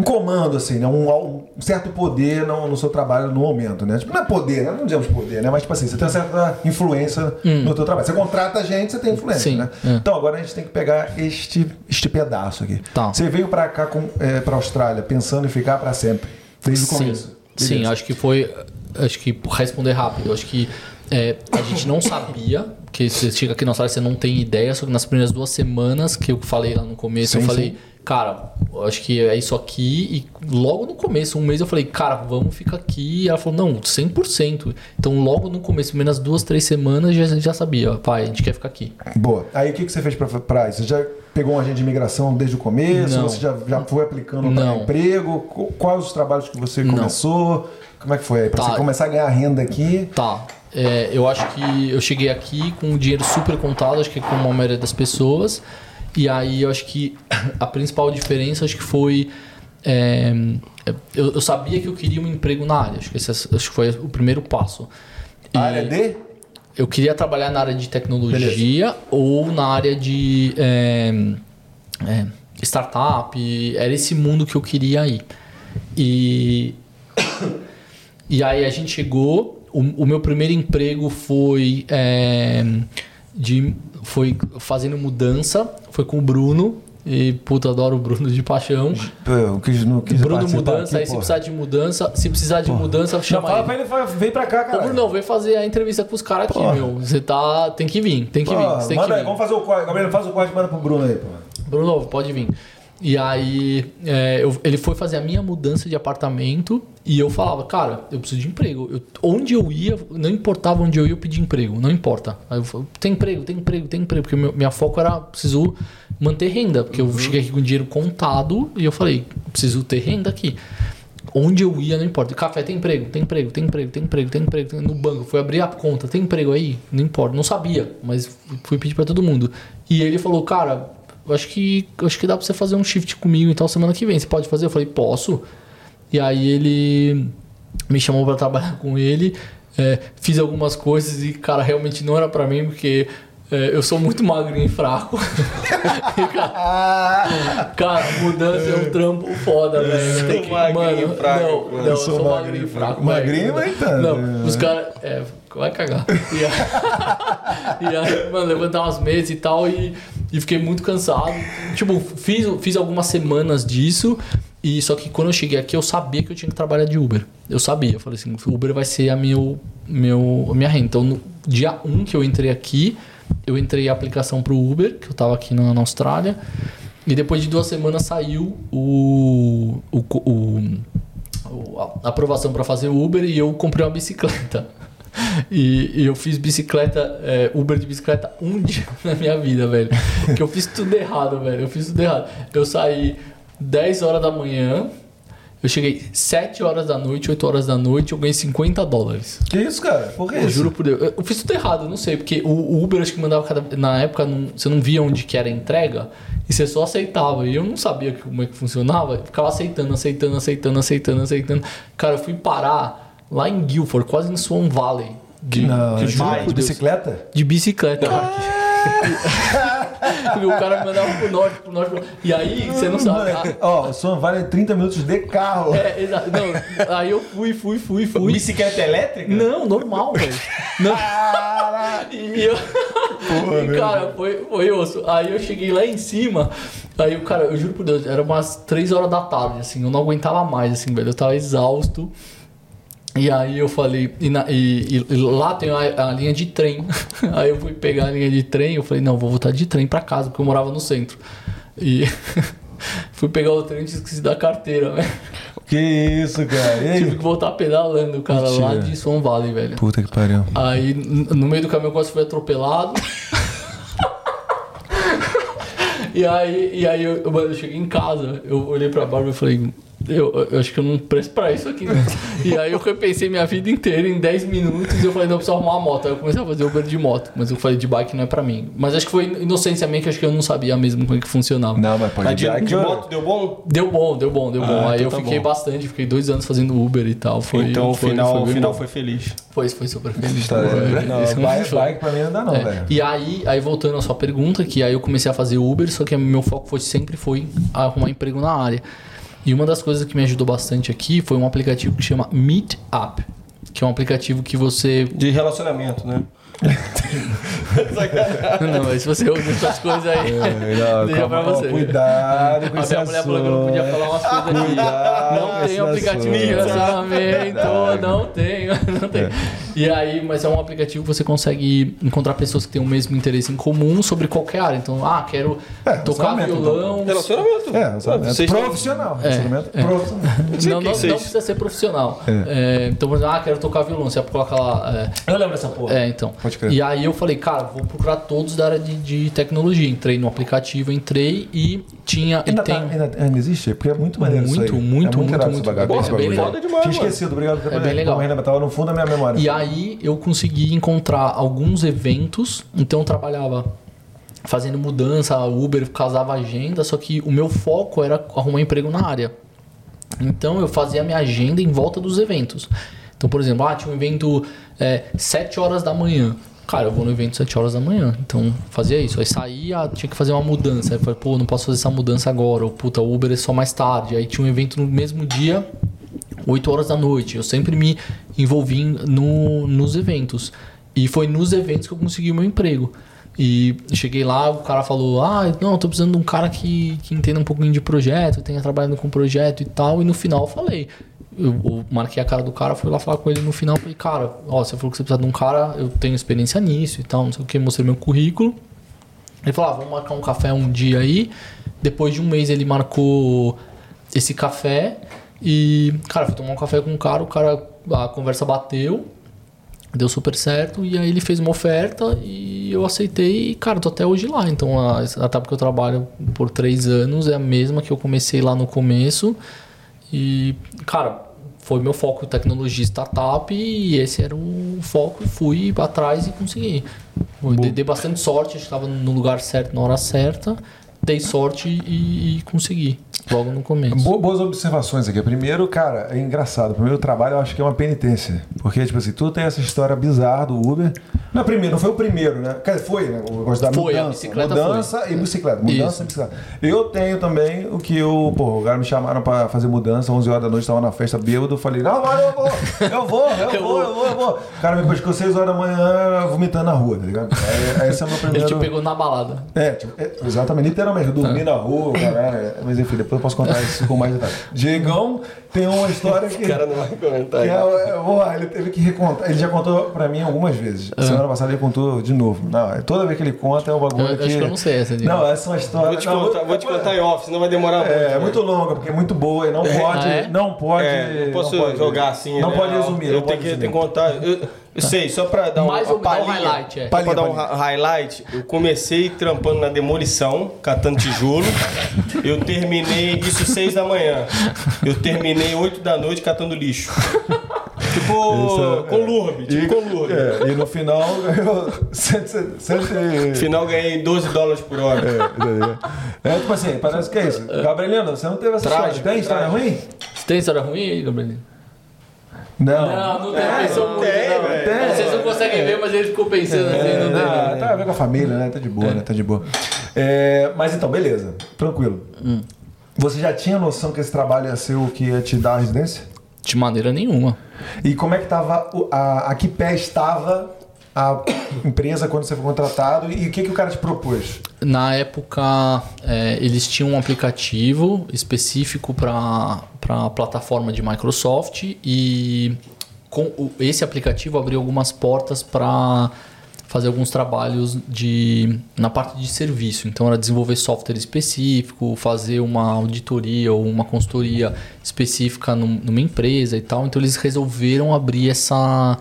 um comando, assim, né? Um, um certo poder no, no seu trabalho no momento, né? Tipo, não é poder, né? não dizemos poder, né? Mas, tipo assim, você tem uma certa influência no teu trabalho. Você contrata gente, você tem influência, Sim, né? é. Então, agora a gente tem que pegar este, este pedaço aqui. Tá. Você veio pra cá, com, é, pra Austrália, pensando em ficar pra sempre, desde o Sim, começo. sim, acho que foi. Acho que responder rápido. Acho que é, a gente não sabia que você chega aqui na Austrália você não tem ideia. Só que nas primeiras duas semanas que eu falei lá no começo, eu Sim, falei, sim. Cara, acho que é isso aqui. E logo no começo, um mês, eu falei, cara, vamos ficar aqui. E ela falou, não, 100%. Então, logo no começo, menos duas, três semanas, já, já sabia, pai, a gente quer ficar aqui. Boa. Aí o que, que você fez pra isso? Você já pegou um agente de imigração desde o começo? Não. Você já, já foi aplicando para Não. emprego? Qu- Quais os trabalhos que você Não. começou? Como é que foi aí? Pra Tá. você começar a ganhar renda aqui? Tá. É, eu acho que eu cheguei aqui com o dinheiro super contado, acho que como a maioria das pessoas. E aí eu acho que a principal diferença acho que foi. é, eu, eu sabia que eu queria um emprego na área. Acho que esse acho que foi o primeiro passo. E A área de? Eu queria trabalhar na área de tecnologia ou na área de é, é, startup. Era esse mundo que eu queria ir. E e aí a gente chegou. O, o meu primeiro emprego foi é, de foi fazendo mudança. Foi com o Bruno. E puta, adoro o Bruno de paixão. Pô, Eu quis, não quis Bruno mudança, aqui, aí se porra. precisar de mudança, se precisar de mudança, Não, chama fala ele. pra ele, vem pra cá, cara. Bruno, vem fazer a entrevista com os caras aqui, Porra. meu. Você tá. Tem que vir, tem que vir. Você tem que manda aí, vir. vamos fazer o corte. Gabriel, faz o corte e manda pro Bruno aí, pô. Bruno, pode vir. E aí é, eu- ele foi fazer a minha mudança de apartamento e eu falava, cara, eu preciso de emprego. Eu- onde eu ia, não importava onde eu ia, eu pedi emprego, não importa. Aí eu falei, tem emprego, tem emprego, tem emprego, porque meu, minha foco era preciso manter renda, porque eu cheguei aqui com dinheiro contado e eu falei, preciso ter renda aqui. Onde eu ia, não importa. Café, tem emprego, tem emprego, tem emprego, tem emprego, tem emprego. tem- No banco, fui abrir a conta, tem emprego aí? Não importa, não sabia, mas fui pedir pra todo mundo. E ele falou, cara, eu acho que, eu acho que dá pra você fazer um shift comigo então semana que vem. Você pode fazer? Eu falei, posso. E aí ele me chamou pra trabalhar com ele. é, fiz algumas coisas e, cara, realmente não era pra mim, porque é, eu sou muito magrinho e fraco. E, cara, cara, mudança é um trampo foda, velho. Tem que- e fraco, Não, mano. não, Eu eu sou magrinho e fraco. Magrinho, mas tá, Não, né? os caras. É, vai cagar. E aí, e aí, mano, levantar umas mesas e tal e, e fiquei muito cansado. Tipo, fiz, fiz algumas semanas disso. E só que quando eu cheguei aqui, eu sabia que eu tinha que trabalhar de Uber. Eu sabia. Eu falei assim, Uber vai ser a, meu, meu, a minha renda. Então, no dia 1 que eu entrei aqui, eu entrei a aplicação pro Uber, que eu tava aqui na, na Austrália. E depois de duas semanas saiu o, o, o- a aprovação para fazer Uber e eu comprei uma bicicleta. E, e eu fiz bicicleta, é, Uber de bicicleta um dia na minha vida, velho. Que eu fiz tudo errado, velho. Eu fiz tudo errado. Eu saí 10 horas da manhã, eu cheguei 7 horas da noite, 8 horas da noite, eu ganhei 50 dólares. Que isso, cara? Por que Eu isso? juro por Deus. Eu- fiz tudo errado, não sei, porque o o Uber acho que mandava cada. Na época não- você não via onde que era a entrega e você só aceitava. E eu não sabia como é que funcionava. Eu ficava aceitando, aceitando, aceitando, aceitando, aceitando. Cara, eu fui parar lá em Guilford, quase em Swan Valley. De, Não, que eu de, de bicicleta? de bicicleta. Porque o cara me mandava pro norte, pro norte. pro- E aí, você não sabe. Ó, o Swan Valley é 30 minutos de carro. É, exato. Não, aí eu fui, fui, fui, fui. Bicicleta elétrica? Não, normal, velho. Não. E eu. e, cara, foi, foi osso. Aí eu cheguei lá em cima. Aí o cara, eu juro por Deus, era umas 3 horas da tarde, assim, eu não aguentava mais, assim, velho. Eu tava exausto. E aí eu falei, e, na- e- e lá tem a, a linha de trem. Aí eu fui pegar a linha de trem, eu falei, não, vou voltar de trem pra casa, porque eu morava no centro. E fui pegar o trem e esqueci da carteira, velho. Que isso, cara? Tive que voltar pedalando, cara, lá Mentira. de Swan Valley, velho. Puta que pariu. Aí no meio do caminho eu quase fui atropelado. e aí, e aí eu, mano, eu cheguei em casa, eu olhei pra Bárbara e falei, eu, eu acho que eu não presto pra isso aqui. né?" e aí eu repensei minha vida inteira em 10 minutos e eu falei, não, eu preciso arrumar uma moto. Aí eu comecei a fazer Uber de moto, mas eu falei, de bike não é pra mim. Mas acho que foi inocência minha que acho que eu não sabia mesmo como é que funcionava. Não, mas pode de, bike, de moto deu bom? Deu bom, deu bom, deu bom. Ah, Aí então eu tá fiquei bom. bastante, fiquei dois anos fazendo Uber e tal. Foi, então o foi- final, foi o final bom. foi feliz. Foi, foi super feliz. Tá, Foi, não, isso bike, bike pra mim não dá não, É, velho. E aí, aí voltando à sua pergunta, que aí eu comecei a fazer Uber, só que meu foco foi, sempre foi arrumar emprego na área. E uma das coisas que me ajudou bastante aqui foi um aplicativo que chama Meetup, que é um aplicativo que você De relacionamento, né? Não, mas se você usa essas coisas aí, Não, deixa pra você. Cuidado com A esse minha mulher falou que eu não podia assunto. falar umas coisas aqui. Cuidado Não tem aplicativo de assunto. relacionamento, não tenho, não tem. E aí, mas é um aplicativo que você consegue encontrar pessoas que têm o mesmo interesse em comum sobre qualquer área. Então, ah, quero É, tocar relacionamento, violão. Relacionamento. É, relacionamento profissional. Relacionamento profissional. sei Não, não, não precisa ser profissional. É, então, por exemplo, ah, quero tocar violão. Você coloca lá. É, Eu lembro dessa porra. é, então. Pode crer. E aí eu falei, cara, vou procurar todos da área de, de tecnologia. Entrei no aplicativo, entrei e tinha. E Ainda, tem. tá, ainda, ainda existe? Porque é muito maneiro Muito, isso aí. muito, é muito, muito, bagulho, muito. esse É bem bagulho. legal. Tinha mano. esquecido, obrigado. É bem legal. Ainda tava no fundo da minha memória. E aí eu consegui encontrar alguns eventos, então eu trabalhava fazendo mudança, Uber, casava agenda, só que o meu foco era arrumar emprego na área. Então eu fazia a minha agenda em volta dos eventos. Então, por exemplo, ah, tinha um evento é, 7 horas da manhã. Cara, eu vou no evento 7 horas da manhã. Então, fazia isso. Aí saía, tinha que fazer uma mudança. Aí falei, pô, não posso fazer essa mudança agora. Ou, puta, o Uber é só mais tarde. Aí tinha um evento no mesmo dia, 8 horas da noite. Eu sempre me envolvi no, nos eventos. E foi nos eventos que eu consegui o meu emprego. E cheguei lá, o cara falou: Ah, não, tô precisando de um cara que, que entenda um pouquinho de projeto, tenha trabalhado com projeto e tal. E no final eu falei. Eu, marquei a cara do cara, fui lá falar com ele no final. Falei, cara, ó, você falou que você precisa de um cara, eu tenho experiência nisso e tal, não sei o que, mostrei meu currículo. Ele falou, ah, vamos marcar um café um dia aí. Depois de um mês ele marcou esse café. E, cara, fui tomar um café com o cara, o cara, a conversa bateu, deu super certo. E aí ele fez uma oferta e eu aceitei e, cara, tô até hoje lá. Então a a etapa que eu trabalho por três anos é a mesma que eu comecei lá no começo. E, cara, foi meu foco tecnologia startup e esse era o foco e fui atrás e consegui. Dei, dei bastante sorte, estava no lugar certo na hora certa, dei sorte e, e consegui logo no começo. Bo- Boas observações aqui. Primeiro, cara, é engraçado. O primeiro trabalho eu acho que é uma penitência. Porque, tipo assim, tu tem essa história bizarra do Uber. Não é primeiro, não foi o primeiro, né? Quer dizer, foi, né? O negócio da Foi, a mudança. bicicleta mudança e bicicleta. Mudança Isso. e bicicleta. Eu tenho também o que eu, pô, o cara me chamaram pra fazer mudança, 11 horas da noite, tava na festa bêbado. Eu falei, não, mas eu vou, eu vou, eu vou, eu vou, eu vou. O cara me pescou 6 horas da manhã vomitando na rua, tá ligado? Aí, esse é o meu Ele primeiro. te pegou na balada. É, tipo, é, exatamente, literalmente, eu dormi na rua, caralho. é, Mas enfim, depois eu posso contar isso com mais detalhes. Diegão tem uma história que. O cara não vai comentar. que é, é, boa, ele teve que recontar. Ele já contou pra mim algumas vezes. Semana passada ele contou de novo. Não, é- toda vez que ele conta é um bagulho Eu- que. acho que eu não sei essa, Diego. Não, essa é uma história. Vou te, não, contar, vou te contar em off, senão vai demorar muito. É, é muito longa, porque é muito boa e não pode. Ah, é? Não pode. É, não posso pode- jogar assim. Não né? pode resumir. Eu não tenho pode que, que contar. Eu, eu sei, só pra dar um, Mais uma menos, um highlight, é. Só pra dar um palhinha. hi- highlight, eu comecei trampando na demolição, catando tijolo. Eu terminei isso seis da manhã. Eu terminei oito da noite catando lixo. Tipo, Isso, com lurbe, tipo E, com lurbe. é, e no final ganhou 100, 100, No final ganhei 12 dólares por hora. É, tipo assim, parece que é isso. Gabrieliano, você não teve essa Trágico, história? Tem história ruim? Você tem história ruim aí, Gabriel? Não. Não, não tem, muito, tem, não. velho. Tem. Vocês não conseguem ver, mas ele ficou pensando assim, É, não tem. não, tá a ver com a família, né? Tá de boa, né? Tá de boa. É, mas então, beleza. Tranquilo. Você já tinha noção que esse trabalho ia ser o que ia te dar a residência? De maneira nenhuma. E como é que tava, a, a que pé estava a empresa quando você foi contratado e o que, que o cara te propôs? Na época, é, eles tinham um aplicativo específico para a plataforma de Microsoft e com esse aplicativo abriu algumas portas para fazer alguns trabalhos de, na parte de serviço. Então, era desenvolver software específico, fazer uma auditoria ou uma consultoria específica num- numa empresa e tal. Então, eles resolveram abrir essa,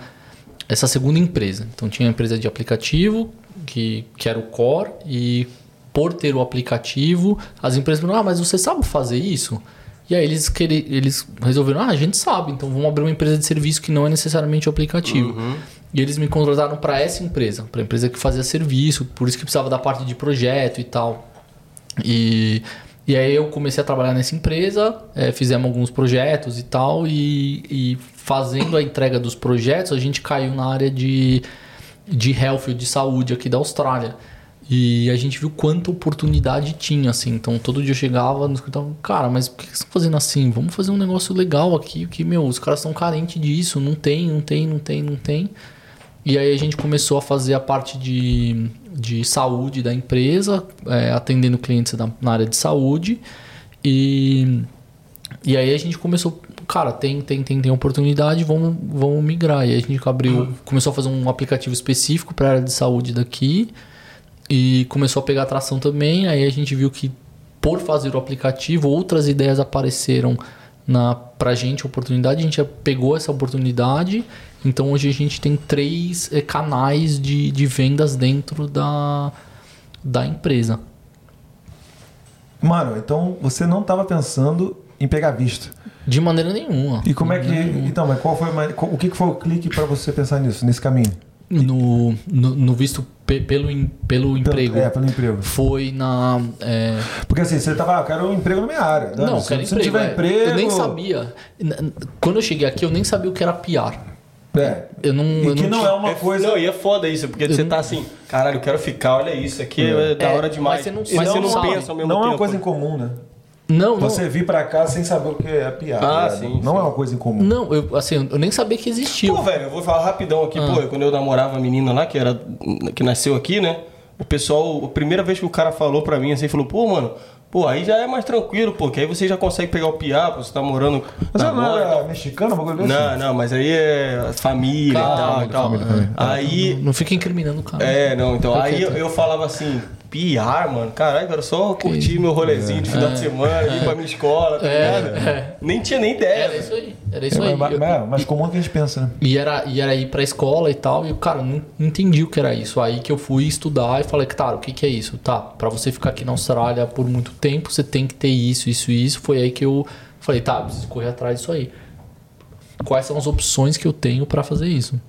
essa segunda empresa. Então tinha a empresa de aplicativo, que, que era o core, e por ter o aplicativo, as empresas falaram, ah, mas você sabe fazer isso? E aí eles, quere, eles resolveram, ah, a gente sabe, então vamos abrir uma empresa de serviço que não é necessariamente o aplicativo. E eles me contrataram para essa empresa, para a empresa que fazia serviço, por isso que precisava da parte de projeto e tal. E, e aí eu comecei a trabalhar nessa empresa, eh, fizemos alguns projetos e tal, e, e fazendo a entrega dos projetos, a gente caiu na área de, de health, de saúde aqui da Austrália. E a gente viu quanta oportunidade tinha, assim. Então todo dia eu chegava no escritório, cara, mas por que vocês estão fazendo assim? Vamos fazer um negócio legal aqui, que, meu, os caras estão carentes disso, não tem, não tem, não tem, não tem. E aí a gente começou a fazer a parte de, de saúde da empresa, é, atendendo clientes da- na área de saúde. E, e aí a gente começou, cara, tem, tem, tem, tem oportunidade, vamos, vamos migrar. E aí a gente abriu, começou a fazer um aplicativo específico para a área de saúde daqui. E começou a pegar atração também. Aí a gente viu que por fazer o aplicativo, outras ideias apareceram na pra gente oportunidade. A gente pegou essa oportunidade. Então hoje a gente tem três eh, canais de, de vendas dentro da, da empresa. Mano, então você não estava pensando em pegar visto. De maneira nenhuma. E como é que. Então, mas qual foi, o que foi o clique para você pensar nisso, nesse caminho? No, no, no visto pe- pelo, em- pelo emprego. É, pelo emprego. Foi na. é, Porque assim, você tava, ah, eu quero um emprego na minha área. Não, Dane-se. quero Se não emprego. tiver é. emprego. Eu nem sabia. Quando eu cheguei aqui, eu nem sabia o que era PR. É. Eu não. E eu que não tinha- é uma coisa. Não, e é foda isso, porque você tá assim, caralho, eu quero ficar, olha isso aqui, é, da É, hora demais. mas você não- Mas mas você não não sabe. pensa ao mesmo não é tempo. uma coisa incomum, né? Não, não. Você vir pra cá sem saber o que é piada. Ah, né? sim, Não sim. é uma coisa incomum. Não, eu, assim, eu nem sabia que existia. Pô, velho, eu vou falar rapidão aqui, pô, quando eu namorava a menina lá, que era que nasceu aqui, né? O pessoal, a primeira vez que o cara falou pra mim, assim, falou, pô, mano, pô, aí já é mais tranquilo, pô, que aí você já consegue pegar o piá, pô, você tá morando Mas na não era mexicana, um bagulho desse? Não, não, mas aí é família Calma, e tal, e calma, Aí, Não fica incriminando o cara. é, não, então, aí eu, eu falava assim, PR, mano. Caralho, cara, só curtir meu rolezinho de final de semana, ir pra minha escola, tá É, ligado? é. Nem tinha nem ideia. Era isso aí. Era isso É, aí. mas, mas, mas comum que a gente pensa, né? E era, e era ir pra escola e tal, e o cara não entendi o que era isso. Aí que eu fui estudar e falei, cara, o que, que é isso? Tá, pra você ficar aqui na Austrália por muito tempo, você tem que ter isso, isso e isso. Foi aí que eu falei, tá, eu preciso correr atrás disso aí. Quais são as opções que eu tenho pra fazer isso?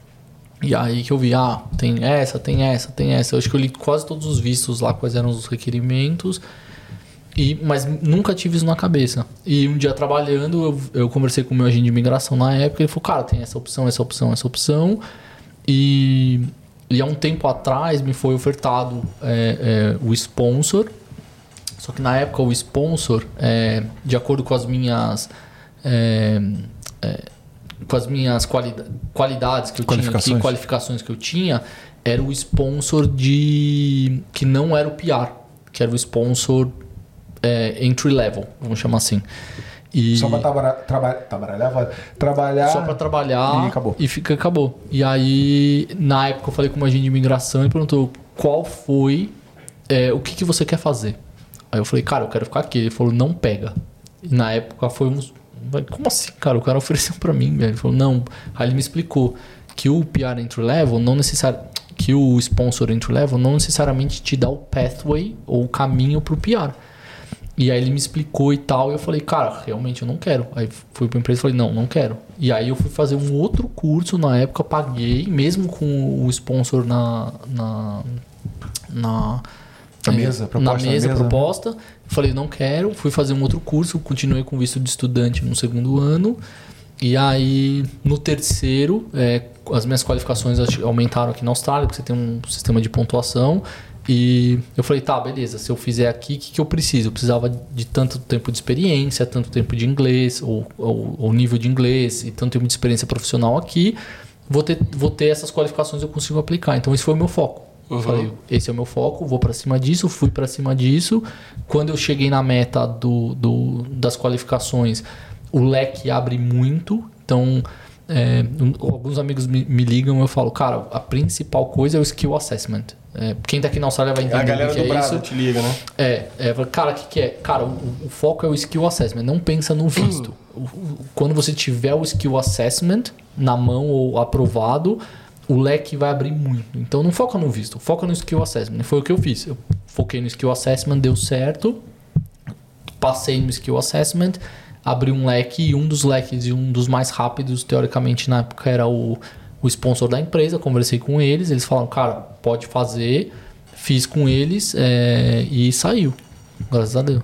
E aí que eu vi, ah, tem essa, tem essa, tem essa. Eu acho que eu li quase todos os vistos lá, quais eram os requerimentos. E, mas nunca tive isso na cabeça. E um dia trabalhando, eu, eu conversei com o meu agente de imigração na época. Ele falou: Cara, tem essa opção, essa opção, essa opção. E, e há um tempo atrás me foi ofertado é, é, o sponsor. Só que na época o sponsor, é, de acordo com as minhas. Com as minhas qualida- qualidades que eu tinha aqui, Qualificações. qualificações que eu tinha, era o sponsor de. que não era o PR, que era o sponsor é, entry level, vamos chamar assim. E Só pra trabalhar, traba, trabalhar, trabalhar. só pra trabalhar e acabou. e fica acabou. E aí, na época, eu falei com uma agente de imigração e perguntou qual foi é, o que, que você quer fazer. Aí eu falei, cara, eu quero ficar aqui. Ele falou, não pega. E na época foi uns. Como assim, cara? O cara ofereceu pra mim, velho. Ele falou, não. Aí ele me explicou que o PR entry level não necessariamente. Que o sponsor entry level não necessariamente te dá o pathway ou o caminho pro PR. E aí ele me explicou e tal, e eu falei, cara, realmente eu não quero. Aí fui pra empresa e falei, não, não quero. E aí eu fui fazer um outro curso na época, paguei, mesmo com o sponsor na. na. na Na mesa, na proposta na mesa, mesa. proposta. Falei, não quero. Fui fazer um outro curso, continuei com visto de estudante no segundo ano. E aí, no terceiro, é, as minhas qualificações aumentaram aqui na Austrália, porque você tem um sistema de pontuação. E eu falei, tá, beleza, se eu fizer aqui, o que, que eu preciso? Eu precisava de tanto tempo de experiência, tanto tempo de inglês, ou, ou, ou nível de inglês, e tanto tempo de experiência profissional aqui. Vou ter, vou ter essas qualificações, eu consigo aplicar. Então, esse foi o meu foco. Eu Falei, esse é o meu foco, vou pra cima disso, fui pra cima disso. Quando eu cheguei na meta do, do- das qualificações, o leque abre muito. Então, é, alguns amigos me, me ligam eu falo, cara, a principal coisa é o skill assessment. É, quem tá aqui na Austrália vai entender A galera que do é Brasil isso. te liga, né? É, é, cara, o que, que é? Cara, o, o foco é o skill assessment, não pensa no visto. O- o- quando você tiver o skill assessment na mão ou aprovado, o leque vai abrir muito. Então não foca no visto, foca no skill assessment. Foi o que eu fiz. Eu foquei no skill assessment, deu certo. Passei no skill assessment, abri um leque e um dos leques e um dos mais rápidos, teoricamente, na época era o, o sponsor da empresa. Conversei com eles, eles falaram, cara, pode fazer. Fiz com eles é, e saiu. Graças a Deus.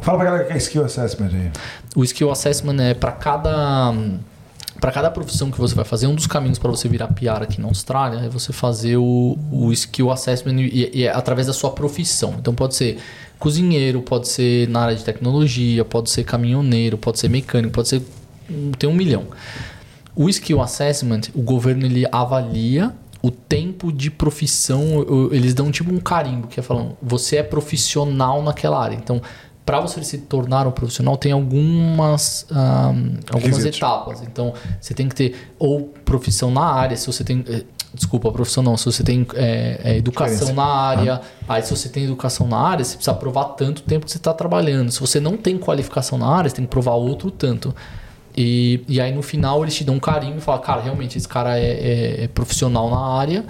Fala pra galera que é skill assessment aí. O skill assessment é para cada para cada profissão que você vai fazer, um dos caminhos para você virar PR aqui na Austrália é você fazer o, o skill assessment e, e é através da sua profissão. Então pode ser cozinheiro, pode ser na área de tecnologia, pode ser caminhoneiro, pode ser mecânico, pode ser tem um milhão. O skill assessment, o governo ele avalia o tempo de profissão, eles dão tipo um carimbo que é falando, você é profissional naquela área. Então, para você se tornar um profissional, tem algumas, ah, algumas etapas. Então, você tem que ter ou profissão na área, se você tem. eh, Desculpa, profissão não. Se você tem é, é, educação Diferença. na área, aí se você tem educação na área, você precisa provar tanto tempo que você está trabalhando. Se você não tem qualificação na área, você tem que provar outro tanto. E, e aí no final eles te dão um carinho e falam, cara, realmente esse cara é, é- é profissional na área.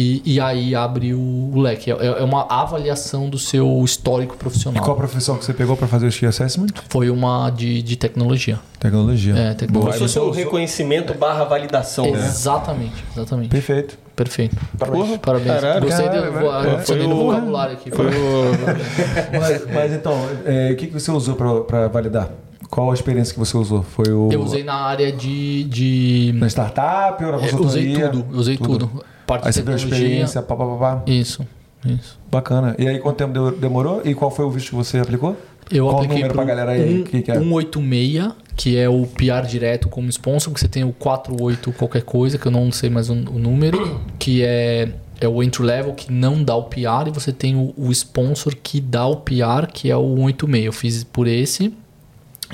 E, e aí abre o, o leque. É, é uma avaliação do seu histórico E profissional. qual a profissão que você pegou pra fazer o skill assessment? Foi uma de, de tecnologia. Tecnologia. É, tecnologia. se fosse um reconhecimento barra validação, né? Exatamente, exatamente. Perfeito. Perfeito. Porra, Parabéns. caralho. Gostei, Caralho, do, gostei Foi do o- vocabulário aqui. Foi o... Mas, mas então, é, o que, que você usou pra, pra validar? Qual a experiência que você usou? Foi o. Eu usei na área de. de Na startup ou na eu consultoria? usei tudo, eu usei tudo. Parte Aí de você viu a tecnologia. experiência, pá, pá, pá, pá. Isso, isso. Bacana. E aí, quanto tempo deu- demorou? E qual foi o visto que você aplicou? Eu Qual o apliquei número pro pra galera aí? um- Que que é? 186, que é o PR direto como sponsor, que você tem o 48 qualquer coisa, que eu não sei mais o, o número, que é, é o entry level, que não dá o PR, e você tem o, o sponsor que dá o PR, que é o 186. Eu fiz por esse,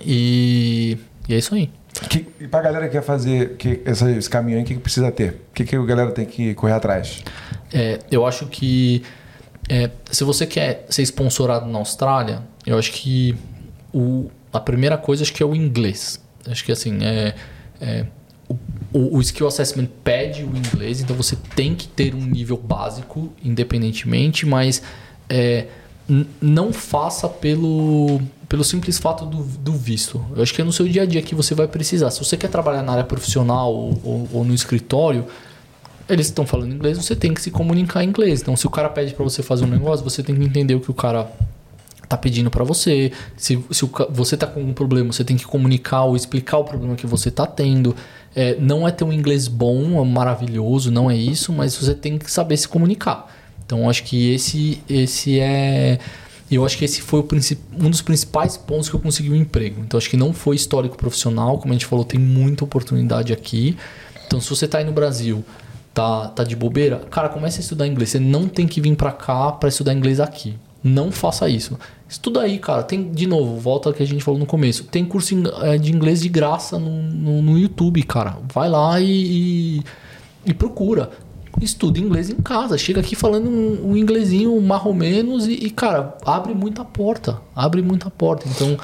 e, e é isso aí. Que, e pra galera que quer fazer que, essa- esse caminho aí, o que, que precisa ter? O que, que a galera tem que correr atrás? É, eu acho que é, se você quer ser sponsorado na Austrália, eu acho que o, a primeira coisa acho que é o inglês. Acho que assim, é, é o, o, skill assessment pede o inglês, então você tem que ter um nível básico, independentemente, mas é, não faça pelo, pelo simples fato do, do, visto. Eu acho que é no seu dia a dia que você vai precisar. Se você quer trabalhar na área profissional ou, ou, ou no escritório, eles estão falando inglês, você tem que se comunicar em inglês. Então, se o cara pede para você fazer um negócio, você tem que entender o que o cara tá pedindo para você. Se, se o, você tá com algum problema, você tem que comunicar ou explicar o problema que você tá tendo. É, não é ter um inglês bom, maravilhoso, não é isso, mas você tem que saber se comunicar. Então, acho que esse, esse é. Eu acho que esse foi um dos principais pontos que eu consegui um emprego. Então, acho que não foi histórico profissional, como a gente falou, tem muita oportunidade aqui. Então, se você está aí no Brasil, tá, tá de bobeira, cara, comece a estudar inglês. Você não tem que vir para cá para estudar inglês aqui. Não faça isso. Estuda aí, cara. Tem, de novo, volta ao que a gente falou no começo. Tem curso eh, de inglês de graça no, no, no YouTube, cara. Vai lá e, e, e procura estuda inglês em casa. Chega aqui falando um, um inglesinho marromenos e, e, cara, abre muita porta. Abre muita porta. Então,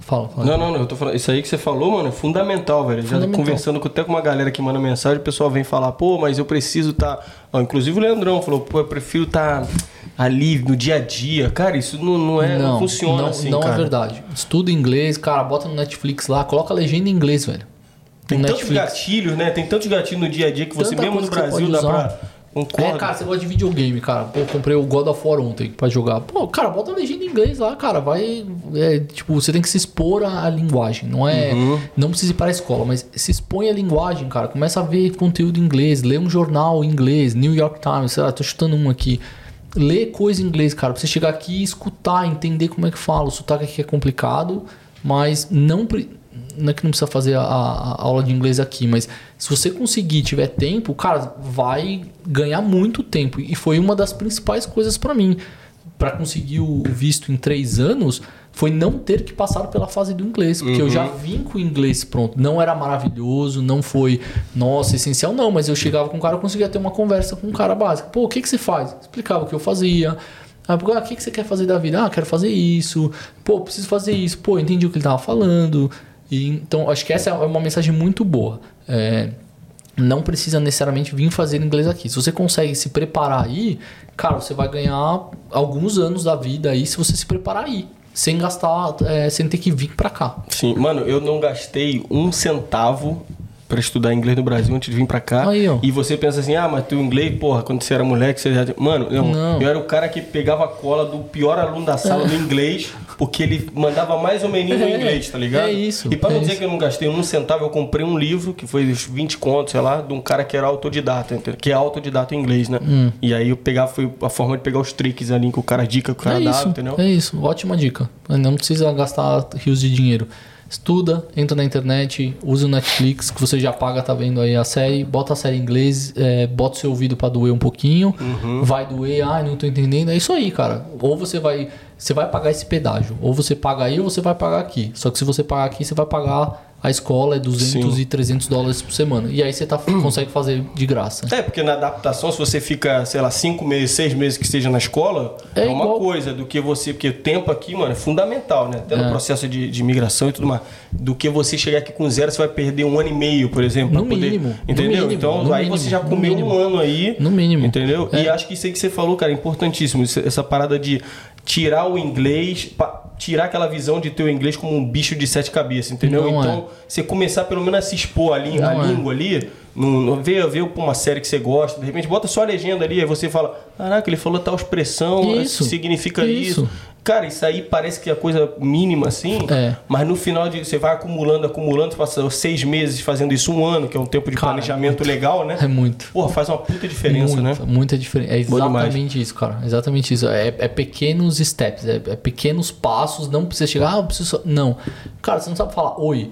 fala, fala. Não, não, não. Eu tô falando, isso aí que você falou, mano, é fundamental, velho. Fundamental. Já conversando com, até com uma galera que manda mensagem, o pessoal vem falar, pô, mas eu preciso estar. Tá... inclusive o Leandrão falou, pô, eu prefiro estar. Tá ali no dia a dia. Cara, isso não, não, é, não, não funciona não, assim. Não é cara. é verdade. Estuda inglês, cara, bota no Netflix lá, coloca a legenda em inglês, velho. Tem tantos gatilhos, né? Tem tantos gatilhos no dia a dia que você, Tanta mesmo no Brasil, dá pra. Concordo. É, cara, você gosta de videogame, cara. Pô, comprei o God of War ontem pra jogar. Pô, cara, bota a legenda em inglês lá, cara. Vai. É, tipo, você tem que se expor à linguagem. Não é. Uhum. Não precisa ir para a escola, mas se expõe à linguagem, cara. Começa a ver conteúdo em inglês, lê um jornal em inglês, New York Times, sei lá, tô chutando um aqui. Lê coisa em inglês, cara. Pra você chegar aqui e escutar, entender como é que fala. O sotaque aqui é complicado, mas não não é que não precisa fazer a, a, aula de inglês aqui, mas se você conseguir, tiver tempo, cara, vai ganhar muito tempo. E foi uma das principais coisas para mim. para conseguir o visto em três anos, foi não ter que passar pela fase do inglês. Porque uhum. eu já vim com o inglês pronto. Não era maravilhoso, não foi, nossa, essencial, não. Mas eu chegava com o cara, eu conseguia ter uma conversa com um cara básico. Pô, o que, que você faz? Explicava o que eu fazia. Ah, o que, que você quer fazer da vida? Ah, quero fazer isso. Pô, preciso fazer isso. Pô, entendi o que ele tava falando. E, então, acho que essa é uma mensagem muito boa. É, não precisa necessariamente vir fazer inglês aqui. Se você consegue se preparar aí, cara, você vai ganhar alguns anos da vida aí se você se preparar aí. Sem gastar, é, sem ter que vir para cá. Sim, mano, eu não gastei um centavo para estudar inglês no Brasil antes de vir para cá. Aí, e você pensa assim, ah, mas tu inglês, porra, quando você era moleque, você já. Mano, eu, não. eu era o cara que pegava a cola do pior aluno da sala é. no inglês, porque ele mandava mais ou menos no é, inglês, tá ligado? É isso. E para é não dizer isso. que eu não gastei um centavo, eu comprei um livro que foi 20 contos, sei lá, de um cara que era autodidata, que é autodidata em inglês, né? Hum. E aí eu pegava, foi a forma de pegar os tricks ali que o cara dica que o cara é dava, isso, entendeu? É isso, ótima dica. Não precisa gastar rios de dinheiro estuda, entra na internet, usa o Netflix, que você já paga, tá vendo aí a série, bota a série em inglês, é, bota o seu ouvido para doer um pouquinho, uhum. vai doer, ai, não tô entendendo. É isso aí, cara. Ou você vai, você vai pagar esse pedágio, ou você paga aí ou você vai pagar aqui. Só que se você pagar aqui, você vai pagar a escola é 200 Sim. e 300 dólares por semana. E aí você tá, consegue fazer de graça. É, porque na adaptação, se você fica, sei lá, 5 meses, 6 meses que esteja na escola, é, é uma igual... coisa do que você. Porque o tempo aqui, mano, é fundamental, né? Até no é. processo de, de imigração e tudo mais. Do que você chegar aqui com zero, você vai perder um ano e meio, por exemplo. No poder, mínimo. Entendeu? Mínimo, então aí você já comeu um ano aí. No mínimo. Entendeu? É. E acho que isso aí que você falou, cara, é importantíssimo. Essa parada de tirar o inglês tirar aquela visão de ter o inglês como um bicho de sete cabeças, entendeu? Não então, é. você começar pelo menos a se expor ali, a é. língua ali, no, ver, ver uma série que você gosta, de repente bota só a legenda ali, aí você fala, caraca, ele falou tal expressão, isso, significa isso. isso. Cara, isso aí parece que é coisa mínima assim, é. mas no final de, você vai acumulando, acumulando, passa seis meses fazendo isso, um ano, que é um tempo de cara, planejamento é legal, né? É muito. Porra, faz uma puta diferença, muita, né? Muita diferença. É exatamente isso, cara. Exatamente isso. É, é pequenos steps, é, é, pequenos passos, não precisa chegar, ah, preciso. Não. Cara, você não sabe falar oi.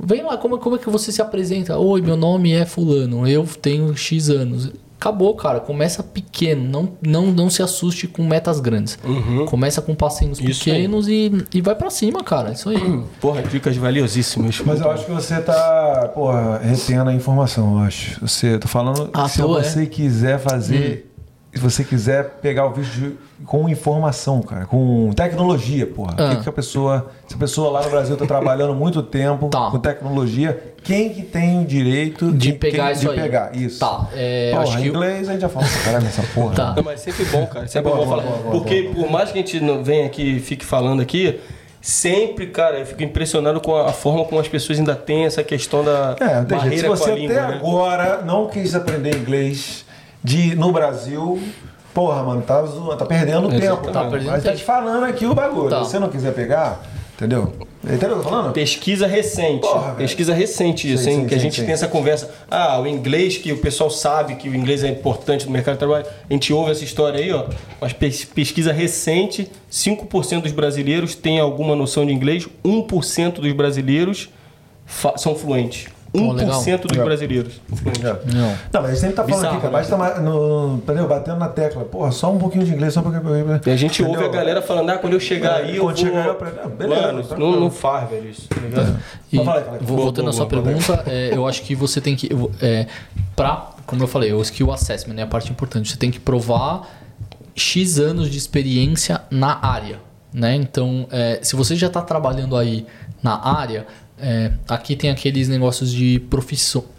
Vem lá, como, como é que você se apresenta? Oi, meu nome é Fulano, eu tenho X anos acabou, cara. Começa pequeno. Não, não, não se assuste com metas grandes. Uhum. Começa com passinhos Isso pequenos e, e vai para cima, cara. Isso aí. Porra, dicas valiosíssimas. Mas eu acho que você tá, porra, retendo a informação, eu acho. Você, tô falando ah, que se tô, você é? quiser fazer. Hum se você quiser pegar o visto com informação, cara, com tecnologia, porra. Ah. O que, que a pessoa. Se a pessoa lá no Brasil está trabalhando muito tempo Tá. com tecnologia, quem que tem o direito De quem- pegar quem- isso de aí. pegar isso? Tá, é, Porra, acho que- inglês a gente já falou pra caralho nessa porra. Tá. Não, mas sempre bom, cara. Sempre bom boa, falar. boa, boa, Porque por mais que a gente não venha aqui e fique falando aqui, sempre, cara, eu fico impressionado com a, forma como as pessoas ainda têm essa questão da É, não tem jeito. Se barreira você até língua, né? agora não quis aprender inglês de, no Brasil, porra, mano, tá, tá perdendo Exato, tempo. tá perdendo Mas tá tempo. te falando aqui o bagulho. Tá. Se você não quiser pegar, entendeu? Entendeu o que eu tô falando? Pesquisa recente. Porra, pesquisa recente isso, Sim, hein? sim, que a sim, gente sim. tem essa conversa. Ah, o inglês, que o pessoal sabe que o inglês é importante no mercado de trabalho. A gente ouve essa história aí, ó. Mas pes- pesquisa recente, 5% dos brasileiros têm alguma noção de inglês, 1% dos brasileiros são fluentes. Pô, legal. 1% dos brasileiros. Não. Não, mas a gente sempre tá falando Bizarro, aqui, cara, basta ma- no, entendeu? batendo na tecla. Porra, só um pouquinho de inglês, só um pouquinho. E a gente ouve a galera falando, ah, quando eu chegar É, aí, eu quando vou... chegar eu aprendo. Ah, beleza, Mano, tranquilo. não, não faz, velho, isso, tá ligado? E, Mas fala aí, fala aí. vo- Boa, voltando boa, à sua boa, pergunta, é, eu acho que você tem que. É, pra, como eu falei, o skill assessment é a parte importante. Você tem que provar X anos de experiência na área. Né? Então, é, se você já está trabalhando aí na área, é, aqui tem aqueles negócios de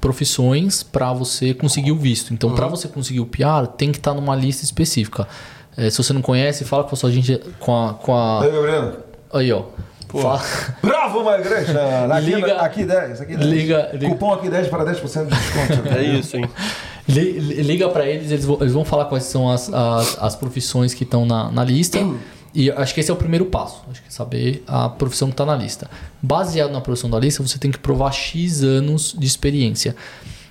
profissões para você conseguir o visto. Então, para você conseguir o PR, tem que estar numa lista específica. É, se você não conhece, fala com a sua gente. Com a, com a, Aí, Gabriel. aí, ó. Fala- Bravo, Magranja! Aqui, Liga- aqui 10, aqui 10. liga- liga- Cupom aqui 10 para 10% de desconto. É isso, hein? Li- li- Liga pra eles, eles vão, eles vão falar quais são as, as, as profissões que estão na, na lista. E acho que esse é o primeiro passo. Acho que é saber a profissão que está na lista. Baseado na profissão da lista, você tem que provar X anos de experiência.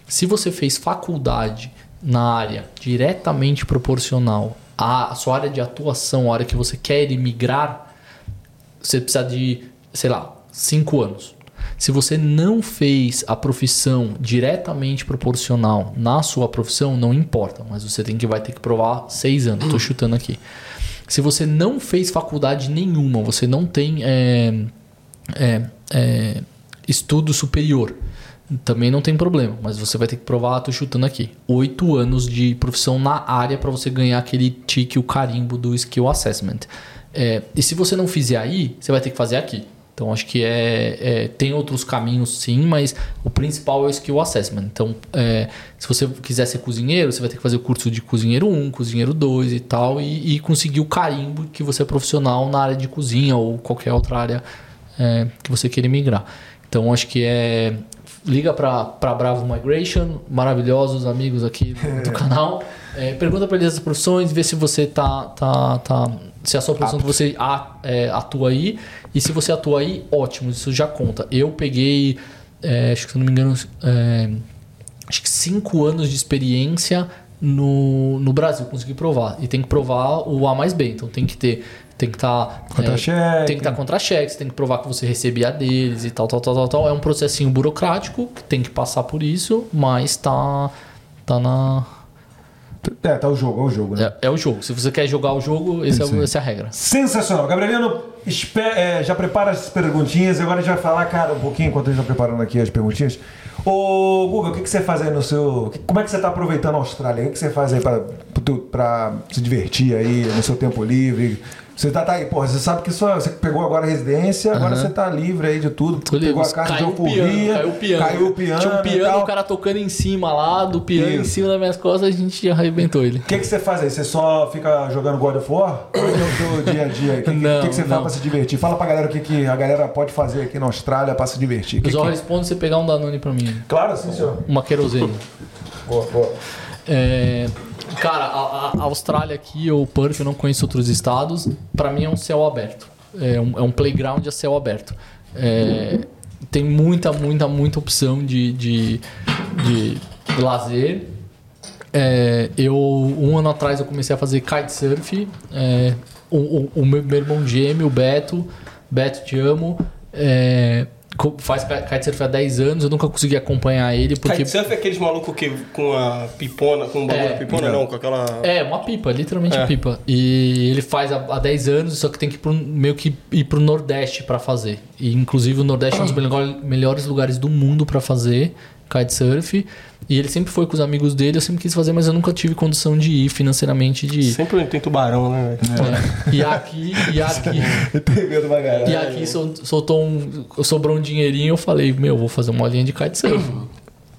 Se você fez faculdade na área diretamente proporcional à sua área de atuação, a área que você quer migrar, você precisa de, sei lá, 5 anos. Se você não fez a profissão diretamente proporcional na sua profissão, não importa, mas você tem que vai ter que provar 6 anos. Estou chutando aqui. Se você não fez faculdade nenhuma, você não tem é, é, é, estudo superior, também não tem problema, mas você vai ter que provar, tô chutando aqui, oito anos de profissão na área para você ganhar aquele tique, o carimbo do Skill Assessment. É, e se você não fizer aí, você vai ter que fazer aqui. Então acho que é, é- tem outros caminhos sim, mas o principal é o skill assessment. Então, é, se você quiser ser cozinheiro, você vai ter que fazer o curso de cozinheiro 1, cozinheiro 2 e tal, e, e conseguir o carimbo que você é profissional na área de cozinha ou qualquer outra área é, que você queira migrar. Então acho que é. Liga para Bravo Migration, maravilhosos amigos aqui do, canal. É, pergunta para eles as profissões, vê se você tá, tá, tá se a sua profissão que você é, atua aí e se você atua aí, ótimo, isso já conta. Eu peguei, é, acho que se não me engano, é, acho que cinco anos de experiência no, no Brasil, consegui provar. E tem que provar o A mais B. Então tem que ter. Tem que estar. Contra-cheque. tem que estar contra-cheque, você tem que provar que você recebia deles e tal, tal, tal, tal, tal. É um processinho burocrático, que tem que passar por isso, mas tá, tá na. É, tá o jogo, é o jogo, né? É, é o jogo. Se você quer jogar o jogo, esse é essa é a regra. Sensacional. Gabrielino, é, já prepara as perguntinhas. Agora a gente vai falar, cara, um pouquinho enquanto a gente tá preparando aqui as perguntinhas. Ô, Guga, o que, que você faz aí no seu. Como é que você tá aproveitando a Austrália? O que, que você faz aí pra se divertir aí no seu tempo livre? Você tá, tá aí, porra, você sabe que só, você pegou agora a residência, agora você tá livre aí de tudo. Tô livre. pegou a carta de caiu o piano, alforria, caiu o piano. caiu o piano. Tinha um e piano, tal. o cara tocando em cima lá, do piano em Isso. cima das minhas costas, a gente arrebentou ele. O que, que você faz aí? Você só fica jogando God of War? Ou é o teu dia a dia? O que, que- Não, que, que você faz não. pra se divertir? Fala pra galera o que, que a galera pode fazer aqui na Austrália pra se divertir. Eu só que- respondo se você pegar um Danone pra mim. Claro, sim, senhor. Uma querosene. Boa, boa. É, cara, a, a- Austrália aqui, ou Perth, eu não conheço outros estados. Pra mim é um céu aberto. É um, é um playground a céu aberto. É, tem muita, muita, muita opção de, de, de lazer. É, eu um ano atrás eu comecei a fazer kitesurf. É, o, o, o meu, irmão gêmeo, o Beto, Beto te amo. é, faz ki- kitesurf há 10 anos, eu nunca consegui acompanhar ele porque Kitesurf é aqueles malucos que com a pipona, com o bagulho É. da pipona não, com aquela... É, uma pipa, literalmente É. pipa. E ele faz há, há 10 anos, só que tem que ir pro, meio que ir pro Nordeste pra fazer. E inclusive o Nordeste é um dos melhor- melhores lugares do mundo pra fazer. kitesurf. E ele sempre foi com os amigos dele, eu sempre quis fazer, mas eu nunca tive condição de ir financeiramente de ir. Sempre tem tubarão, né? velho? É. E aqui, e aqui, e aqui sol- soltou um. Sobrou um dinheirinho, eu falei, meu, vou fazer uma aulinha de kitesurf.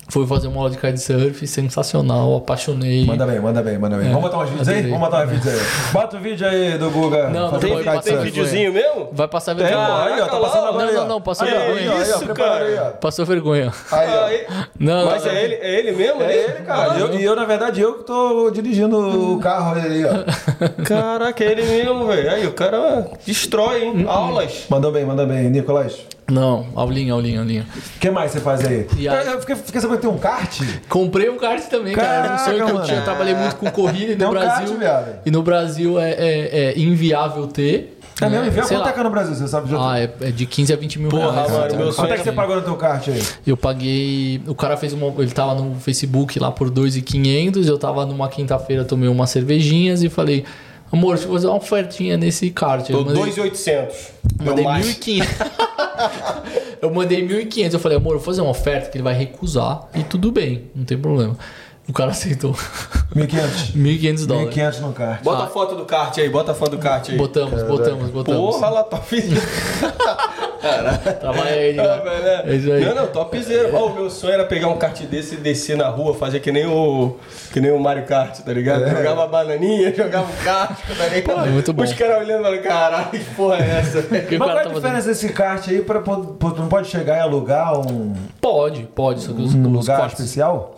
Fui fazer uma aula de kitesurf, sensacional, apaixonei. Manda bem, manda bem, manda bem. É, Vamos botar uns vídeos aí? adorei. Vamos botar uns vídeos aí. Bota o vídeo aí do Guga. Não, fazendo tem- Tem, tem videozinho mesmo? Vai passar Tem, vergonha. ó, aí, ó, tá passando agora Não, aí, não, não, passou Aí, vergonha. aí, aí, Isso, cara. aí, ó. Passou vergonha. Aí, ó. Aí- Não, Mas não, é ele, é ele mesmo? É ele, cara. E eu, eu, na verdade, eu que tô dirigindo o carro aí, ó. Caraca, é ele mesmo, velho. Aí o cara destrói, hein? Aulas. Mandou bem, manda bem. Nicolas, Não, aulinha, aulinha, aulinha. o que mais você faz aí? E aí? Eu, eu fiquei, fiquei sabendo que tem um kart. Comprei um kart também, cara. Era um Caraca, sonho que eu tinha. Eu trabalhei muito com corrida e Tem no um Brasil. kart, viado. e no Brasil é, é- é inviável ter. É mesmo? Envia Sei quanto é cá no Brasil, você sabe? Já Ah, é, é de 15 a 20 mil Porra, reais. mano, Então, meu Quanto é que você pagou no teu kart aí? Eu paguei. O cara fez uma. Ele tava no Facebook lá por 2,500. Eu tava numa quinta-feira, tomei umas cervejinhas e falei. Amor, deixa eu fazer uma ofertinha nesse. Eu Tô mandei, 2,800. Meu mandei macho. 1.500. eu mandei 1.500. Eu falei, amor, vou fazer uma oferta que ele vai recusar. E tudo bem, não tem problema. O cara aceitou 1.500. 1.500 dólares. 1.500 no kart. Bota Ah. a foto do kart aí, bota a foto do kart aí. Botamos, botamos, botamos. Porra, lá, top. Trabalha aí, Ah, cara. velho, é. É isso aí. Não, não, topzera. Ó, o meu sonho era pegar um kart desse e descer na rua, fazer que nem o. Que nem o Mario Kart, tá ligado? Jogava a bananinha, jogava o kart, tá ligado? É muito bom. Os caras olhando e falando, caralho, que porra é essa? Mas qual é a tá fazendo? diferença desse kart aí pra. po- po- Não pode chegar e alugar um, Pode, pode. Só que os, um lugar especial?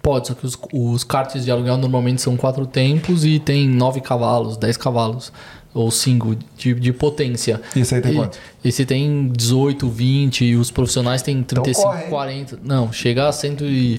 Pode, só que os, os karts de aluguel normalmente são quatro tempos e tem 9 cavalos, 10 cavalos. Ou 5 de, de potência. Isso aí tem e, quanto? Esse tem 18, 20 e os profissionais têm 35, corre, hein? 40. Não, chega a cento e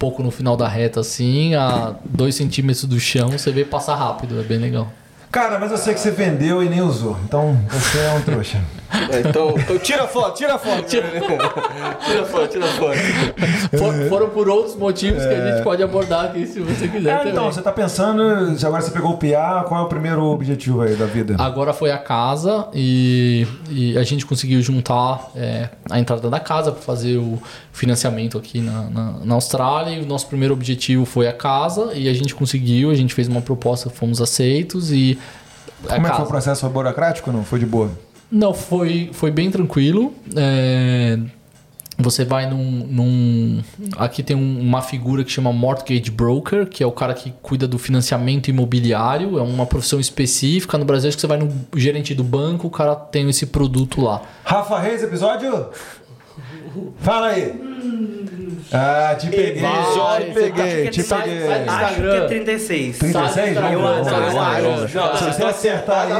pouco no final da reta assim, a 2 centímetros do chão, você vê passar rápido, é bem legal. Cara, mas eu sei que você vendeu e nem usou. Então você é um trouxa. Então, então tira foto, tira foto. Tira, tira foto, tira foto. For- foram por outros motivos que a gente pode abordar aqui se você quiser É, também. então, você tá pensando, agora você pegou o PA, qual é o primeiro objetivo aí da vida? Agora foi a casa e, e a gente conseguiu juntar é, a entrada da casa para fazer o financiamento aqui na, na, na Austrália. E o nosso primeiro objetivo foi a casa e a gente conseguiu, a gente fez uma proposta, fomos aceitos e. a Como é que foi o processo? Foi burocrático ou não? Foi de boa? Não, foi, foi bem tranquilo. É, você vai num, num- Aqui tem um- uma figura que chama Mortgage Broker, que é o cara que cuida do financiamento imobiliário. É uma profissão específica. No Brasil, acho que você vai no gerente do banco, o cara tem esse produto lá. Rafa Reis, episódio? Fala aí. Ah, te peguei, Vai, te você peguei, te peguei. Acho que é Instagram. 36. 36? Sai do Vamos Instagram, ver, sai do vamos ver. Instagram. Não, Se você acertar aí.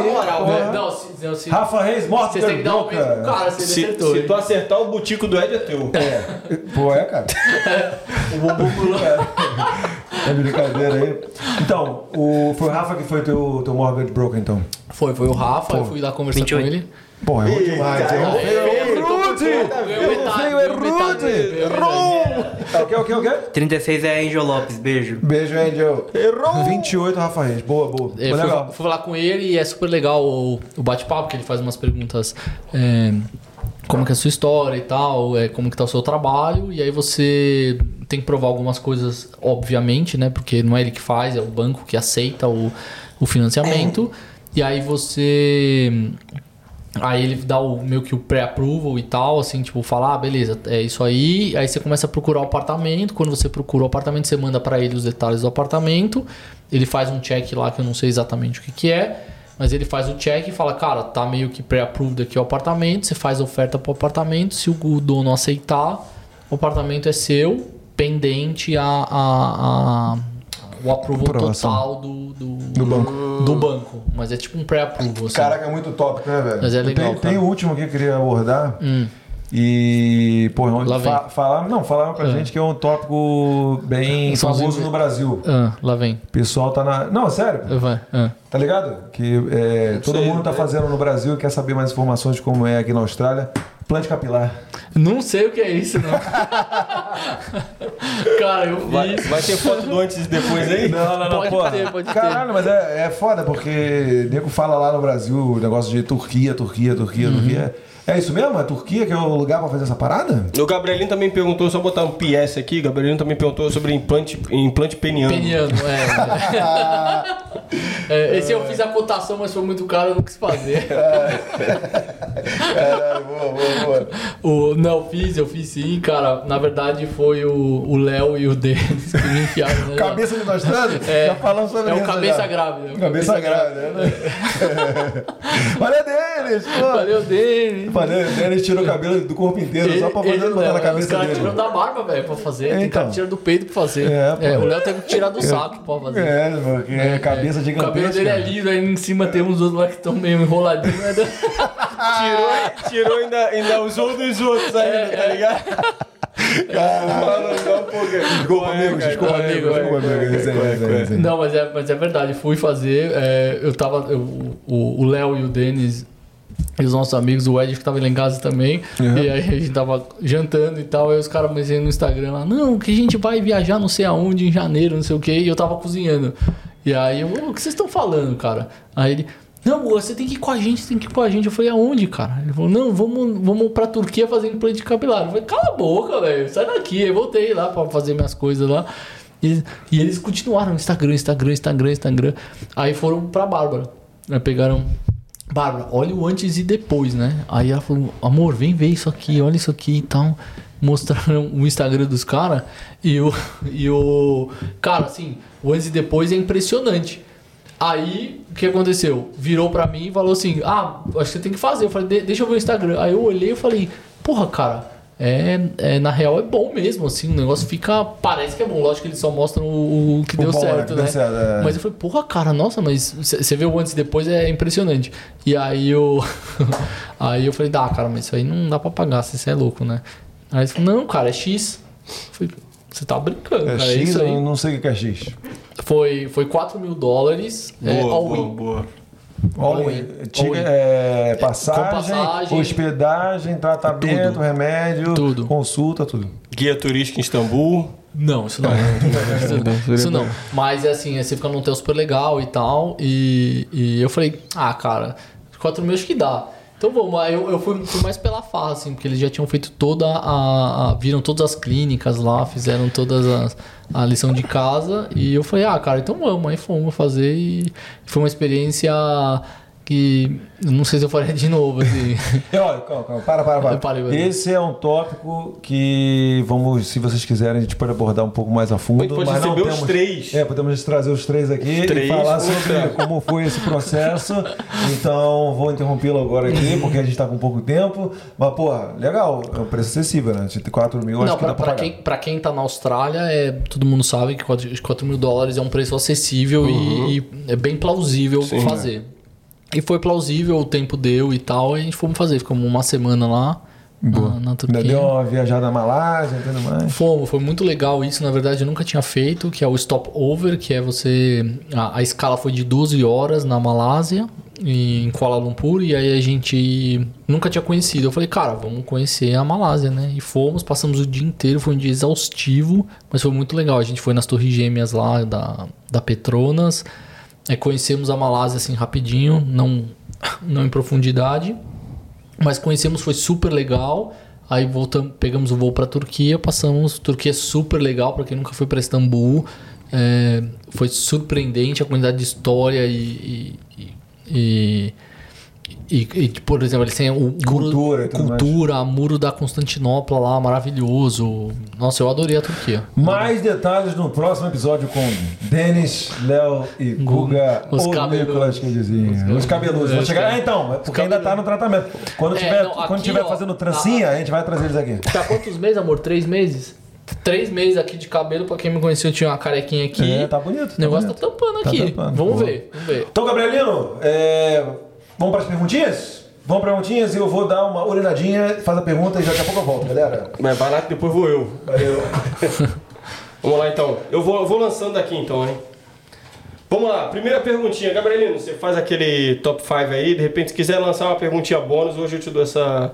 Não, se, não, Rafa Reis, morto vocês têm que dar um pro cara, se Se, se tu acertar, o butico do Ed é teu. Pô, é, cara. O bumbum lá. É brincadeira aí. Então, o, foi o Rafa que foi teu, teu mortgage broker, então. Foi, foi o Rafa, eu fui lá conversar 28. com ele. Pô, errou demais. Errou feio, É Rude! Metade, feio, metade, Rude! Metade. O que, o que, o que? 36 é Angel Lopes, beijo. Beijo, Angel. Errou! 28, Rafa Reis. Boa, boa. É, Foi fui, legal. fui falar com ele e é super legal o, o bate-papo, que ele faz umas perguntas. é, como que é a sua história e tal, é, como que tá o seu trabalho, e aí você tem que provar algumas coisas, obviamente, né? Porque não é ele que faz, é o banco que aceita o, o financiamento. E aí você. Aí ele dá o meio que o pré-approval e tal, assim, tipo, falar, ah, beleza, é isso aí. Aí você começa a procurar o apartamento. Quando você procura o apartamento, você manda pra ele os detalhes do apartamento. Ele faz um check lá que eu não sei exatamente o que, que é. Mas ele faz o check e fala, cara, tá meio que pré-approved aqui o apartamento. Você faz a oferta pro apartamento. Se o dono aceitar, o apartamento é seu, pendente a, a, a- o approval Aprovação. total do, do, Do banco. do banco. Mas é tipo um pré-approval. Assim. Caraca, é muito tópico, né, velho? Mas é legal, Tem, cara. tem o último que eu queria abordar. Hum. E, pô, Lá vem. fa falaram, não, falaram pra Ah. gente que é um tópico bem os famoso no Brasil. Ah, lá vem. O pessoal tá na. Não, sério, Vai. Ah. tá ligado? Que é, todo sei, mundo tá é. fazendo no Brasil e quer saber mais informações de como é aqui na Austrália. Implante capilar. Não sei o que é isso, não. cara, eu Vai, fiz. vai ter foto do antes e depois aí? Não, não, não, Pode porra. ter, pode ter. Caralho, mas é, é foda, porque nego fala lá no Brasil o negócio de Turquia, Turquia, Turquia, Uhum. Turquia. É isso mesmo? É Turquia que é o lugar pra fazer essa parada? O Gabrielinho também perguntou, só botar um PS aqui, o Gabrielinho também perguntou sobre implante, implante peniano. Peniano, é. É, Esse eu fiz a cotação, mas foi muito caro, eu não quis fazer. Caralho, boa, boa, boa. O, não, eu fiz, eu fiz sim, cara. Na verdade, foi o o Léo e o Denis que me enfiaram. Né? Cabeça de nós todos? É, já falamos sobre é isso. o cabeça já. grávida. é o Cabeça grávida, né? Valeu, Denis! pô. Valeu, Denis. Valeu, Denis tirou o cabelo do corpo inteiro só pra fazer Ele- botar na Léo, Os cabeça caras dele. tiram da barba, velho, pra fazer. Tem Então. cara que tira do peito pra fazer. É, pô. o Léo teve que tirar do saco pra fazer. É, porque é, cabeça O gigantesca. cabelo dele é liso, aí em cima tem uns outros lá que estão meio enroladinhos. né? Tirou, tirou ainda, ainda usou dos outros ainda, tá ligado? Caralho, dá um pouco. Desculpa, amigos, desculpa, é, amigos, é, desculpa, resenha. Não, mas é, mas é verdade, fui fazer. é, eu tava. eu- o o Léo e o Denis e os nossos amigos, o Ed que tava lá em casa também. Uhum. E aí a gente tava jantando e tal. Aí os caras me no Instagram lá, não, que a gente vai viajar não sei aonde em janeiro, não sei o que. E eu tava cozinhando. E aí eu, "Ô, o que vocês estão falando, cara? Aí ele. Não, você tem que ir com a gente, tem que ir com a gente. Eu falei, aonde, cara? Ele falou, não, vamos, vamos pra Turquia fazer implante capilar. Eu falei, cala a boca, velho, sai daqui. Aí voltei lá pra fazer minhas coisas lá. E, e eles continuaram, Instagram, Instagram, Instagram, Instagram. Aí foram pra Bárbara. Aí pegaram, Bárbara, olha o antes e depois, né? Aí ela falou, amor, vem ver isso aqui, olha isso aqui e tal. Mostraram o Instagram dos caras e o, e o. Cara, assim, o antes e depois é impressionante. Aí, o que aconteceu? Virou pra mim e falou assim: Ah, acho que você tem que fazer. Eu falei: "De- Deixa eu ver o Instagram. Aí eu olhei e falei: Porra, cara, é, é, na real é bom mesmo, assim. O negócio fica. Parece que é bom. Lógico que eles só mostram o, o que O deu certo, né? certo, é. Mas eu falei: Porra, cara, nossa, mas você vê o antes e depois é impressionante. E aí eu. aí eu falei: Dá, cara, mas isso aí não dá pra pagar, você é louco, né? Aí ele falou: Não, cara, é X. Eu falei, você tá brincando, É cara. é X, isso aí. eu não sei o que é X. Foi, foi 4 mil dólares. é, Boa, all boa, in. boa. All All in. in. Tig- All in. é, passagem, passagem. hospedagem, tratamento, Tudo. remédio, Tudo. consulta, tudo. Guia turística em Istambul. Não, isso não. isso, isso não. Mas é assim, você fica num hotel super legal e tal. E, e eu falei, ah, cara, 4 mil acho que dá. Então vamos, aí eu, eu fui, fui mais pela farra, assim, porque eles já tinham feito toda a, a- Viram todas as clínicas lá, fizeram todas as, a lição de casa. E eu falei, ah, cara, então vamos. Aí fomos fazer e foi uma experiência que eu não sei se eu faria de novo, assim. Olha, calma, calma, para, para, para. Parei. Esse é um tópico que vamos, se vocês quiserem, a gente pode abordar um pouco mais a fundo. Gente pode mas não receber os temos- três. É, podemos trazer os três aqui Os três, e falar sobre mostrar. como foi esse processo. Então, vou interrompê-lo agora aqui, porque a gente tá com pouco tempo. Mas, pô, legal, é um preço acessível, né? De 4 mil, acho Não, que dá pra, pra pra quem, pra quem tá na Austrália, é, todo mundo sabe que 4, 4 mil dólares é um preço acessível e, e é bem plausível Sim, fazer. E foi plausível, o tempo deu e tal, e a gente fomos fazer. Ficamos uma semana lá Boa. na, na deu uma viajada na Malásia tudo mais. Fomos, foi muito legal isso. Na verdade, eu nunca tinha feito, que é o stopover, que é você. A, a escala foi de 12 horas na Malásia, em Kuala Lumpur, e aí a gente nunca tinha conhecido. Eu falei, cara, vamos conhecer a Malásia, né? E fomos, passamos o dia inteiro, foi um dia exaustivo, mas foi muito legal. A gente foi nas Torres Gêmeas lá da, da Petronas, é, conhecemos a Malásia assim rapidinho, não, não em profundidade. Mas conhecemos, foi super legal. Aí voltamos, pegamos o voo para Turquia, passamos. Turquia é super legal para quem nunca foi para Istambul. É, foi surpreendente a quantidade de história e, e, e, e- e, por exemplo, eles têm o muro- Cultura e mais. cultura, muro da Constantinopla lá, maravilhoso. Nossa, eu adorei a Turquia. Mais detalhes no próximo episódio com Denis, Léo e Guga Os ou cabeludos. Nicolas que. Os cabeludos. Vou Os chegar. Ah, então, é porque ainda tá no tratamento. Quando É, tiver, não, quando aqui, tiver ó, fazendo trancinha, a gente vai trazer eles aqui. Tá quantos meses, amor? Três meses? Três meses aqui de cabelo, pra quem me conheceu, eu tinha uma carequinha aqui. É, tá bonito. O negócio bonito. tá tampando Tá aqui. tampando, vamos ver, vamos ver. Então, Gabrielino, é, vamos para as perguntinhas? Vamos para as perguntinhas e eu vou dar uma urinadinha, faz a pergunta e daqui a pouco eu volto, galera. Mas vai lá que depois vou eu. Valeu. Vamos lá então. Eu vou, eu vou lançando aqui então, hein? Vamos lá, primeira perguntinha. Gabrielino, você faz aquele top 5 aí, de repente se quiser lançar uma perguntinha bônus, hoje eu te dou essa,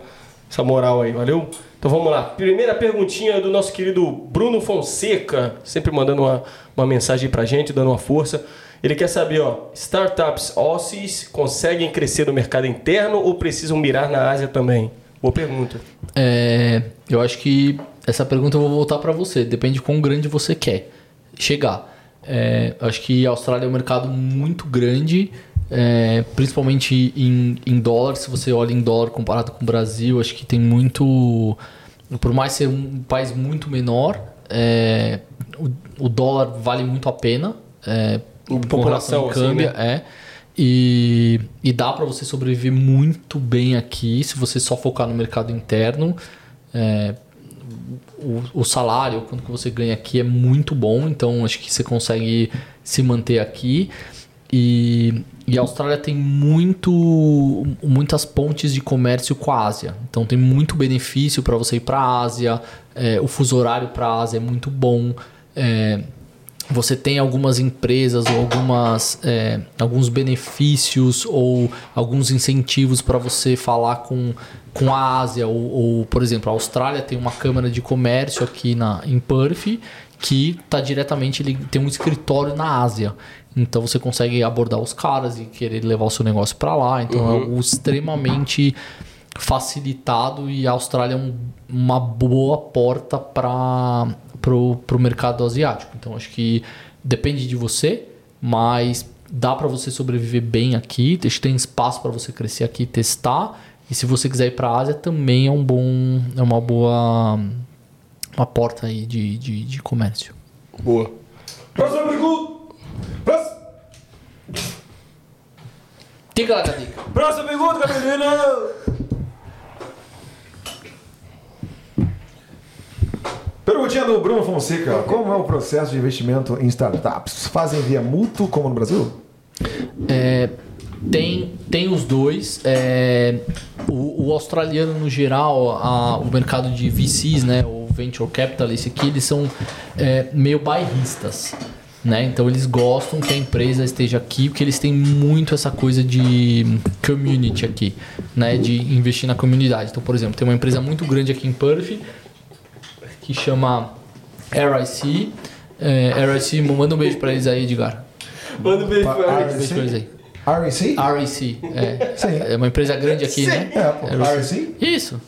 essa moral aí, valeu? Então vamos lá. Primeira perguntinha do nosso querido Bruno Fonseca, sempre mandando uma, uma mensagem pra gente, dando uma força. Ele quer saber, ó, startups Aussies conseguem crescer no mercado interno ou precisam mirar na Ásia também? Boa pergunta. É, eu acho que essa pergunta eu vou voltar para você. Depende de quão grande você quer chegar. É, acho que a Austrália é um mercado muito grande, é, principalmente em, em dólar. Se você olha em dólar comparado com o Brasil, acho que tem muito. Por mais ser um país muito menor, é, o, o dólar vale muito a pena. População, ao assim, né? é. E, e dá para você sobreviver muito bem aqui se você só focar no mercado interno. É, o, o salário, quanto que você ganha aqui é muito bom, então acho que você consegue se manter aqui. E, e a Austrália tem muito, muitas pontes de comércio com a Ásia. Então tem muito benefício para você ir para a Ásia. é, o fuso horário para a Ásia é muito bom. É, você tem algumas empresas ou algumas, é, alguns benefícios ou alguns incentivos para você falar com, com a Ásia. Ou, ou, por exemplo, a Austrália tem uma câmara de comércio aqui na, em Perth que está diretamente, ele tem um escritório na Ásia. Então você consegue abordar os caras e querer levar o seu negócio para lá. Então é algo extremamente facilitado e a Austrália é um- uma boa porta para o mercado asiático. Então acho que depende de você, mas dá para você sobreviver bem aqui. Tem espaço para você crescer aqui e testar. E se você quiser ir para a Ásia, também é um bom, é uma boa uma porta aí de, de, de comércio. Boa. Próxima pergunta. Próxima, Diga lá, Dica. próxima pergunta, Gabrielina. Perguntinha do Bruno Fonseca. Como é o processo de investimento em startups? Fazem via mútuo, como no Brasil? É, tem, tem os dois. É, o, o australiano, no geral, a- o mercado de VCs, né, o Venture Capitalist aqui, eles são é, meio bairristas. Né? Então eles gostam que a empresa esteja aqui, porque eles têm muito essa coisa de community aqui, né? de investir na comunidade. Então, por exemplo, tem uma empresa muito grande aqui em Perth que chama RIC. É, RIC, manda um beijo pra eles aí, Edgar. Manda um beijo pra Alex. Um beijo pra eles aí. REC? REC, é. Sim. É uma empresa grande aqui, né? É, pô. REC? Isso.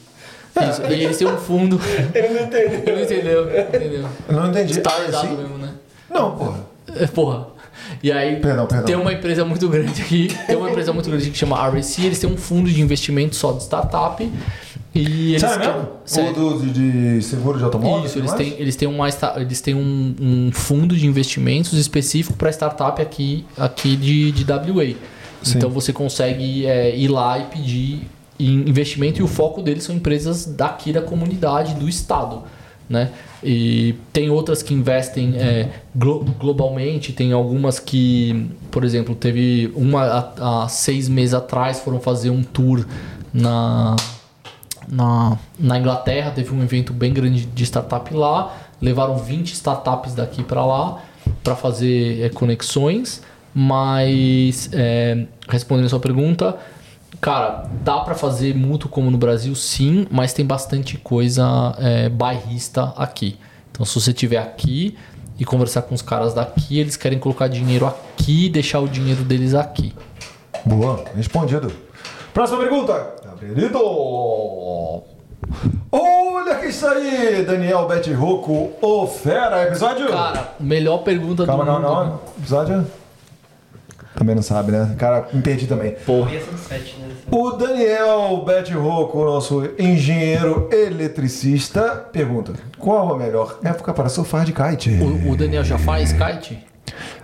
Isso. E eles têm um fundo. Ele não entendeu. Ele não entendeu, entendeu? Eu não entendi. Starizado REC? mesmo, né? Não, porra. É, Porra. E aí Perdão, perdão. tem uma empresa muito grande aqui, tem uma empresa muito grande que chama REC, eles têm um fundo de investimento só de startup. E eles Sério mesmo? Sério. O do, de, de seguro de automóvel? Isso, eles têm, eles têm, uma, eles têm um, um fundo de investimentos específico para startup aqui, aqui de, de WA. Sim. Então você consegue é, ir lá e pedir investimento e o foco deles são empresas daqui da comunidade, do estado. Né? E tem outras que investem é, glo- globalmente, tem algumas que, por exemplo, teve uma há, há seis meses atrás foram fazer um tour na, na, na Inglaterra, teve um evento bem grande de startup lá, levaram 20 startups daqui para lá para fazer é, conexões, mas é, respondendo a sua pergunta, cara, dá para fazer mútuo como no Brasil, sim, mas tem bastante coisa é, bairrista aqui. Então, se você estiver aqui e conversar com os caras daqui, eles querem colocar dinheiro aqui e deixar o dinheiro deles aqui. Boa, respondido. Próxima pergunta. Gabrielito. Olha que isso aí, Daniel Bete Rocco, o fera, episódio? Cara, melhor pergunta calma, do calma, mundo. calma. Episódio? Também não sabe, né? Cara, perdi também. Porra. Né? O Daniel Bete Rocco, nosso engenheiro eletricista, pergunta: Qual a melhor época para surfar de kite? O, o Daniel já faz kite?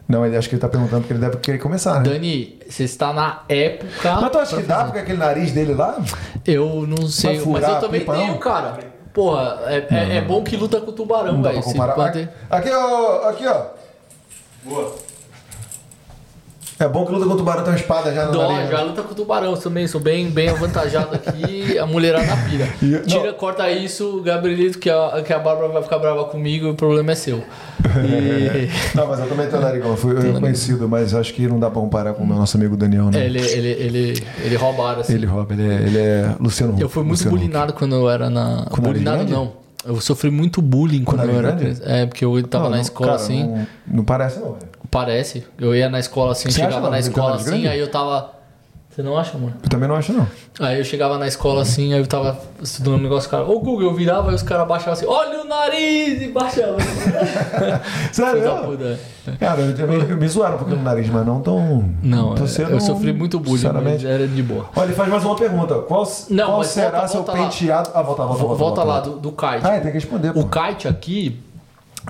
Não, ele acho que ele tá perguntando porque ele deve querer começar, né? Dani, você está na época. Mas tu acha que dá com aquele nariz dele lá? Eu não sei, furar mas eu também pipa, tenho, não? cara. Porra, é, é, é bom que luta com o tubarão, velho. Aqui, ó, aqui, ó. Boa. É bom que luta com o tubarão tem uma espada já na Dó, nariz. já luta com o tubarão também, sou bem, bem avantajado aqui, a mulherada pira. Tira, corta isso, Gabrielito, que a, que a Bárbara vai ficar brava comigo o problema é seu. E, Não, mas eu também tenho narigão. Fui eu conhecido, mas acho que não dá pra comparar com o meu nosso amigo Daniel, né? é, ele, ele, ele, ele roubaram, assim. Ele rouba, ele é, ele é Luciano Huck. Eu fui muito Luciano Huck. bulinado quando eu era na. Era bulinado não. Eu sofri muito bullying quando Quando eu era criança. É, porque eu tava Não, na não, escola cara, assim. Não, não parece, não. velho. Parece. Eu ia na escola assim, eu Você acha, chegava não? na escola assim, grande? aí eu tava. Você não acha, amor? Eu também não acho, não. Aí eu chegava na escola assim, aí eu tava estudando um negócio, cara, ô Google, eu virava e os caras baixavam assim, olha o nariz! E baixavam. Sério? Cara, eu, eu, me- zoaram um pouquinho no nariz, mas não tão. Não, tô é, sendo, eu sofri muito bullying, mas sinceramente. era de boa. Olha, ele faz mais uma pergunta. Qual, Não, qual será volta- seu volta lá. penteado. Ah, volta, volta, Vo- volta. Volta lá do, do kite. Ah, tem que responder. Pô. O kite aqui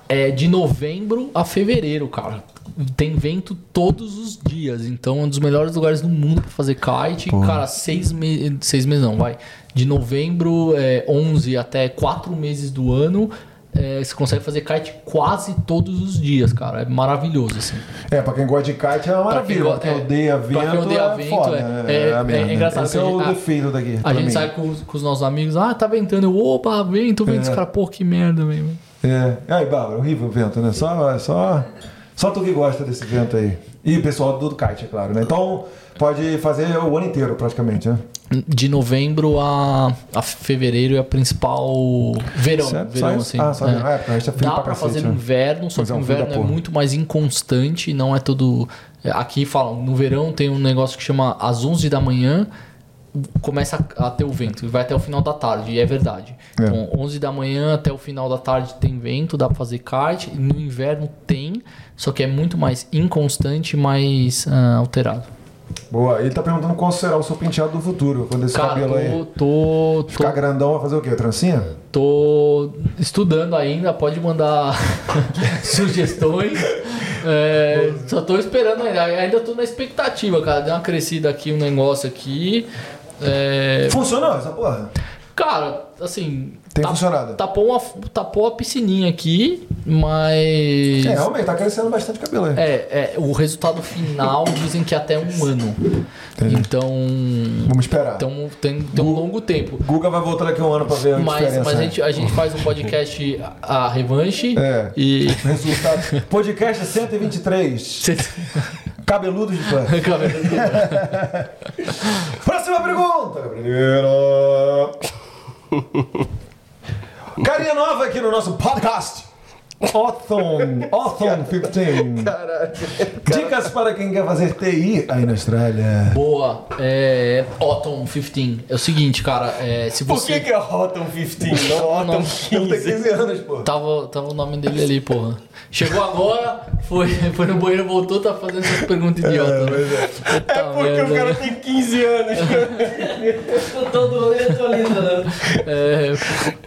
é de novembro a fevereiro, cara. Tem vento todos os dias, então é um dos melhores lugares do mundo pra fazer kite. Porra. Cara, seis, me seis meses não, vai. De novembro é, 11 até quatro meses do ano, é, você consegue fazer kite quase todos os dias, cara. É maravilhoso, assim. É, pra quem gosta de kite é uma Pra quem maravilha. Pra quem é, odeia pra vento. quem odeia é vento, foda, é- né? é- é merda. engraçado Esse é a o gente- defeito daqui. A pra gente mim. sai com, os- com os nossos amigos, ah, tá ventando. Eu, opa, vento, vento. Os É. caras, pô, que merda, mesmo. É. E aí, Bárbara, horrível o vento, né? Só, só, só tu que gosta desse vento aí. E o pessoal do kite, é claro, né? Então, pode fazer o ano inteiro, praticamente, né? De novembro a, a fevereiro é a principal verão, Certo? verão assim. Ah, só. É, porque a gente é frio Dá cacete, fazer né? no inverno, só que é o inverno é muito mais inconstante, não é todo é, aqui falam, no verão tem um negócio que chama às 11 da manhã começa a, a ter o vento e vai até o final da tarde, e é verdade. É. Então, 11 da manhã até o final da tarde tem vento, dá pra fazer e no inverno tem, só que é muito mais inconstante, mais ah, alterado. Boa. Ele tá perguntando qual será o seu penteado do futuro, quando esse Cara, cabelo aí tô, tô, ficar grandão, vai fazer o quê? Trancinha? Tô estudando ainda, pode mandar sugestões. É, só tô esperando ainda. Ainda tô na expectativa, cara. Deu uma crescida aqui, um negócio aqui. É, Funcionou essa porra? cara, assim. Tem funcionado. Tapou, uma, tapou a piscininha aqui, mas. É, realmente, tá crescendo bastante cabelo aí. É, é, o resultado final dizem que é até um ano. Então. Vamos esperar. Então tem, tem um longo tempo. Guga vai voltar daqui a um ano pra ver a Mas, diferença. mas a, gente, a gente faz um podcast a revanche É. e. Resultado. Podcast 123. Cabeludos de pano. Próxima pergunta, Gabriela. Carinha nova aqui no nosso podcast. Autumn, Autumn 15. Dicas para quem quer fazer TI aí na Austrália. Boa, é. Autumn 15. É o seguinte, cara, é, se Por você. que, que é Rotom 15? Não Rotom Não. Eu tenho 15. 15 anos, pô. Tava, tava o nome dele ali, porra. Chegou agora, foi, foi no banheiro, voltou, tá fazendo essas perguntas idiotas. né? Puta É porque merda, o cara né? tem 15 anos. Todo rolê atualizando. É,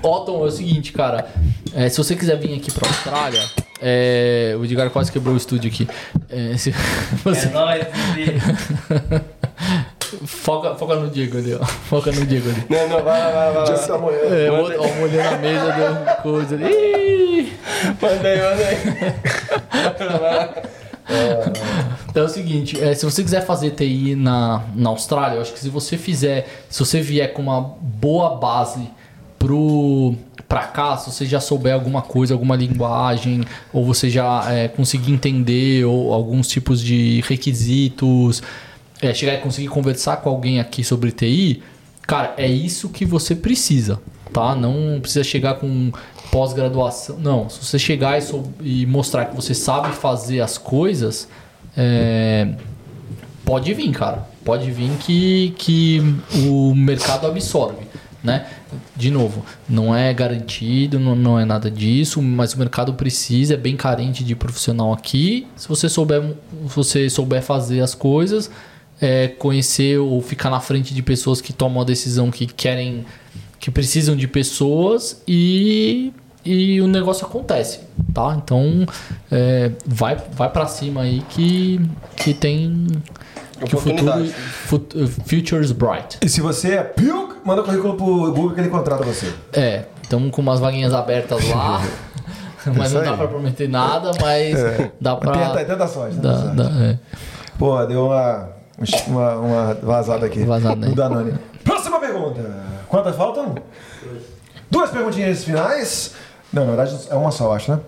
Otton, é o seguinte, cara. é, se você quiser vir aqui pra Austrália, é, o Edgar quase quebrou o estúdio aqui. É, se você- É nóis. foca, foca no Diego ali, ó. Foca no Diego ali. Não, não, vai vai vai está amanhã. É, o outro, ó, molhando a mesa do coisa ali. Ih! Manda aí, manda aí. Então é o seguinte, é, se você quiser fazer TI na, na Austrália, eu acho que se você fizer, se você vier com uma boa base pro pra cá, se você já souber alguma coisa, alguma linguagem, ou você já é, conseguir entender ou alguns tipos de requisitos, é, chegar e conseguir conversar com alguém aqui sobre TI, cara, é isso que você precisa, tá? Não precisa chegar com pós-graduação. Não, se você chegar e, mostrar que você sabe fazer as coisas, é, pode vir, cara. Pode vir que, que o mercado absorve, né? De novo, não é garantido, não, não é nada disso, mas o mercado precisa, é bem carente de profissional aqui. Se você souber, se você souber fazer as coisas, é, conhecer ou ficar na frente de pessoas que tomam a decisão que querem, que precisam de pessoas e, e o negócio acontece, tá? Então, é, vai, vai para cima aí que, que tem que o futuro, Oportunidade. fut- futures bright. E se você é Pilk, manda currículo pro Google que ele contrata você. É, estamos com umas vaguinhas abertas lá, mas Isso não dá pra prometer nada, mas dá pra Tenta, tenta a sorte. tenta dá- dá- é. Pô, deu uma, uma, uma vazada aqui. Vazada, né? no Danone. Próxima pergunta. Quantas faltam? Duas perguntinhas finais. Não, na verdade é uma só, eu acho, né?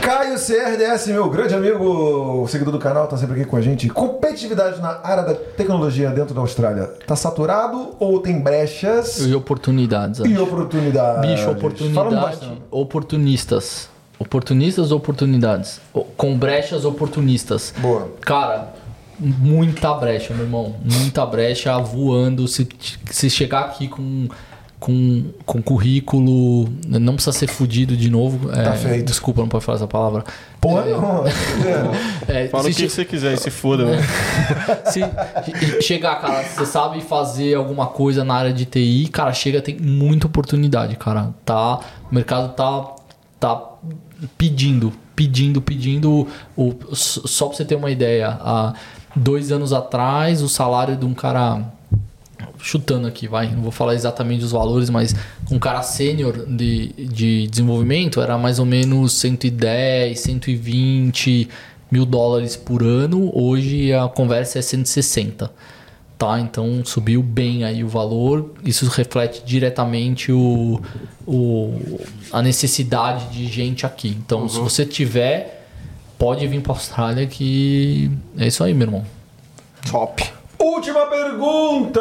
Caio CRDS, meu grande amigo, seguidor do canal, tá sempre aqui com a gente. Competitividade na área da tecnologia dentro da Austrália. Tá saturado ou tem brechas E oportunidades. e acho. oportunidades? Bicho, oportunidade. bastante. Oportunistas. Oportunistas ou oportunidades? Com brechas oportunistas. Boa. Cara, muita brecha, meu irmão. Muita brecha voando. Se, se chegar aqui com, com, com currículo, não precisa ser fudido de novo. Tá É, feito. Desculpa, não pode falar essa palavra. Porra, não. É, Fala se o que che- você quiser e se foda, mano. se chegar, cara, você sabe fazer alguma coisa na área de TI, cara, chega, tem muita oportunidade, cara. Tá, o mercado tá, tá pedindo, pedindo, pedindo. O, só pra você ter uma ideia, há dois anos atrás, o salário de um cara. Chutando aqui, vai, não vou falar exatamente os valores, mas um cara sênior de, de desenvolvimento era mais ou menos 110, 120 mil dólares por ano. Hoje a conversa é 160. Tá, então subiu bem aí o valor. Isso reflete diretamente o, o, a necessidade de gente aqui. Então, se você tiver, pode vir para Austrália que é isso aí, meu irmão. Top. Última pergunta!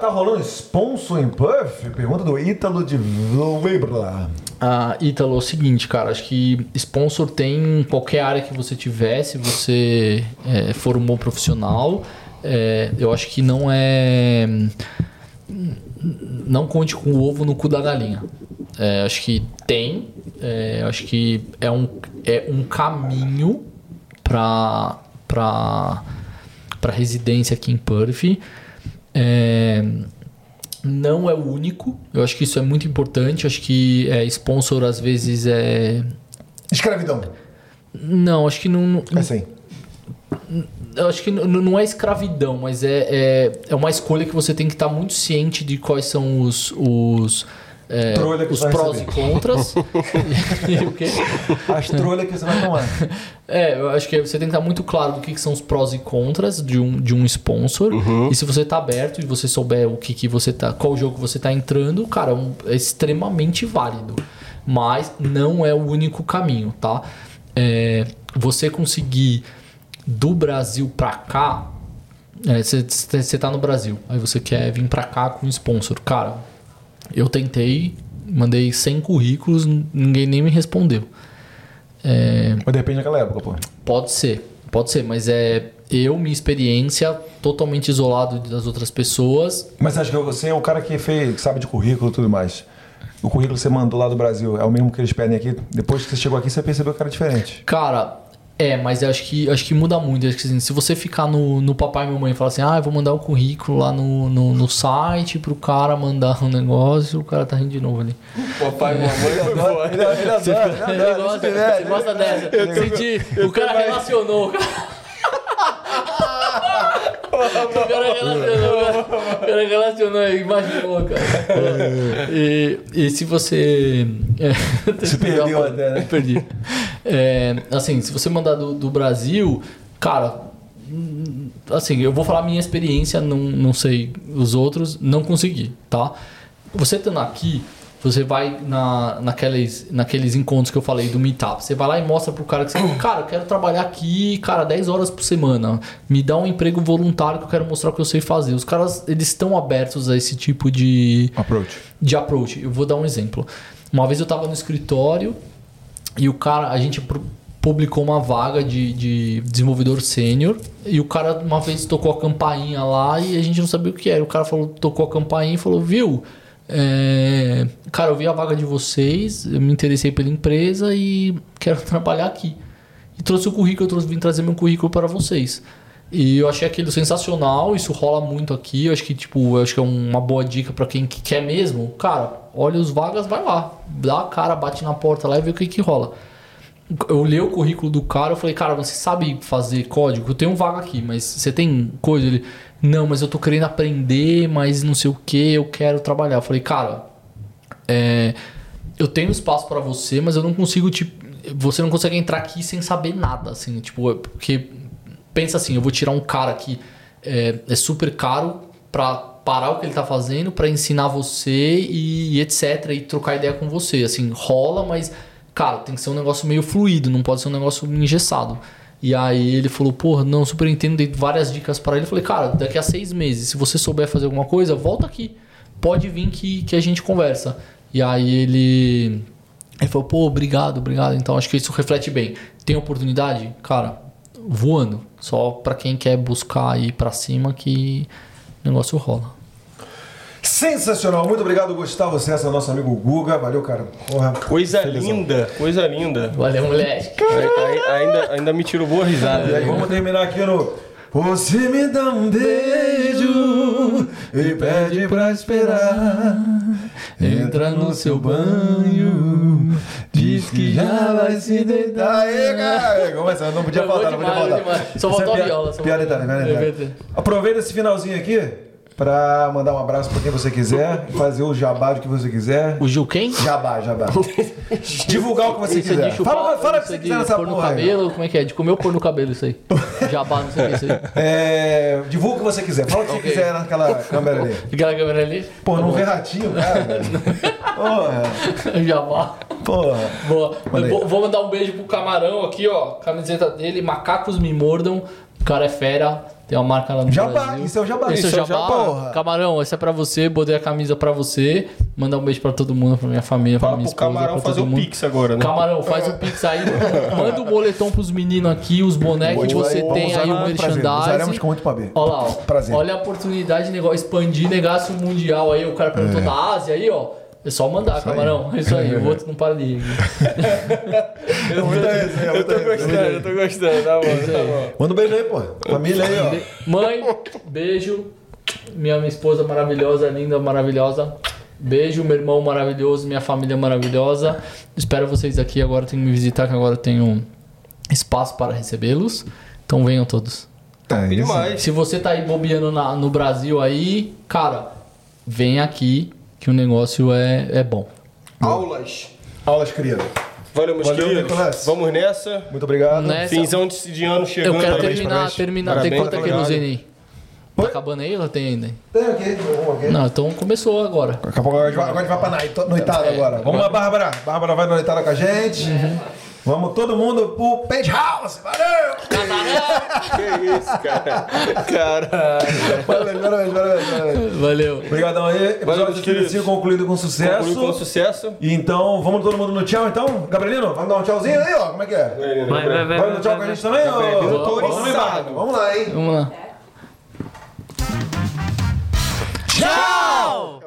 Tá rolando sponsor em Puff? Pergunta do Ítalo de Vibra. Ah, Ítalo, é o seguinte, cara, acho que sponsor tem em qualquer área que você tiver, se você é, for um bom profissional. É, eu acho que não é. Não conte com o ovo no cu da galinha. É, acho que tem. é, acho que é um, é um caminho para para para residência aqui em Perth. É, não é o único. Eu acho que isso é muito importante. Eu acho que é, sponsor às vezes é. Escravidão. Não, acho que não. não- É assim. eu acho que n- n- não é escravidão, mas é, é, é uma escolha que você tem que estar muito ciente de quais são os. os é, Trolha que os prós e receber. contras. e o quê? As trolhas que você vai tomar. É, eu acho que você tem que estar muito claro do que, que são os prós e contras de um, de um sponsor. E se você tá aberto e você souber o que, que você tá. qual jogo você tá entrando, cara, é um- é extremamente válido. Mas não é o único caminho, tá? É, você conseguir do Brasil pra cá. é, Você você tá no Brasil, aí você quer vir pra cá com um sponsor. Cara, eu tentei, mandei 100 currículos, ninguém nem me respondeu. É, Mas depende daquela época, pô. Pode ser, pode ser, mas é eu, minha experiência, totalmente isolado das outras pessoas. Mas acho que você é o cara que fez, que sabe de currículo e tudo mais. O currículo que você mandou lá do Brasil é o mesmo que eles pedem aqui. Depois que você chegou aqui, você percebeu que era diferente. Cara, é, mas eu acho que, acho que muda muito. Acho que, assim, se você ficar no, no papai e mamãe e falar assim, ah, eu vou mandar o currículo lá no, no, no site pro cara mandar um negócio, o cara tá rindo de novo ali. Papai e mamãe foi velho. você gosta dessa. Senti, o cara relacionou, cara. O cara relacionou. O cara relacionou, imaginou, cara. E, e se você. É, Se perdeu até, né? Perdi. É, assim, se você mandar do, do Brasil, cara. Assim, eu vou falar a minha experiência, não, não sei os outros, não consegui, tá? Você estando aqui, você vai na, naqueles, naqueles encontros que eu falei do Meetup. Você vai lá e mostra pro cara que você, cara, eu quero trabalhar aqui, cara, 10 horas por semana. Me dá um emprego voluntário que eu quero mostrar o que eu sei fazer. Os caras, eles estão abertos a esse tipo de, Approach. de approach. Eu vou dar um exemplo. Uma vez eu tava no escritório e o cara, a gente publicou uma vaga de, de desenvolvedor sênior e o cara uma vez tocou a campainha lá e a gente não sabia o que era. O cara falou, tocou a campainha e falou, viu? É, cara, eu vi a vaga de vocês, eu me interessei pela empresa e quero trabalhar aqui. E trouxe o currículo, eu trouxe, vim trazer meu currículo para vocês. E eu achei aquilo sensacional, isso rola muito aqui. Eu acho que, tipo, acho que é uma boa dica para quem que quer mesmo. Cara, olha os vagas, vai lá. Dá a cara, bate na porta lá e vê o que, que rola. Eu li o currículo do cara, eu falei, cara, você sabe fazer código? Eu tenho vaga aqui, mas você tem coisa? Ele, não, mas eu tô querendo aprender, mas não sei o que, eu quero trabalhar. Eu falei, cara, é, eu tenho espaço pra você, mas eu não consigo te. Você não consegue entrar aqui sem saber nada, assim, tipo, é porque pensa assim, eu vou tirar um cara que é, é super caro pra parar o que ele tá fazendo, pra ensinar você e, e etc. E trocar ideia com você. Assim, rola, mas, cara, tem que ser um negócio meio fluido, não pode ser um negócio engessado. E aí ele falou, porra, não, super entendo, dei várias dicas pra ele. Eu falei, cara, daqui a seis meses, se você souber fazer alguma coisa, volta aqui. Pode vir que, que a gente conversa. E aí ele. Ele falou, pô, obrigado, obrigado. Então acho que isso reflete bem. Tem oportunidade? Cara, voando. Só pra quem quer buscar ir pra cima que o negócio rola. Sensacional. Muito obrigado, Gustavo César, nosso amigo Guga. Valeu, cara. Porra. Coisa Felizão. linda, coisa linda. Valeu, moleque. Ai- ai- ainda, ainda me tirou boa risada. E aí, vamos terminar aqui no. Você me dá um beijo e pede pra esperar. Entra no seu banho, diz que já vai se deitar. Aê, cara! Começa, não podia faltar, não podia faltar. Só a é pia- viola, Piada italiana, É. Aproveita esse finalzinho aqui pra mandar um abraço pra quem você quiser, fazer o jabá do que você quiser. O Gil quem? Jabá, jabá. Divulgar o que você Isso é quiser. chupar, fala fala o que você é quiser nessa pôr no porra. aí. cabelo, como é que é? De comer ou pôr no cabelo isso aí. Jabá, não sei o que é isso aí. É, divulga o que você quiser. Fala o que você Ok. quiser naquela câmera ali. Aquela câmera ali. Pô, não vê ratinho, cara. Porra, Jabá. porra. Boa. Vou, vou mandar um beijo pro Camarão aqui, ó. Camiseta dele, Macacos Me Mordam. O cara é fera. Tem uma marca lá no Jabá, Brasil. isso é o jabá. Esse é o Isso é o jabá. porra. Camarão, esse é pra você. Botei a camisa pra você. Mandar um beijo pra todo mundo, pra minha família, pra Fala minha pro esposa, camarão pra fazer o mundo. pix agora, né? Camarão, faz o pix aí. Manda o boletom pros meninos aqui, os bonecos que você tem aí, o merchandising. Usaremos com muito prazer. Olha lá, ó. Prazer. Olha a oportunidade de negócio, expandir negócio mundial aí. O cara perguntou da Ásia aí, ó. É só mandar, camarão. É isso aí, o outro não para de ir. Eu, resenha, eu tô gostando, eu tô gostando. Tá bom, tá bom. Manda um beijo aí, pô. Família aí, ó. Mãe, beijo. Minha, minha esposa maravilhosa, linda, maravilhosa. Beijo, meu irmão maravilhoso, minha família maravilhosa. Espero vocês aqui. Agora tem que me visitar, que agora eu tenho espaço para recebê-los. Então venham todos. Tá, isso. Demais. Se você tá aí bobeando na- no Brasil aí, cara, vem aqui que o negócio é, é bom. Aulas. Aulas, querido. Valeu, meus Valeu, queridos. Nicolas. Vamos nessa. Muito obrigado. Nessa- Finzão de, de ano chegando. Eu quero Parabéns, terminar, parabéns. terminar. Parabéns, tem tá ligado. querosene aí? Tá acabando aí ou tem ainda? Tem aqui, um aqui. Não, então começou agora. Daqui a pouco agora a gente vai, agora a gente vai pra noit- noitada É. agora. Vamos lá, Bárbara. Bárbara vai noitada com a gente. Vamos todo mundo pro Penthouse. Valeu! Que isso, cara. Caralho. Valeu, valeu, valeu, valeu. Valeu. Obrigadão aí. Episódio. 35 concluído com sucesso. Concluiu com sucesso. E então, vamos todo mundo no tchau, então? Gabrielino, vamos dar um tchauzinho aí, ó. Como é que é? Vai, vai, vai. Vai no tchau com a gente também, ó? Vamos, autorizado. Vamos lá, hein? Vamos lá.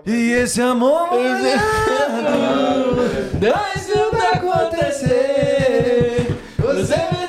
E esse amor... Deixa tudo acontecer. Você me